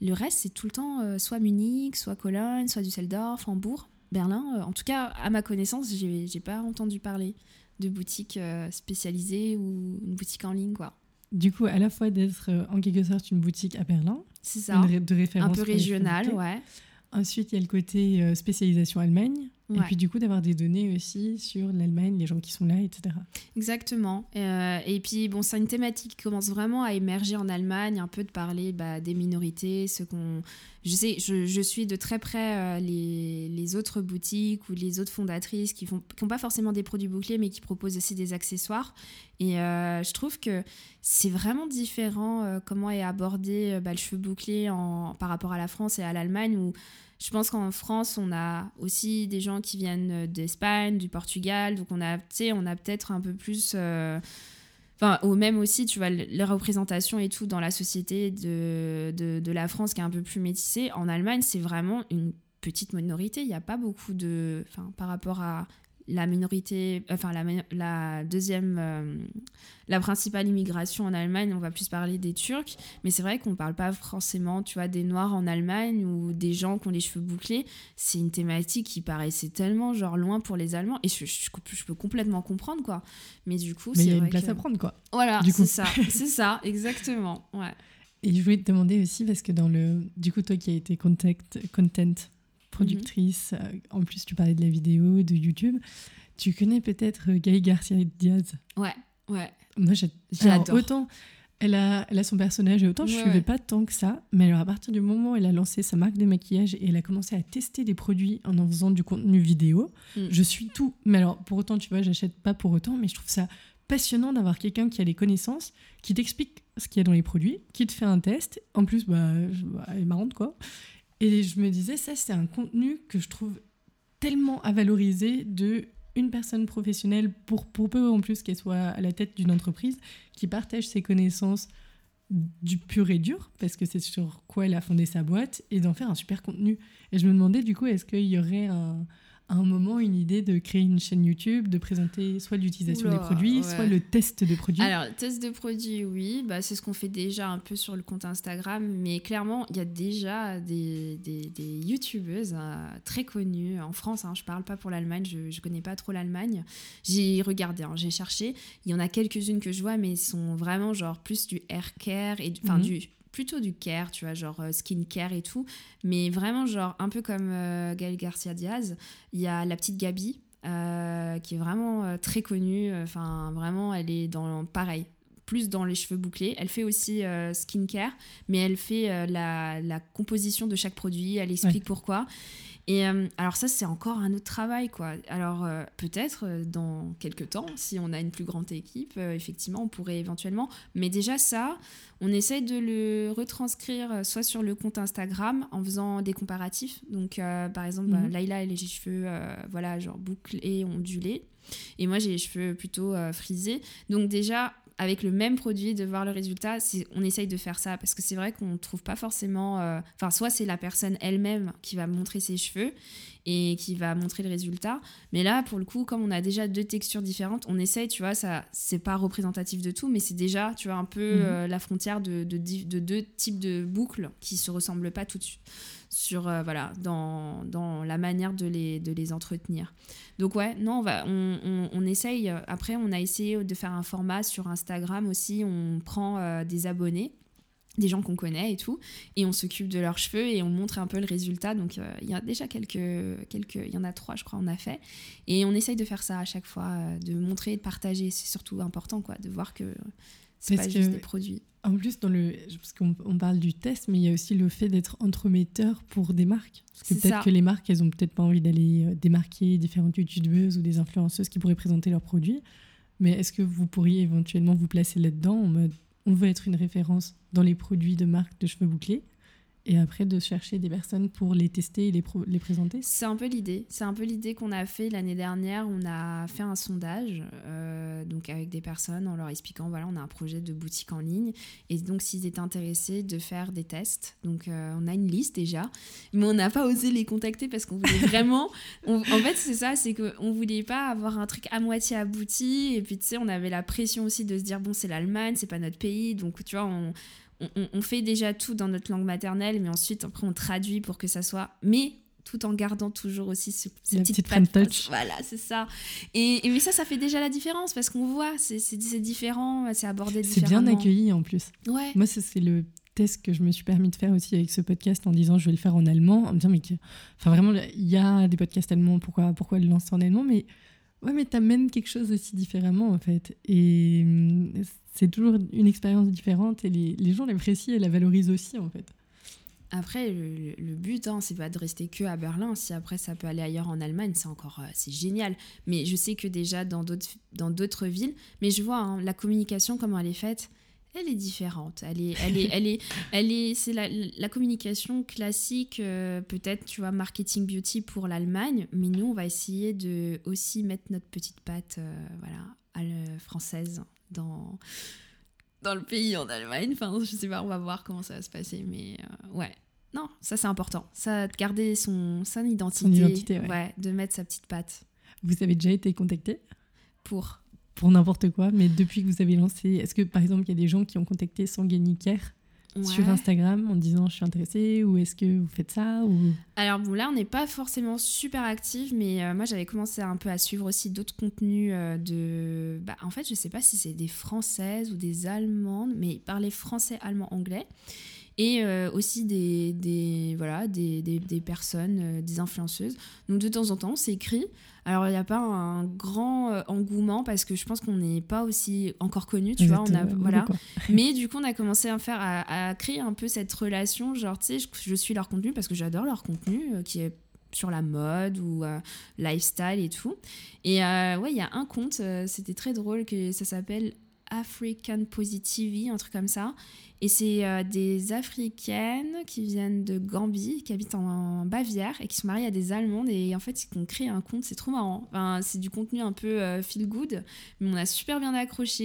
le reste, c'est tout le temps euh, soit Munich, soit Cologne, soit Düsseldorf, Hambourg, Berlin. Euh, en tout cas, à ma connaissance, j'ai pas entendu parler de boutique spécialisée ou une boutique en ligne, quoi. Du coup, à la fois d'être en quelque sorte une boutique à Berlin, de référence un peu régional, ouais. Ensuite, il y a le côté spécialisation Allemagne, et puis du coup, d'avoir des données aussi sur l'Allemagne, les gens qui sont là, etc. Exactement. Euh, et puis, bon, c'est une thématique qui commence vraiment à émerger en Allemagne, un peu de parler bah, des minorités, ce qu'on... Je sais, je, je, suis de très près euh, les, les, autres boutiques ou les autres fondatrices qui n'ont qui pas forcément des produits bouclés, mais qui proposent aussi des accessoires. Et euh, je trouve que c'est vraiment différent comment est abordé bah, le cheveu bouclé en, par rapport à la France et à l'Allemagne, où je pense qu'en France, on a aussi des gens qui viennent d'Espagne, du Portugal, donc on a, on a peut-être un peu plus... Euh, enfin, ou même aussi, tu vois, les représentations et tout dans la société de, de, de la France qui est un peu plus métissée. En Allemagne, c'est vraiment une petite minorité. Il n'y a pas beaucoup de... Enfin, par rapport à la minorité, enfin la, la deuxième, euh, la principale immigration en Allemagne, on va plus parler des Turcs, mais c'est vrai qu'on parle pas forcément, tu vois, des Noirs en Allemagne ou des gens qui ont les cheveux bouclés. C'est une thématique qui paraissait tellement genre loin pour les Allemands et je, je, peux complètement comprendre quoi. Mais du coup, mais il y a une place à prendre quoi. Voilà, c'est ça, c'est ça, exactement, ouais. Et je voulais te demander aussi, parce que dans le. Du coup, toi qui as été contact, content productrice, euh, en plus tu parlais de la vidéo, de YouTube, tu connais peut-être euh, Gaël Garcia Diaz Ouais, ouais. Moi j'adore. Autant elle a, elle a son personnage et autant je ne suivais pas tant que ça, mais alors à partir du moment où elle a lancé sa marque de maquillage et elle a commencé à tester des produits en en faisant du contenu vidéo, mm. je suis tout. Mais alors pour autant, tu vois, j'achète pas pour autant, mais je trouve ça passionnant d'avoir quelqu'un qui a les connaissances, qui t'explique ce qu'il y a dans les produits, qui te fait un test. En plus, bah, bah, elle est marrante, quoi. Et je me disais, ça, c'est un contenu que je trouve tellement à valoriser de une personne professionnelle, pour, pour peu en plus qu'elle soit à la tête d'une entreprise, qui partage ses connaissances du pur et dur, parce que c'est sur quoi elle a fondé sa boîte, et d'en faire un super contenu. Et je me demandais, du coup, est-ce qu'il y aurait un, à un moment une idée de créer une chaîne YouTube, de présenter soit l'utilisation des produits, soit le test de produits Alors, test de produits, oui, bah, c'est ce qu'on fait déjà un peu sur le compte Instagram, mais clairement, il y a déjà des, des, des YouTubeuses euh, très connues en France. Hein, je parle pas pour l'Allemagne, je ne connais pas trop l'Allemagne. J'ai regardé, hein, j'ai cherché. Il y en a quelques-unes que je vois, mais sont vraiment genre plus du hair care et enfin mhm. du plutôt du care, tu vois, genre euh, skin care et tout. Mais vraiment, genre, un peu comme euh, Gaël Garcia Diaz, il y a la petite Gabi, euh, qui est vraiment très connue. Enfin, vraiment, elle est dans pareil, plus dans les cheveux bouclés. Elle fait aussi skin care, mais elle fait la, la, composition de chaque produit. Elle explique pourquoi. Et euh, alors ça, c'est encore un autre travail, quoi. Alors euh, peut-être euh, dans quelques temps, si on a une plus grande équipe, effectivement, on pourrait éventuellement. Mais déjà ça, on essaye de le retranscrire soit sur le compte Instagram en faisant des comparatifs. Donc par exemple, mhm. Laila, elle a les cheveux, voilà, genre bouclés, ondulés. Et moi, j'ai les cheveux plutôt frisés. Donc déjà, avec le même produit, de voir le résultat, on essaye de faire ça parce que c'est vrai qu'on ne trouve pas forcément. Euh, enfin, soit c'est la personne elle-même qui va montrer ses cheveux et qui va montrer le résultat. Mais là, pour le coup, comme on a déjà deux textures différentes, on essaye, tu vois, ça, c'est pas représentatif de tout, mais c'est déjà, tu vois, un peu mhm. euh, la frontière de, de, deux types de boucles qui se ressemblent pas tout de suite sur euh, voilà dans, dans, la manière de les, de les entretenir. Donc ouais, non, on, va, on, on, essaye. Après, on a essayé de faire un format sur Instagram aussi. On prend euh, des abonnés des gens qu'on connaît et tout, et on s'occupe de leurs cheveux et on montre un peu le résultat. Donc euh, il y a déjà quelques, quelques, il y en a trois, je crois, on a fait, et on essaye de faire ça à chaque fois, de montrer, de partager. C'est surtout important, quoi, de voir que c'est pas juste des produits. En plus, dans le, parce qu'on on parle du test, mais il y a aussi le fait d'être entremetteur pour des marques. Parce que peut-être que les marques, elles ont peut-être pas envie d'aller euh, démarquer différentes youtubeuses ou des influenceuses qui pourraient présenter leurs produits. Mais est-ce que vous pourriez éventuellement vous placer là-dedans en mode on veut être une référence dans les produits de marques de cheveux bouclés et après de chercher des personnes pour les tester et les, les présenter C'est un peu l'idée. C'est un peu l'idée qu'on a fait l'année dernière. On a fait un sondage euh, donc avec des personnes en leur expliquant voilà, on a un projet de boutique en ligne et donc s'ils étaient intéressés de faire des tests. Donc euh, on a une liste déjà, mais on n'a pas osé les contacter parce qu'on voulait *laughs* vraiment. en fait, c'est ça, c'est qu'on voulait pas avoir un truc à moitié abouti et puis tu sais, on avait la pression aussi de se dire bon, c'est l'Allemagne, c'est pas notre pays, donc tu vois, on on, fait déjà tout dans notre langue maternelle, mais ensuite, après, on traduit pour que ça soit. Mais tout en gardant toujours aussi ce, cette petite, touch. Voilà, c'est ça. Et, mais ça, ça fait déjà la différence parce qu'on voit, c'est différent, c'est abordé différemment. C'est bien accueilli en plus. Ouais. Moi, c'est le test que je me suis permis de faire aussi avec ce podcast en disant je vais le faire en allemand, en me disant mais enfin vraiment il y a des podcasts allemands, pourquoi pourquoi le lancer en allemand, mais ouais mais t'amènes quelque chose aussi différemment en fait et hum, c'est toujours une expérience différente et les, les gens l'apprécient et la valorisent aussi en fait. Après, le, but, hein, c'est pas de rester que à Berlin. Si après ça peut aller ailleurs en Allemagne, c'est encore euh, c'est génial. Mais je sais que déjà dans d'autres villes, mais je vois hein, la communication comment elle est faite, elle est différente. Elle est elle est elle est *laughs* elle est c'est la, la, communication classique euh, peut-être tu vois marketing beauty pour l'Allemagne, mais nous on va essayer de aussi mettre notre petite patte euh, voilà à française dans, dans le pays, en Allemagne. Enfin, je sais pas, on va voir comment ça va se passer. Mais euh, ouais, non, ça c'est important. Ça, de garder son, son identité. Son identité ouais. ouais. de mettre sa petite patte. Vous avez déjà été contacté Pour Pour n'importe quoi, mais depuis que vous avez lancé, est-ce que par exemple il y a des gens qui ont contacté Sanganicaire sur Instagram en disant je suis intéressée ou est-ce que vous faites ça ou... Alors bon là on n'est pas forcément super active mais euh, moi j'avais commencé un peu à suivre aussi d'autres contenus euh, de... Bah, en fait je sais pas si c'est des françaises ou des allemandes mais ils parlaient français, allemand, anglais et euh, aussi des, des voilà, des, des, des personnes, des influenceuses. Donc de temps en temps, c'est écrit. Alors, il n'y a pas un grand euh, engouement parce que je pense qu'on n'est pas aussi encore connu, tu vois. On a, voilà. *laughs* Mais du coup, on a commencé à faire, à, créer un peu cette relation. Genre, tu sais, je, suis leur contenu parce que j'adore leur contenu euh, qui est sur la mode ou euh, lifestyle et tout. Et ouais, il y a un compte, c'était très drôle, que ça s'appelle African Positivity, un truc comme ça. Et c'est euh, des Africaines qui viennent de Gambie, qui habitent en, Bavière et qui sont mariées à des Allemandes. Et en fait, ils ont créé un compte, c'est trop marrant. Enfin, c'est du contenu un peu euh, feel good, mais on a super bien accroché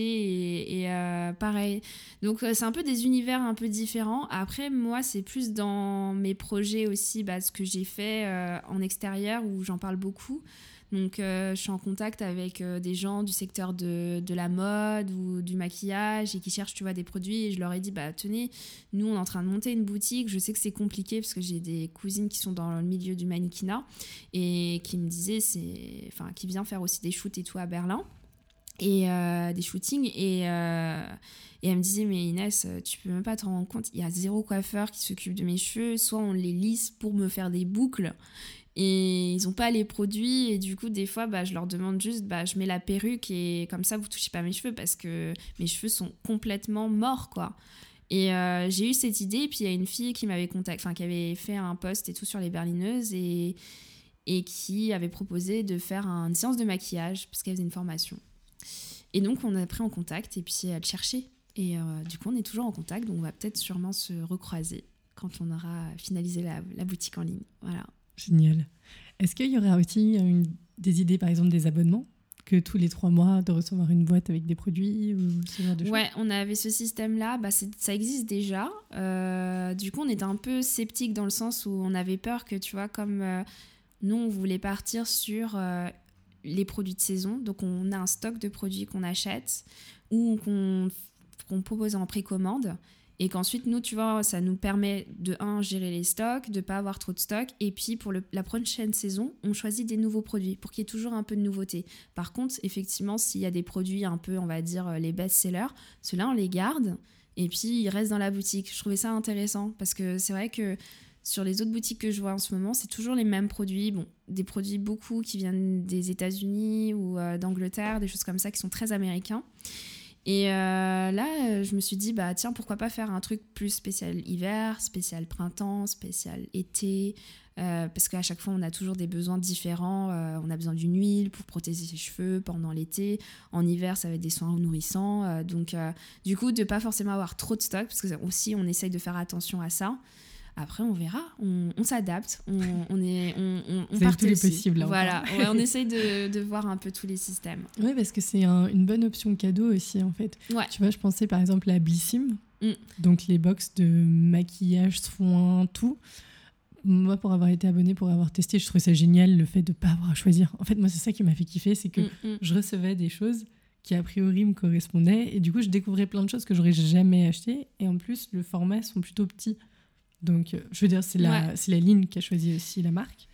et, euh, pareil. Donc, c'est un peu des univers un peu différents. Après, moi, c'est plus dans mes projets aussi, bah, ce que j'ai fait en extérieur où j'en parle beaucoup. Donc, euh, je suis en contact avec euh, des gens du secteur de, la mode ou du maquillage et qui cherchent, tu vois, des produits. Et je leur ai dit, bah, tenez, nous, on est en train de monter une boutique. Je sais que c'est compliqué parce que j'ai des cousines qui sont dans le milieu du mannequinat et qui me disaient, c'est, enfin, qui vient faire aussi des shoots et tout à Berlin et euh, des shootings et, et elle me disait mais Inès tu peux même pas te rendre compte il y a zéro coiffeur qui s'occupe de mes cheveux soit on les lisse pour me faire des boucles et ils ont pas les produits et du coup des fois bah, je leur demande juste bah, je mets la perruque et comme ça vous touchez pas mes cheveux parce que mes cheveux sont complètement morts quoi. Et euh, j'ai eu cette idée puis il y a une fille qui m'avait enfin qui avait fait un post et tout sur les berlineuses et et qui avait proposé de faire une séance de maquillage parce qu'elle faisait une formation. Et donc on a pris en contact et puis elle cherchait et euh, du coup on est toujours en contact donc on va peut-être sûrement se recroiser quand on aura finalisé la, la boutique en ligne. Voilà Génial. Est-ce qu'il y aurait aussi des idées, par exemple, des abonnements que tous les trois mois de recevoir une boîte avec des produits ou ce genre de Ouais, on avait ce système-là, bah ça existe déjà. Euh, du coup, on était un peu sceptique dans le sens où on avait peur que, tu vois, comme euh, nous, on voulait partir sur euh, les produits de saison. Donc, on a un stock de produits qu'on achète ou qu'on propose en précommande. Et qu'ensuite, nous, tu vois, ça nous permet de, un, gérer les stocks, de pas avoir trop de stocks. Et puis, pour la prochaine saison, on choisit des nouveaux produits pour qu'il y ait toujours un peu de nouveauté. Par contre, effectivement, s'il y a des produits un peu, on va dire, euh, les best-sellers, ceux-là, on les garde. Et puis, ils restent dans la boutique. Je trouvais ça intéressant parce que c'est vrai que sur les autres boutiques que je vois en ce moment, c'est toujours les mêmes produits. Bon, des produits beaucoup qui viennent des États-Unis ou euh, d'Angleterre, des choses comme ça qui sont très américains. Et euh, là, euh, je me suis dit, bah tiens, pourquoi pas faire un truc plus spécial hiver, spécial printemps, spécial été, euh, parce qu'à chaque fois, on a toujours des besoins différents. on a besoin d'une huile pour protéger ses cheveux pendant l'été. En hiver, ça va être des soins nourrissants. donc, du coup, de pas forcément avoir trop de stock, parce que aussi, on essaye de faire attention à ça. Après, on verra, on, s'adapte, on, *laughs* on, est, on, on part tous les possibles. voilà, on *laughs* essaye de, de, voir un peu tous les systèmes. Oui, parce que c'est une bonne option cadeau aussi, en fait. Ouais. Tu vois, je pensais par exemple à Blissim, mm. donc les box de maquillage, soins, tout. Moi, pour avoir été abonnée, pour avoir testé, je trouvais ça génial le fait de ne pas avoir à choisir. En fait, moi, c'est ça qui m'a fait kiffer, c'est que mm, mm. je recevais des choses qui a priori me correspondaient et du coup, je découvrais plein de choses que j'aurais jamais achetées et en plus, le format sont plutôt petits. Donc, euh, je veux dire, c'est la, la ligne qui a choisi aussi la marque.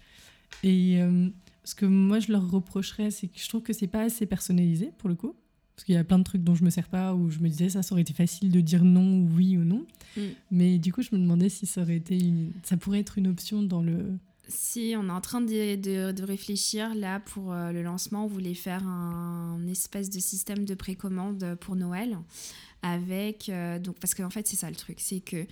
Et euh, ce que moi, je leur reprocherais, c'est que je trouve que c'est pas assez personnalisé pour le coup. Parce qu'il y a plein de trucs dont je me sers pas, où je me disais ça, ça aurait été facile de dire non ou oui ou non. Mm. Mais du coup, je me demandais si ça aurait été ça pourrait être une option dans le. Si on est en train de, de, de réfléchir là pour euh, le lancement, on voulait faire un, espèce de système de précommande pour Noël avec donc parce qu'en fait c'est ça le truc, c'est que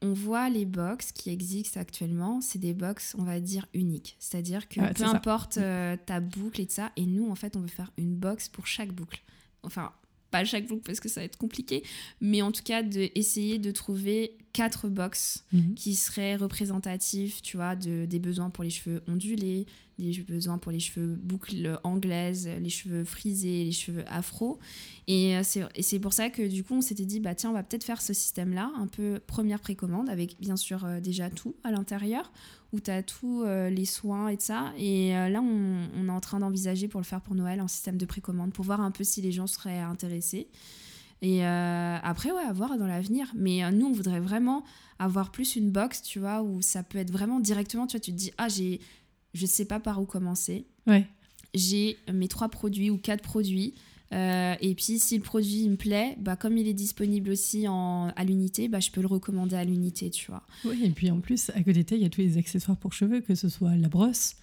on voit les box qui existent actuellement, c'est des box, on va dire, uniques. C'est-à-dire que peu importe euh, ta boucle et de ça, et nous, en fait, on veut faire une box pour chaque boucle. Enfin, pas chaque boucle parce que ça va être compliqué, mais en tout cas, d'essayer de trouver quatre box Mhm. qui seraient représentatifs, tu vois, de, des besoins pour les cheveux ondulés, des besoins pour les cheveux boucles anglaises, les cheveux frisés, les cheveux afro. Et euh, et c'est pour ça que du coup, on s'était dit, bah tiens, on va peut-être faire ce système-là, un peu première précommande, avec bien sûr euh, déjà tout à l'intérieur, où tu as tous euh, les soins et de ça. Et euh, là, on, on est en train d'envisager pour le faire pour Noël en système de précommande, pour voir un peu si les gens seraient intéressés. Et euh, après, ouais, à voir dans l'avenir. Mais nous, on voudrait vraiment avoir plus une box, tu vois, où ça peut être vraiment directement, tu vois, tu te dis, ah, j'ai, je sais pas par où commencer. Ouais. J'ai mes trois produits ou quatre produits. Euh, et puis, si le produit me plaît, bah, comme il est disponible aussi en, à l'unité, bah, je peux le recommander à l'unité, tu vois. Oui, et puis en plus, à côté il y a tous les accessoires pour cheveux, que ce soit la brosse,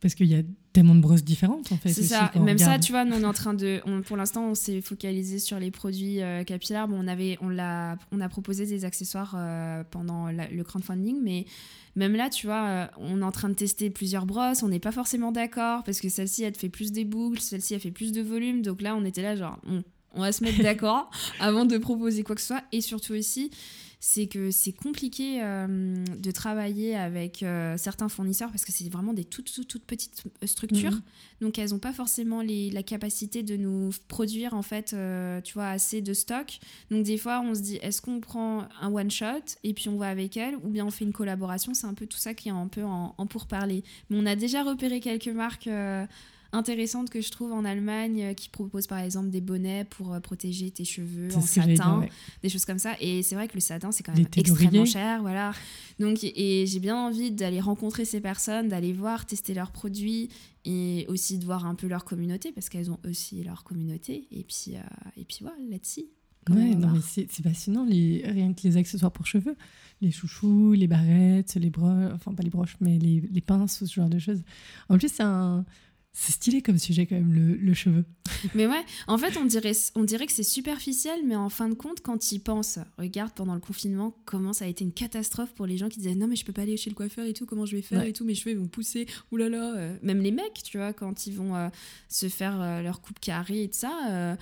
parce qu'il y a tellement de brosses différentes en fait. C'est ça. Même ça, tu vois, nous, on est en train de. on- pour l'instant, on s'est focalisé sur les produits euh, capillaires. Bon, on, avait, on, l'a, on a proposé des accessoires euh, pendant la- le crowdfunding, mais même là, tu vois, euh, on est en train de tester plusieurs brosses. On n'est pas forcément d'accord parce que celle-ci, elle te fait plus des boucles, celle-ci, elle fait plus de volume. Donc là, on était là, genre, on, on va se mettre *laughs* d'accord avant de proposer quoi que ce soit. Et surtout aussi, c'est que c'est compliqué euh, de travailler avec euh, certains fournisseurs parce que c'est vraiment des toutes, toutes, toutes petites structures. Mhm. Donc elles n'ont pas forcément les, la capacité de nous produire en fait, euh, tu vois, assez de stock. Donc des fois on se dit est-ce qu'on prend un one shot et puis on va avec elle ou bien on fait une collaboration? C'est un peu tout ça qui est un peu en, en pourparler. Mais on a déjà repéré quelques marques. Intéressantes que je trouve en Allemagne euh, qui proposent par exemple des bonnets pour euh, protéger tes cheveux en dire, satin ouais. des choses comme ça. Et c'est vrai que le satin, c'est quand même extrêmement cher. Voilà. Donc, et j'ai bien envie d'aller rencontrer ces personnes, d'aller voir, tester leurs produits et aussi de voir un peu leur communauté parce qu'elles ont aussi leur communauté. Et puis, euh, et puis voilà, là-dessus. Ouais, non, mais c'est c'est fascinant, les, rien que les accessoires pour cheveux, les chouchous, les barrettes, les broches, enfin pas les broches, mais les, les pinces, ce genre de choses. En plus, c'est un. C'est stylé comme sujet quand même, le, le cheveu. *laughs* Mais ouais, en fait, on dirait, on dirait que c'est superficiel, mais en fin de compte, quand ils pensent, regarde pendant le confinement, comment ça a été une catastrophe pour les gens qui disaient non, mais je peux pas aller chez le coiffeur et tout, comment je vais faire Ouais. et tout, mes cheveux ils vont pousser, oulala. euh. Même les mecs, tu vois, quand ils vont euh, se faire euh, leur coupe carrée et tout ça.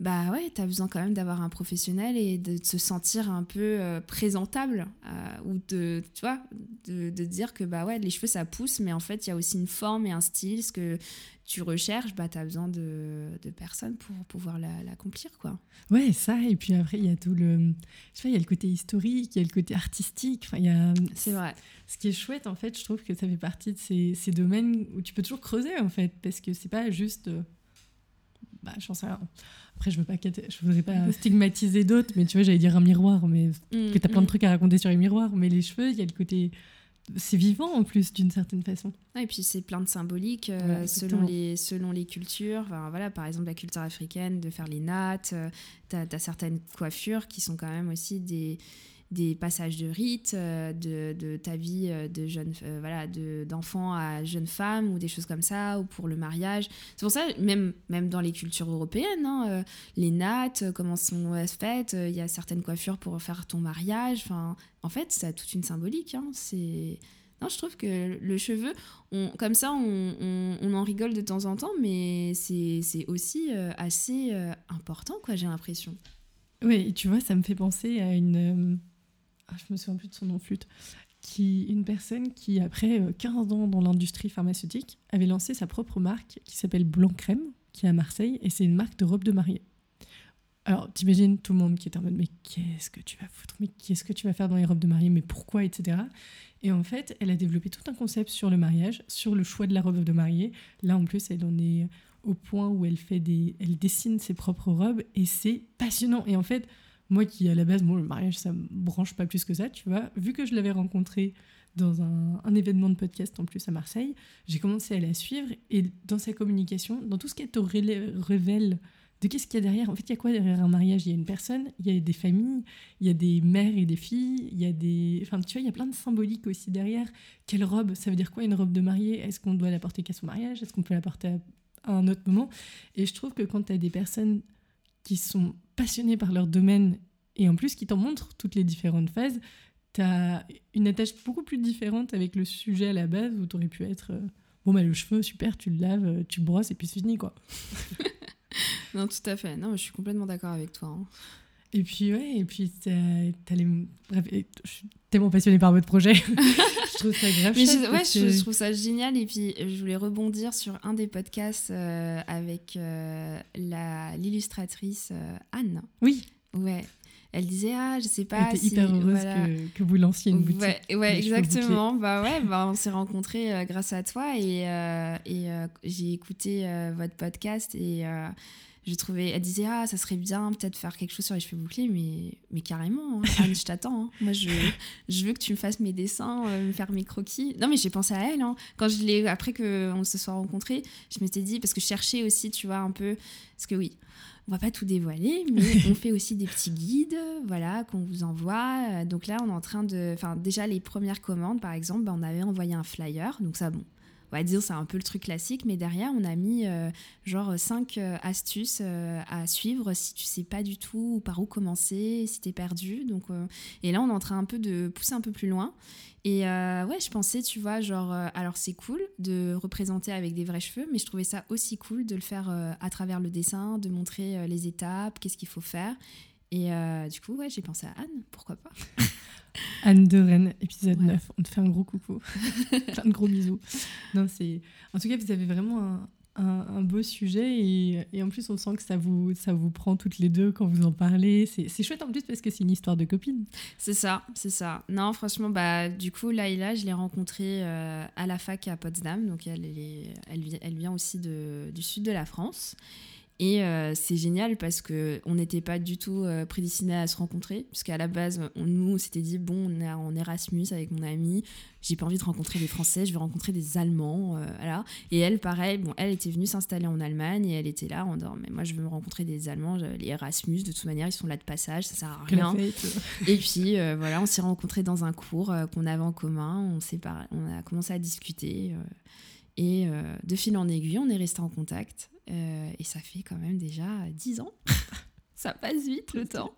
Bah ouais, t'as besoin quand même d'avoir un professionnel et de se sentir un peu euh, présentable euh, ou de, tu vois, de, de dire que bah ouais, les cheveux ça pousse, mais en fait il y a aussi une forme et un style, ce que tu recherches, bah t'as besoin de, de personnes pour pouvoir la- l'accomplir quoi. Ouais, ça, et puis après, il y a tout le. Je sais il y a le côté historique, il y a le côté artistique. Enfin, il y a. C'est vrai. Ce qui est chouette, en fait, je trouve que ça fait partie de ces, ces domaines où tu peux toujours creuser, en fait, parce que c'est pas juste. euh, Bah, j'en sais rien. Après, je veux pas, je voudrais pas stigmatiser d'autres, mais tu vois, j'allais dire un miroir, mais Mm, que t'as plein de trucs à raconter sur les miroirs. Mais les cheveux, il y a le côté. C'est vivant en plus, d'une certaine façon. Et puis c'est plein de symboliques euh, selon, les, selon les cultures. Enfin, voilà, par exemple, la culture africaine, de faire les nattes. euh, T'as as certaines coiffures qui sont quand même aussi des, des passages de rites euh, de, de ta vie euh, de jeune, euh, voilà, de- d'enfant à jeune femme ou des choses comme ça, ou pour le mariage. C'est pour ça, même, même dans les cultures européennes, hein, les nattes, comment sont faites, il y a certaines coiffures pour faire ton mariage. En fait, ça a toute une symbolique. hein, C'est. Non, je trouve que le cheveu, on, comme ça, on, on- on en rigole de temps en temps, mais c'est aussi assez important, quoi, j'ai l'impression. Oui, tu vois, ça me fait penser à une. Euh, ah, je me souviens plus de son nom flûte. Qui, une personne qui, après euh, 15 ans dans l'industrie pharmaceutique, avait lancé sa propre marque qui s'appelle Blanc Crème, qui est à Marseille, et c'est une marque de robe de mariée. Alors, t'imagines tout le monde qui est en mode, mais qu'est-ce que tu vas foutre? Mais qu'est-ce que tu vas faire dans les robes de mariée? Mais pourquoi? Etc. Et en fait, elle a développé tout un concept sur le mariage, sur le choix de la robe de mariée. Là, en plus, elle en est au point où elle fait des, elle dessine ses propres robes et c'est passionnant. Et en fait, moi qui à la base, bon, le mariage, ça me branche pas plus que ça, tu vois. Vu que je l'avais rencontrée dans un, un événement de podcast en plus à Marseille, j'ai commencé à la suivre et dans sa communication, dans tout ce qu'elle te révèle de qu'est-ce qu'il y a derrière. En fait, il y a quoi derrière un mariage? Il y a une personne, il y a des familles, il y a des mères et des filles, il y a des... Enfin, tu vois, il y a plein de symboliques aussi derrière. Quelle robe? Ça veut dire quoi une robe de mariée? Est-ce qu'on doit la porter qu'à son mariage? Est-ce qu'on peut la porter à un autre moment? Et je trouve que quand tu as des personnes qui sont passionnées par leur domaine et en plus qui t'en montrent toutes les différentes phases, tu as une attache beaucoup plus différente avec le sujet à la base où tu aurais pu être... euh, Bon, bah, le cheveu, super, tu le laves, euh, tu brosses et puis c'est fini, quoi. *laughs* Non, tout à fait. Non, je suis complètement d'accord avec toi. hein. Et puis, ouais, et puis, t'as les... Bref, je suis tellement passionnée par votre projet. *laughs* je trouve ça grave Mais je, ouais, je, trouve ça génial. Et puis, je voulais rebondir sur un des podcasts euh, avec euh, l'illustratrice euh, Anne. Oui. Ouais. Elle disait ah je sais pas. Elle était hyper heureuse que, vous lanciez une boutique. Ouais, ouais exactement. Bah ouais, *laughs* bah on s'est rencontrés grâce à toi et, et j'ai écouté votre podcast et je trouvais, elle disait ah ça serait bien peut-être faire quelque chose sur les cheveux bouclés, mais mais carrément, hein. *laughs* Anne, je t'attends. Hein. Moi je, je veux que tu me fasses mes dessins, euh, me faire mes croquis. Non mais j'ai pensé à elle hein. quand je l'ai après que on se soit rencontrés, je m'étais dit parce que je cherchais aussi tu vois un peu parce que oui on va pas tout dévoiler, mais *laughs* on fait aussi des petits guides, voilà, qu'on vous envoie. Donc là, on est en train de, enfin, déjà les premières commandes, par exemple, bah, on avait envoyé un flyer, donc ça, bon, on va dire c'est un peu le truc classique, mais derrière on a mis euh, genre cinq euh, astuces euh, à suivre si tu sais pas du tout par où commencer, si tu es perdu. Donc, et là on est en train un peu de pousser un peu plus loin. Et ouais, je pensais, tu vois, genre, alors c'est cool de représenter avec des vrais cheveux, mais je trouvais ça aussi cool de le faire à travers le dessin, de montrer les étapes, qu'est-ce qu'il faut faire. Et du coup, ouais, j'ai pensé à Anne, pourquoi pas *laughs* Anne de Rennes, épisode 9. On te fait un gros coucou. *laughs* Plein de gros bisous. Non, c'est... En tout cas, vous avez vraiment un, un, beau sujet et, et, en plus, on sent que ça vous, ça vous prend toutes les deux quand vous en parlez. C'est, c'est chouette en plus parce que c'est une histoire de copine. C'est ça, c'est ça. Non, franchement, bah, du coup, Laïla, je l'ai rencontrée euh, à la fac à Potsdam. Donc, elle, est, elle, elle vient aussi de, du sud de la France. Et euh, c'est génial parce que on n'était pas du tout euh, prédestinés à se rencontrer, puisqu'à la base, on, nous, on s'était dit bon, on est en Erasmus avec mon ami, j'ai pas envie de rencontrer des Français, je vais rencontrer des Allemands, euh, voilà. Et elle, pareil, bon, elle était venue s'installer en Allemagne et elle était là en disant mais moi je veux me rencontrer des Allemands, les Erasmus, de toute manière ils sont là de passage, ça sert à rien. et puis voilà, on s'est rencontrés dans un cours qu'on avait en commun, on s'est on a commencé à discuter. et de fil en aiguille, on est resté en contact. Euh, et ça fait quand même déjà 10 ans. *laughs* ça passe vite le temps.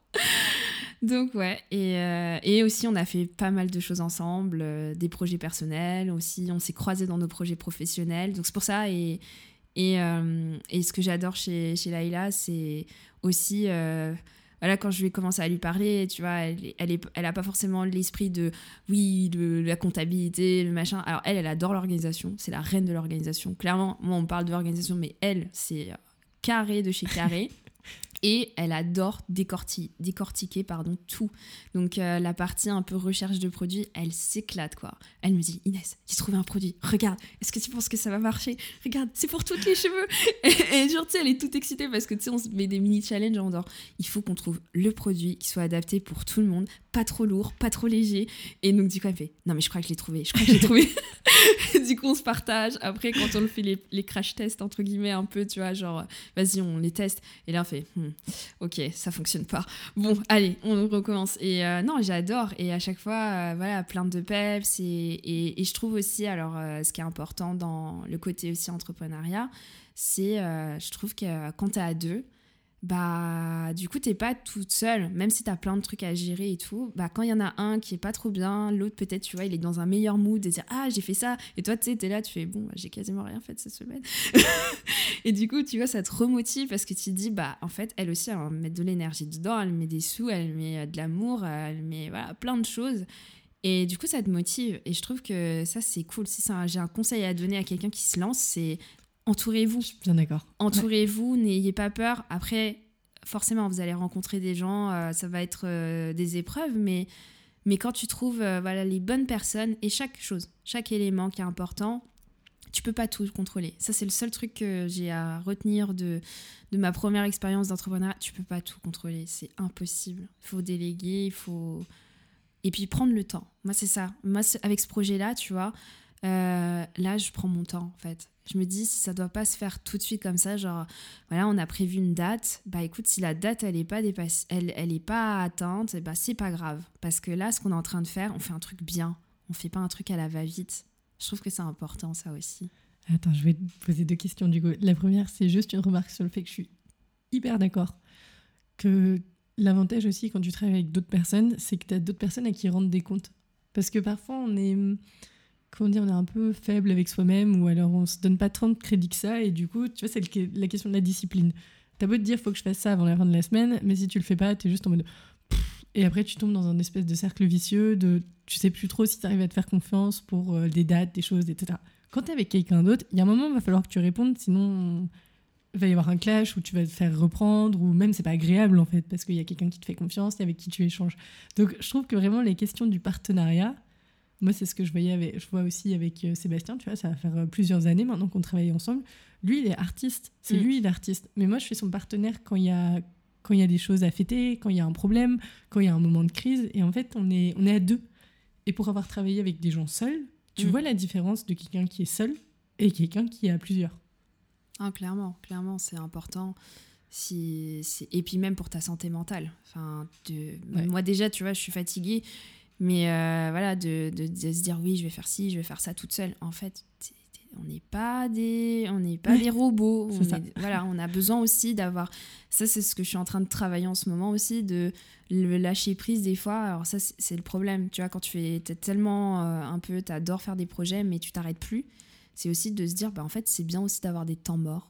Donc ouais, et, euh, et, aussi on a fait pas mal de choses ensemble, euh, des projets personnels aussi, on s'est croisés dans nos projets professionnels. Donc c'est pour ça, et, et, et ce que j'adore chez, chez Laïla, c'est aussi voilà, quand je vais commencer à lui parler, tu vois, elle, est, elle pas forcément l'esprit de, oui, de la comptabilité, le machin. Alors, elle, elle adore l'organisation. C'est la reine de l'organisation. Clairement, moi, on parle de l'organisation, mais elle, c'est carré de chez carré. *laughs* et elle adore décortiquer, pardon, tout. Donc euh, la partie un peu recherche de produits, elle s'éclate quoi. Elle me dit Inès, j'ai trouvé un produit, regarde, est-ce que tu penses que ça va marcher? Regarde, c'est pour toutes les cheveux *laughs* Et, genre tu sais, elle est toute excitée parce que tu sais, on se met des mini challenges en dehors. Il faut qu'on trouve le produit qui soit adapté pour tout le monde, pas trop lourd, pas trop léger. Et donc du coup elle fait Non mais je crois que je l'ai trouvé, je crois que je l'ai trouvé. *laughs* du coup on se partage. Après quand on le fait les, crash tests entre guillemets un peu, tu vois, genre vas-y on les teste. Et là on fait hmm, ok, ça fonctionne pas. Bon, allez, on recommence. Et euh, non, j'adore. Et à chaque fois, euh, voilà, plein de peps. Et, je trouve aussi, alors, euh, ce qui est important dans le côté aussi entrepreneuriat, c'est, je trouve que quand tu es à deux, bah du coup t'es pas toute seule même si t'as plein de trucs à gérer et tout bah quand il y en a un qui est pas trop bien l'autre peut-être tu vois il est dans un meilleur mood et dire ah j'ai fait ça et toi tu sais t'es là tu fais bon bah, j'ai quasiment rien fait cette semaine *laughs* et du coup tu vois ça te remotive parce que tu te dis bah en fait elle aussi elle mettre de l'énergie dedans elle met des sous elle met euh, de l'amour elle met voilà plein de choses et du coup, ça te motive. Et je trouve que ça, c'est cool. Si j'ai un conseil à donner à quelqu'un qui se lance, c'est entourez-vous. Je suis bien d'accord. Entourez-vous, n'ayez pas peur. Après, forcément, vous allez rencontrer des gens, euh, ça va être euh, des épreuves, mais, mais quand tu trouves euh, voilà, les bonnes personnes et chaque chose, chaque élément qui est important, tu peux pas tout contrôler. Ça, c'est le seul truc que j'ai à retenir de, de ma première expérience d'entrepreneuriat. Tu peux pas tout contrôler, c'est impossible. Il faut déléguer, il faut. Et puis prendre le temps. Moi, c'est ça. Moi, avec ce projet-là, tu vois, là, je prends mon temps, en fait. Je me dis, si ça doit pas se faire tout de suite comme ça, genre, voilà, on a prévu une date, bah écoute, si la date, elle est pas elle, pas atteinte, bah c'est pas grave. Parce que là, ce qu'on est en train de faire, on fait un truc bien. On fait pas un truc à la va-vite. Je trouve que c'est important, ça aussi. Attends, je vais te poser deux questions du coup. La première, c'est juste une remarque sur le fait que je suis hyper d'accord. Que l'avantage aussi quand tu travailles avec d'autres personnes, c'est que tu as d'autres personnes à qui rendre des comptes. Parce que parfois, on est comment dire, on est un peu faible avec soi-même ou alors on se donne pas tant de crédit que ça et du coup, tu vois, c'est la question de la discipline. t'as beau te dire, faut que je fasse ça avant la fin de la semaine, mais si tu le fais pas, t'es juste en mode. Et après, tu tombes dans un espèce de cercle vicieux de tu sais plus trop si tu arrives à te faire confiance pour euh, des dates, des choses, etc. Quand tu es avec quelqu'un d'autre, il y a un moment, il va falloir que tu répondes, sinon il va y avoir un clash où tu vas te faire reprendre, ou même c'est pas agréable en fait, parce qu'il y a quelqu'un qui te fait confiance et avec qui tu échanges. Donc je trouve que vraiment les questions du partenariat, moi c'est ce que je voyais avec, je vois aussi avec euh, Sébastien, tu vois, ça va faire euh, plusieurs années maintenant qu'on travaille ensemble. Lui il est artiste, c'est Mm. lui l'artiste, mais moi je suis son partenaire quand il y a quand il y a des choses à fêter, quand il y a un problème, quand il y a un moment de crise, et en fait on est on est à deux. Et pour avoir travaillé avec des gens seuls, tu Mm. vois la différence de quelqu'un qui est seul et quelqu'un qui est à plusieurs. Ah, clairement, clairement, c'est important. Si, c'est- et puis même pour ta santé mentale. Enfin, de... Ouais. Moi déjà, tu vois, je suis fatiguée, mais euh, voilà, de, de- de se dire oui, je vais faire ci, je vais faire ça toute seule. En fait, on n'est pas des, on n'est pas des robots. *laughs* On est- voilà, on a besoin aussi d'avoir. Ça, c'est ce que je suis en train de travailler en ce moment aussi, de le lâcher prise des fois. Alors ça, c'est le problème. Tu vois, quand tu fais, t'es tellement euh, un peu, t'adores faire des projets, mais tu t'arrêtes plus c'est aussi de se dire bah en fait c'est bien aussi d'avoir des temps morts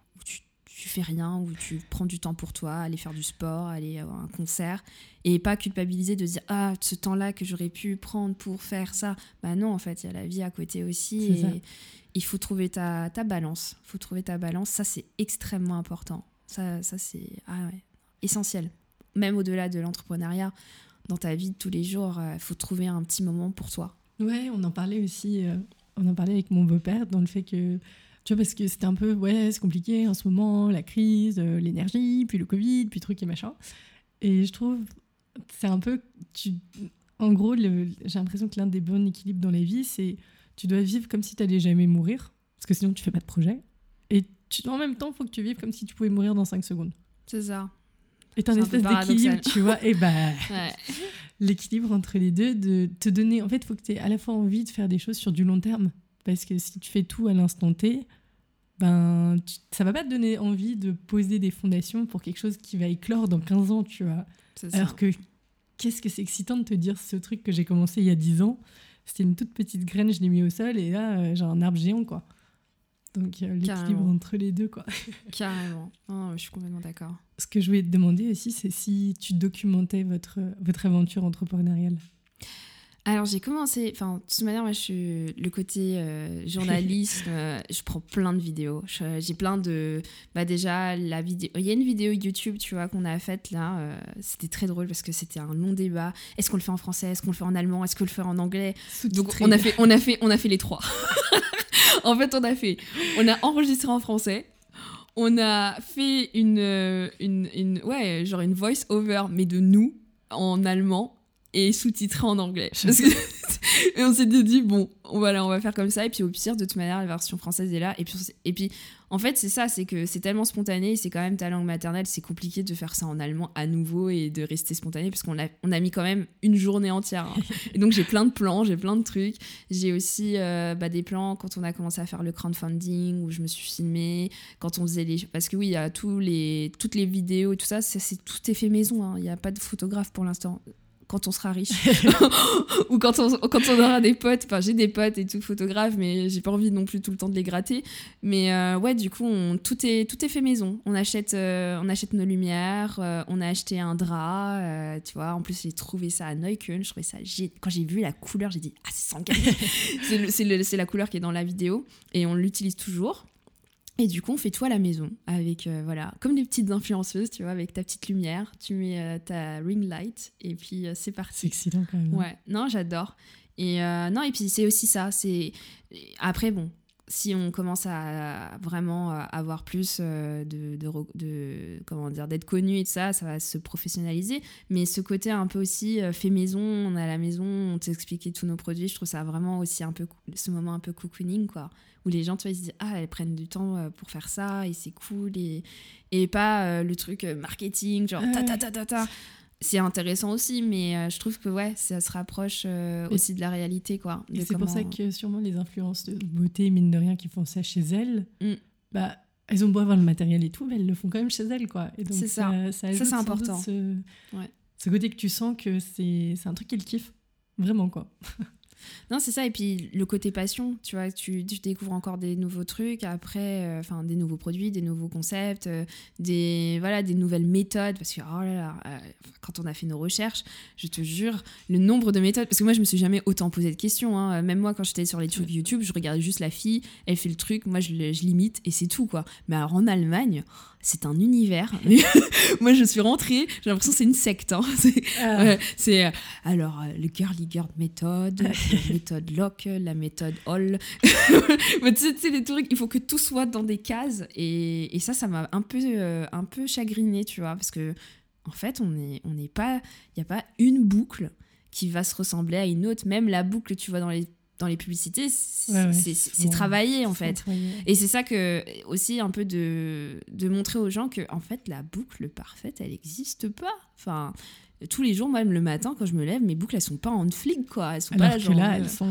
tu, fais rien où tu prends du temps pour toi aller faire du sport aller à un concert et pas culpabiliser de dire ah ce temps là que j'aurais pu prendre pour faire ça. Bah non en fait il y a la vie à côté aussi et il faut trouver ta, ta balance. Faut trouver ta balance. Ça c'est extrêmement important. Ça ça c'est ah ouais, essentiel. Même au-delà de l'entrepreneuriat dans ta vie de tous les jours il faut trouver un petit moment pour toi. Ouais, on en parlait aussi, euh, on en parlait avec mon beau-père dans le fait que, tu vois, parce que c'était un peu, ouais, c'est compliqué en ce moment, la crise, euh, l'énergie, puis le Covid, puis truc et machin. Et je trouve, c'est un peu, tu, en gros, le- j'ai l'impression que l'un des bons équilibres dans la vie, c'est tu dois vivre comme si tu n'allais jamais mourir, parce que sinon tu fais pas de projet. Et tu, en même temps, il faut que tu vives comme si tu pouvais mourir dans 5 secondes. c'est ça Et t'as un espèce d'équilibre, tu vois, et bah *laughs* ouais *laughs* l'équilibre entre les deux, de te donner. En fait, il faut que tu aies à la fois envie de faire des choses sur du long terme. Parce que si tu fais tout à l'instant T, ben, tu- ça va pas te donner envie de poser des fondations pour quelque chose qui va éclore dans 15 ans, tu vois. Alors que qu'est-ce que c'est excitant de te dire ce truc que j'ai commencé il y a 10 ans. C'était une toute petite graine, je l'ai mis au sol et là, euh, j'ai un arbre géant, quoi. Donc, euh, l'équilibre entre les deux, quoi. *laughs* Carrément. Non, je suis complètement d'accord. Ce que je voulais te demander aussi, c'est si tu documentais votre, votre aventure entrepreneuriale. Alors j'ai commencé, enfin de toute manière moi je suis le côté euh, journaliste, *laughs* euh, je prends plein de vidéos, Je- j'ai plein de, bah déjà la vidéo, il y a une vidéo YouTube tu vois qu'on a faite là, euh, c'était très drôle parce que c'était un long débat, est-ce qu'on le fait en français, est-ce qu'on le fait en allemand, est-ce qu'on le fait en anglais, donc on a fait, on a fait, on a fait les trois. *laughs* en fait on a fait, on a enregistré en français. On a fait une, euh, une, une, ouais, genre une voice over, mais de nous, en allemand, et sous-titré en anglais. Parce que- *laughs* et on s'est dit, bon, voilà, on va faire comme ça. Et puis au pire, de toute manière, la version française est là. Et puis, et puis en fait, c'est ça, c'est que c'est tellement spontané, c'est quand même ta langue maternelle, c'est compliqué de faire ça en allemand à nouveau et de rester spontané, parce qu'on a, on a mis quand même une journée entière. hein. *laughs* Et donc j'ai plein de plans, j'ai plein de trucs. J'ai aussi euh, bah, des plans quand on a commencé à faire le crowdfunding, où je me suis filmée, quand on faisait les... Parce que oui, il y a tous les, toutes les vidéos et tout ça, c'est, tout est fait maison, hein. il n'y a pas de photographe pour l'instant. Quand on sera riche. *laughs* ou quand on, quand on aura des potes. Enfin, j'ai des potes et tout, photographes, mais j'ai pas envie non plus tout le temps de les gratter. Mais euh, ouais, du coup, tout, est, tout est fait maison. On achète, euh, on achète nos lumières, euh, on a acheté un drap, tu vois. En plus, j'ai trouvé ça à Neukölln. Je ça Quand j'ai vu la couleur, j'ai dit, ah, *laughs* c'est le- c'est la couleur qui est dans la vidéo et on l'utilise toujours. Et du coup, on fait tout à la maison avec, euh, voilà, comme des petites influenceuses, tu vois, avec ta petite lumière. Tu mets euh, ta ring light et puis euh, c'est C'est parti. excellent quand même. Ouais, non, j'adore. Et non, et puis c'est aussi ça. C'est après bon, si on commence à vraiment euh, avoir plus euh, de, comment dire d'être connu et de ça, ça va se professionnaliser. Mais ce côté un peu aussi euh, fait maison, on est à la maison, on t'expliquait tous nos produits. Je trouve ça vraiment aussi un peu ce moment un peu cocooning quoi, où les gens tu vois ils se disent ah elles prennent du temps pour faire ça et c'est cool et et pas le truc marketing genre ta ta ta ta ta c'est intéressant aussi, mais euh, je trouve que ouais, ça se rapproche euh, aussi de la réalité, quoi. Et c'est pour ça que sûrement les influences de beauté, mine de rien, qui font ça chez elles, Mm. bah, elles ont beau avoir le matériel et tout, mais elles le font quand même chez elles. quoi. Et donc, C'est ça. Ça, c'est important. Ce, Ouais. ce côté que tu sens que c'est c'est un truc qu'elles kiffent. Vraiment, quoi. *laughs* Non, c'est ça. Et puis le côté passion, tu vois, tu, tu découvres encore des nouveaux trucs après, euh, enfin des nouveaux produits, des nouveaux concepts, euh, des voilà, des nouvelles méthodes. Parce que oh là là, euh, quand on a fait nos recherches, je te jure, le nombre de méthodes. Parce que moi, je me suis jamais autant posé de questions. hein. Même moi, quand j'étais sur les trucs YouTube, je regardais juste la fille, elle fait le truc, moi je l'imite et c'est tout quoi. Mais alors en Allemagne, c'est un univers. *laughs* moi, je suis rentrée, j'ai l'impression que c'est une secte. hein. *laughs* C'est- Ah. Euh, alors euh, le girly girl méthode, *laughs* la méthode lock, la méthode all. Mais tu sais, les trucs, il faut que tout soit dans des cases et, et ça, ça m'a un peu, euh, un peu chagriné, tu vois, parce que en fait, on n'est on n'est pas, il n'y a pas une boucle qui va se ressembler à une autre. Même la boucle que tu vois dans les dans les publicités, c'est Ouais, ouais, travaillé en fait. Et c'est ça que aussi un peu de, de montrer aux gens que en fait la boucle parfaite elle n'existe pas. Enfin tous les jours même le matin quand je me lève mes boucles elles sont pas en flic quoi. Elles sont Alors pas que genre, là, euh, elles sont.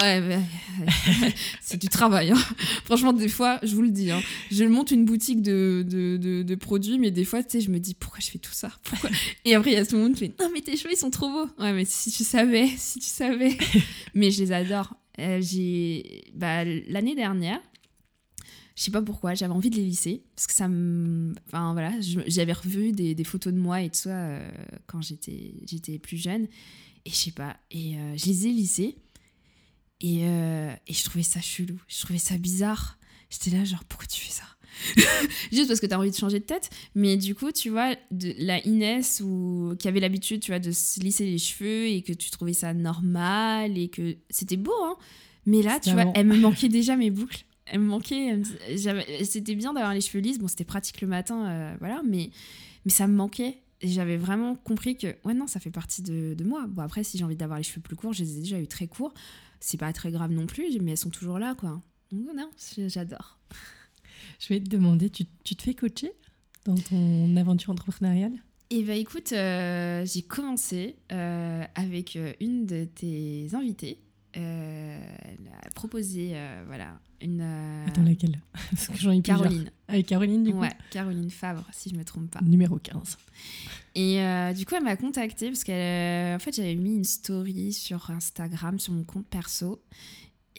Ouais, ouais. *laughs* c'est du travail. hein. *laughs* Franchement, des fois, je vous le dis, hein, je monte une boutique de, de, de- de produits, mais des fois, tu sais, je me dis pourquoi je fais tout ça? Pourquoi? *laughs* Et après, il y a tout le monde qui fait Non, mais tes cheveux, ils sont trop beaux. Ouais, mais si tu savais, si tu savais. mais je les adore. Euh, j'ai bah, L'année dernière, je sais pas pourquoi, j'avais envie de les lisser. Parce que ça me. Enfin, voilà, j'avais revu des, des photos de moi et ça euh, quand j'étais plus jeune. Et je sais pas. Et euh, je les ai lissés. Et, euh, et je trouvais ça chelou. Je trouvais ça bizarre. J'étais là, genre, pourquoi tu fais ça? *laughs* Juste parce que t'as envie de changer de tête. Mais du coup, tu vois, de, la Inès ou, qui avait l'habitude, tu vois, de se lisser les cheveux et que tu trouvais ça normal et que c'était beau, hein. Mais là, tu vois, elle me manquait déjà mes boucles. Elle me manquait. C'était bien d'avoir les cheveux lisses. Bon, c'était pratique le matin, euh, voilà. Mais, mais ça me manquait. Et j'avais vraiment compris que, ouais, non, ça fait partie de, de moi. Bon, après, si j'ai envie d'avoir les cheveux plus courts, je les ai déjà eu très courts. C'est pas très grave non plus, mais elles sont toujours là, quoi. Donc, non, j'adore. Je vais te demander, tu, tu te fais coacher dans ton aventure entrepreneuriale? Et bah écoute, euh, j'ai commencé euh, avec une de tes invitées. Euh, elle a proposé, euh, voilà, une. euh, Attends, laquelle? *laughs* Parce que j'en ai plusieurs. Caroline. Avec Caroline, du coup? Ouais, Caroline Favre, si je me trompe pas. Numéro 15. Et du coup, elle m'a contactée parce qu'elle, en fait, j'avais mis une story sur Instagram, sur mon compte perso.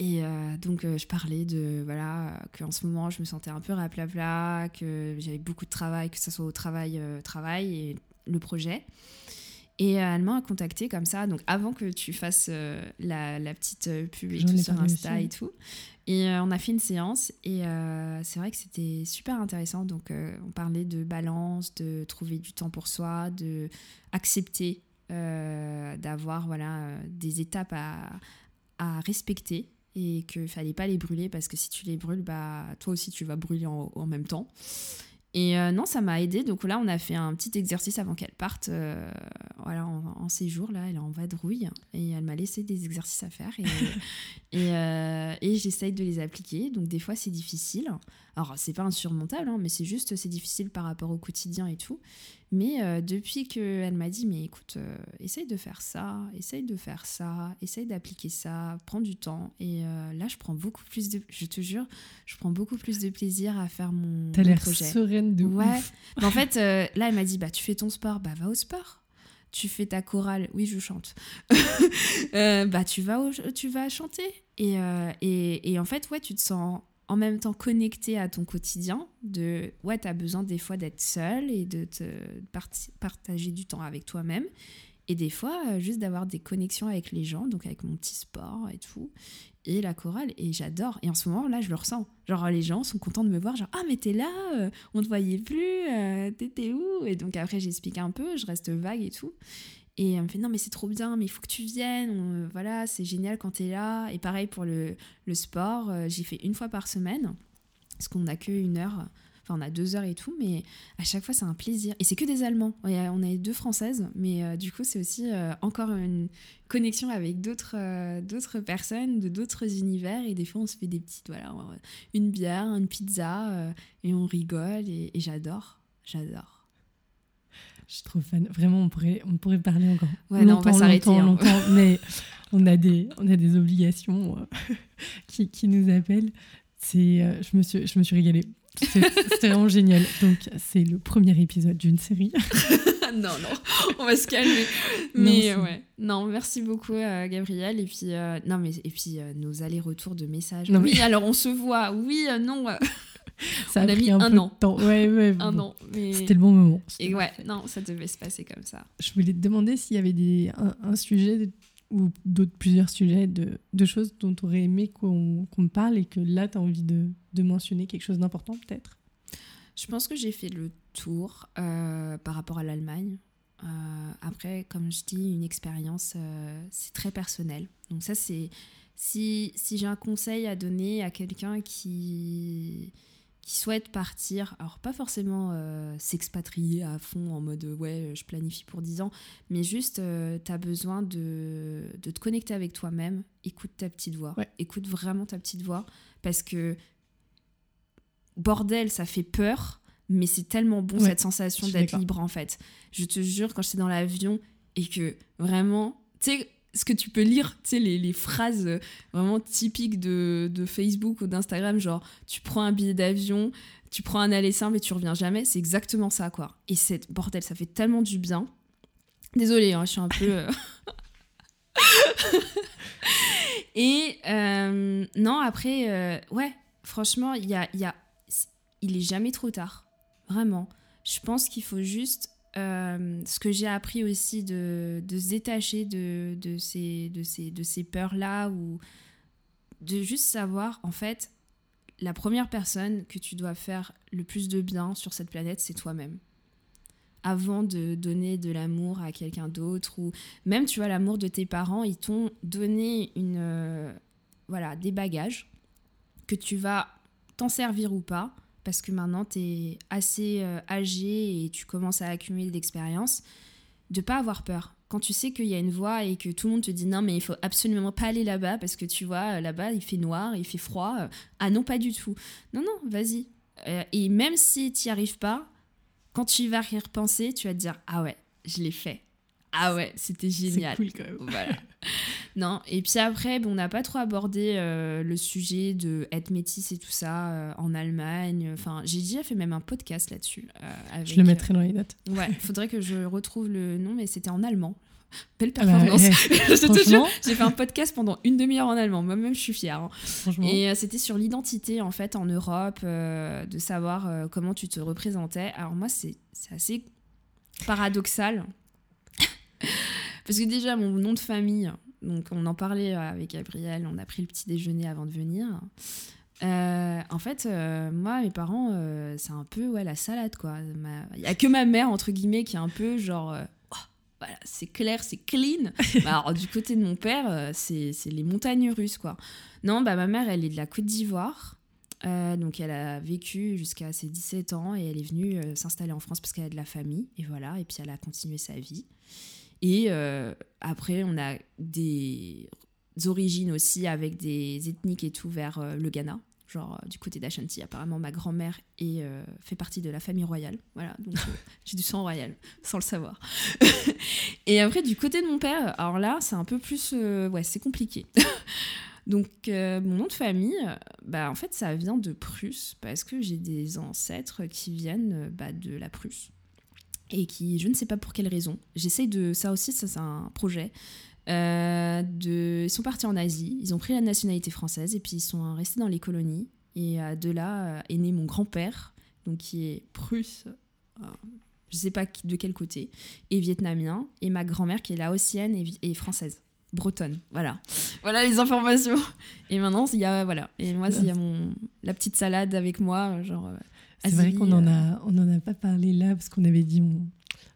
Et euh, donc, euh, je parlais de, voilà, qu'en ce moment, je me sentais un peu raplapla, que j'avais beaucoup de travail, que ce soit au travail, euh, travail et le projet. Et elle m'a contactée comme ça, donc avant que tu fasses euh, la, la petite euh, pub et tout sur Insta aussi. et tout. Et euh, on a fait une séance et euh, c'est vrai que c'était super intéressant. Donc euh, on parlait de balance, de trouver du temps pour soi, de accepter euh, d'avoir voilà des étapes à, à respecter et qu'il fallait pas les brûler parce que si tu les brûles, bah toi aussi tu vas brûler en, en même temps. Et euh, non, ça m'a aidé. Donc là, on a fait un petit exercice avant qu'elle parte euh, voilà, en, en séjour. Là, elle est en vadrouille et elle m'a laissé des exercices à faire. Et, *laughs* et, euh, et j'essaye de les appliquer. Donc des fois, c'est difficile. Alors, c'est pas insurmontable, hein, mais c'est juste, c'est difficile par rapport au quotidien et tout. Mais euh, depuis qu'elle m'a dit, mais écoute, euh, essaye de faire ça, essaye de faire ça, essaye d'appliquer ça, prends du temps. Et euh, là, je prends beaucoup plus de, je te jure, je prends beaucoup plus de plaisir à faire mon, T'as l'air sereine de Ouais. ouf. Mais en fait, euh, là, elle m'a dit, bah, tu fais ton sport, bah, va au sport. Tu fais ta chorale, oui, je chante. *laughs* Euh, bah, tu vas, au- tu vas chanter. Et, euh, et, et en fait, ouais, tu te sens en même temps connecté à ton quotidien. De, ouais, tu as besoin des fois d'être seul et de te partager du temps avec toi-même. Et des fois, euh, juste d'avoir des connexions avec les gens, donc avec mon petit sport et tout. Et la chorale, et j'adore. Et en ce moment, là, je le ressens. Genre, les gens sont contents de me voir, genre, ah, mais t'es là, euh, on te voyait plus, euh, t'étais où? Et donc après, j'explique un peu, je reste vague et tout. Et elle me fait, non, mais c'est trop bien, mais il faut que tu viennes, on- voilà, c'est génial quand t'es là. Et pareil pour le, le sport, euh, j'y fais une fois par semaine, parce qu'on n'a que une heure, enfin, on a deux heures et tout, mais à chaque fois, c'est un plaisir. Et c'est que des Allemands. On a, deux Françaises, mais euh, du coup, c'est aussi euh, encore une connexion avec d'autres euh, d'autres personnes, de d'autres univers. Et des fois, on se fait des petites, voilà, euh, une bière, une pizza, euh, et on rigole. Et j'adore, j'adore. Je suis trop fan. Vraiment, on pourrait, on pourrait parler encore Ouais, non, on va longtemps, s'arrêter, longtemps, hein. longtemps, *laughs* mais on a des, on a des obligations euh, *laughs* qui, qui nous appellent. C'est, euh, je, me suis, je me suis régalée. C'était vraiment *laughs* génial. Donc, c'est le premier épisode d'une série. non, non, on va se calmer. Mais ouais, non, merci beaucoup, euh, Gabriel. Et puis, euh, non, mais, et puis nos allers-retours de messages. oui, alors on se voit. Oui, non. Ça a, mis un, an. temps. Ouais, ouais, *laughs* un an. C'était le bon moment. Et ouais, non, ça devait se passer comme ça. Je voulais te demander s'il y avait des, un, sujet ou d'autres plusieurs sujets de, de, choses dont tu aurais aimé qu'on me parle et que là, tu as envie de, de mentionner quelque chose d'important peut-être? Je pense que j'ai fait le tour euh, par rapport à l'Allemagne. Euh, après, comme je dis, une expérience, euh, c'est très personnel. Donc ça, c'est... Si, si j'ai un conseil à donner à quelqu'un qui, qui souhaite partir, alors pas forcément s'expatrier à fond en mode ouais, je planifie pour 10 ans, mais juste tu as besoin de, de, te connecter avec toi-même, écoute ta petite voix, écoute vraiment ta petite voix, parce que bordel, ça fait peur, mais c'est tellement bon cette sensation d'être libre en fait. Je te jure, quand j'étais dans l'avion et que vraiment, tu sais, ce que tu peux lire, tu sais, les, phrases vraiment typiques de, Facebook ou d'Instagram, genre tu prends un billet d'avion, tu prends un aller simple et tu reviens jamais, c'est exactement ça quoi. Et c'est bordel, ça fait tellement du bien. Désolée, hein, je suis un peu. Euh, *laughs* et euh, non, après, euh, ouais, franchement, il y a, y a il est jamais trop tard. Vraiment. Je pense qu'il faut juste. Euh, ce que j'ai appris aussi de, se détacher de ces peurs-là ou de juste savoir, en fait, la première personne que tu dois faire le plus de bien sur cette planète, c'est toi-même. Avant de donner de l'amour à quelqu'un d'autre ou même, tu vois, l'amour de tes parents, ils t'ont donné une, euh, voilà, des bagages que tu vas t'en servir ou pas parce que maintenant tu es assez euh, âgé et tu commences à accumuler de l'expérience, de pas avoir peur. Quand tu sais qu'il y a une voie et que tout le monde te dit non mais il faut absolument pas aller là-bas parce que tu vois euh, là-bas il fait noir, il fait froid. Euh, ah non pas du tout. Non non vas-y. et même si tu n'y arrives pas, quand tu vas y repenser, tu vas te dire ah ouais je l'ai fait. Ah ouais, c'était génial. C'est cool quand même. Voilà. *laughs* non, et puis après, bon, on n'a pas trop abordé euh, le sujet de être métisse et tout ça euh, en Allemagne. Enfin, j'ai déjà fait même un podcast là-dessus. Euh, je le mettrai dans les notes. ouais, il *laughs* faudrait que je retrouve le nom, mais c'était en allemand. Belle ah bah, performance. Eh, *laughs* j'ai fait un podcast pendant une demi-heure en allemand. Moi-même, je suis fière. Hein. Et c'était sur l'identité, en fait, en Europe, de savoir comment tu te représentais. Alors, moi, c'est assez paradoxal *laughs* parce que déjà, mon nom de famille, donc on en parlait avec Gabriel, on a pris le petit déjeuner avant de venir. Euh, en fait, euh, moi, mes parents, euh, c'est un peu ouais, la salade, quoi. Il n'y a que ma mère, entre guillemets, qui est un peu genre. Oh, voilà, c'est clair, c'est clean. *laughs* Bah, alors, du côté de mon père, c'est les montagnes russes, quoi. Non, bah, ma mère, elle est de la Côte d'Ivoire. donc, elle a vécu jusqu'à ses 17 ans et elle est venue s'installer en France parce qu'elle a de la famille. Et voilà, et puis elle a continué sa vie. Et euh, après, on a des origines aussi avec des ethniques et tout vers euh, le Ghana. Genre euh, du côté d'Ashanti, apparemment ma grand-mère fait partie de la famille royale. Voilà, donc *laughs* j'ai du sang royal, sans le savoir. *laughs* et après, du côté de mon père, alors là, c'est un peu plus. ouais, c'est compliqué. *laughs* Donc, mon nom de famille, bah, en fait, ça vient de Prusse, parce que j'ai des ancêtres qui viennent bah, de la Prusse et qui, je ne sais pas pour quelle raison, j'essaye de. Ça aussi, ça, c'est un projet. Euh, de, ils sont partis en Asie, ils ont pris la nationalité française et puis ils sont restés dans les colonies. Et euh, de là euh, est né mon grand-père, donc qui est prusse, je ne sais pas de quel côté, et vietnamien, et ma grand-mère qui est laotienne et, et française bretonne. Voilà. Voilà les informations. Et maintenant, il y a voilà. Et moi, il y a *laughs* mon la petite salade avec moi, genre c'est vrai qu'on n'en euh. a, on en a pas parlé là parce qu'on avait dit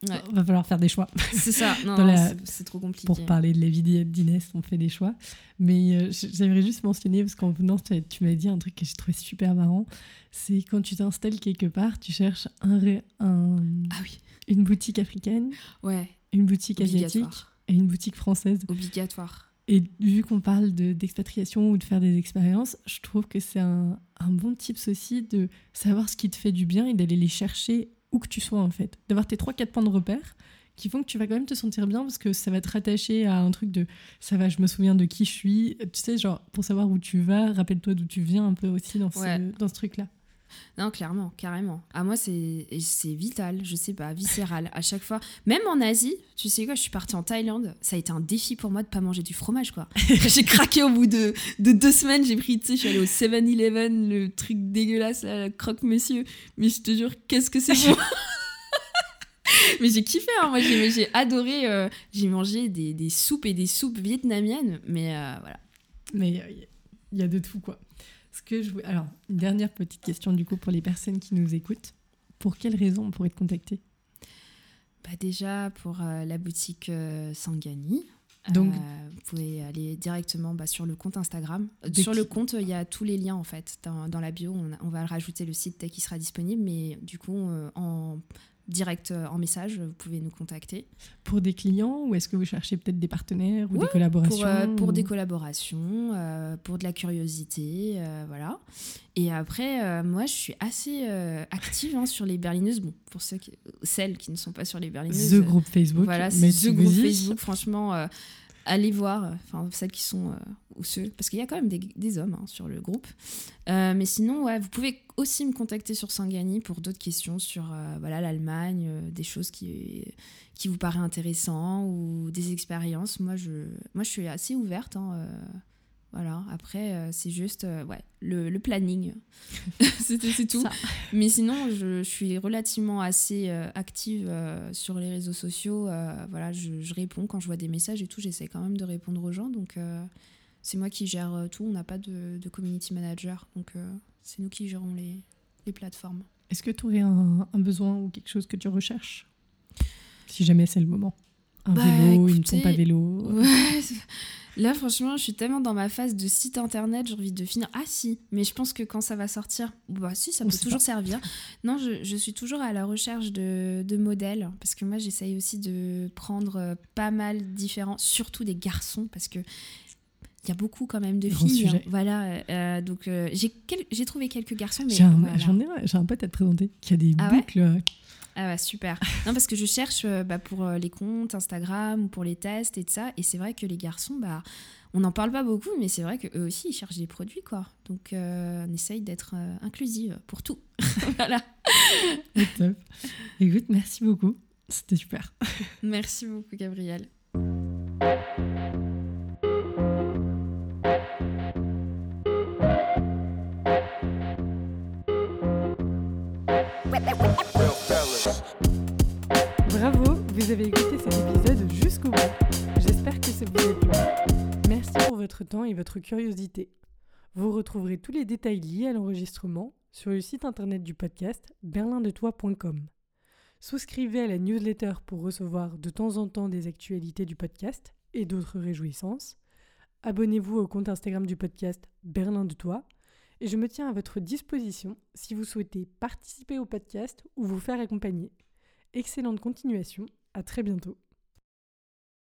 on, va falloir faire des choix. C'est ça, *laughs* non, c'est trop compliqué. Pour parler de la vie d'Inès, on fait des choix. Mais euh, j'aimerais juste mentionner, parce qu'en venant, tu m'as dit un truc que j'ai trouvé super marrant. C'est quand tu t'installes quelque part, tu cherches un, un ah oui. une boutique africaine, ouais. une boutique asiatique et une boutique française. Obligatoire. Et vu qu'on parle d'expatriation ou de faire des expériences, je trouve que c'est un, un, bon tips aussi de savoir ce qui te fait du bien et d'aller les chercher où que tu sois en fait. D'avoir tes 3-4 points de repère qui font que tu vas quand même te sentir bien parce que ça va te rattacher à un truc de ça va, je me souviens de qui je suis. Tu sais, genre pour savoir où tu vas, rappelle-toi d'où tu viens un peu aussi dans ce, dans ce truc-là. Non, clairement, carrément. À moi, c'est vital, je sais pas, viscéral. À chaque fois, même en Asie, tu sais quoi, je suis partie en Thaïlande, ça a été un défi pour moi de pas manger du fromage, quoi. *laughs* j'ai craqué au bout de, de deux semaines, j'ai pris, tu sais, je suis allée au 7-Eleven, le truc dégueulasse, là, croque-monsieur. Mais je te jure, qu'est-ce que c'est bon? *laughs* Mais j'ai kiffé, hein. moi j'ai adoré. euh, j'ai mangé des, des soupes et des soupes vietnamiennes, mais euh, voilà. Mais il y a de tout, quoi. Ce que je... Alors, une dernière petite question, du coup, pour les personnes qui nous écoutent. Pour quelles raisons on pourrait te contacter? Bah déjà pour euh, la boutique euh, Sangani. Donc- Euh, vous pouvez aller directement bah, sur le compte Instagram. Sur le compte, il y a tous les liens en fait. Dans, dans la bio, on, a- on va rajouter le site dès qu'il sera disponible, mais du coup, en direct euh, en message, vous pouvez nous contacter. Pour des clients ou est-ce que vous cherchez peut-être des partenaires ou Ouais, des collaborations Pour, euh, pour ou- des collaborations, euh, pour de la curiosité, euh, voilà. Et après, moi, je suis assez active hein, sur les berlineuses. Bon, pour ceux qui- celles qui ne sont pas sur les berlineuses. The groupe Facebook. Voilà, c'est The vous Group y- Facebook, franchement, allez voir, euh, enfin celles qui sont, euh, ou ceux, parce qu'il y a quand même des, hommes hein, sur le groupe. Euh, mais sinon, ouais, vous pouvez aussi me contacter sur Sangani pour d'autres questions sur voilà l'Allemagne, des choses qui, qui vous paraissent intéressantes ou des expériences. Moi, je, moi, je suis assez ouverte. hein, voilà, après, euh, c'est juste euh, ouais, le, le planning. *laughs* c'est tout. Ça. Mais sinon, je, je suis relativement assez euh, active sur les réseaux sociaux. voilà, je, je réponds quand je vois des messages et tout. J'essaie quand même de répondre aux gens. Donc, c'est moi qui gère tout. On n'a pas de, de community manager. Donc, c'est nous qui gérons les, les plateformes. Est-ce que tu aurais un, un besoin ou quelque chose que tu recherches? Si jamais c'est le moment. Un Bah, vélo, une écoutez, pompe à vélo. Ouais. Là, franchement, je suis tellement dans ma phase de site internet, j'ai envie de finir. Ah si, mais je pense que quand ça va sortir, bah si, ça peut toujours servir. Non, je, je suis toujours à la recherche de, de modèles, parce que moi, j'essaye aussi de prendre euh, pas mal différents, surtout des garçons, parce que il y a beaucoup quand même de Grand filles. hein. Voilà, euh, donc euh, j'ai quel- j'ai trouvé quelques garçons, mais J'ai un, voilà. ai un- pote à te présenter qui a des Ah boucles. Ah ouais, super. non, parce que je cherche euh, bah, pour euh, les comptes Instagram ou pour les tests et de ça. Et c'est vrai que les garçons, bah, on n'en parle pas beaucoup, mais c'est vrai qu'eux aussi, ils cherchent des produits, quoi. Donc, euh, on essaye d'être inclusive pour tout. *laughs* voilà. top. Écoute, merci beaucoup. C'était super. Merci beaucoup, Gabriel. Bravo, vous avez écouté cet épisode jusqu'au bout. J'espère que ça vous a plu. Merci pour votre temps et votre curiosité. Vous retrouverez tous les détails liés à l'enregistrement sur le site internet du podcast berlindetoi.com. Souscrivez à la newsletter pour recevoir de temps en temps des actualités du podcast et d'autres réjouissances. Abonnez-vous au compte Instagram du podcast Berlin de Toi et je me tiens à votre disposition si vous souhaitez participer au podcast ou vous faire accompagner. Excellente continuation, à très bientôt.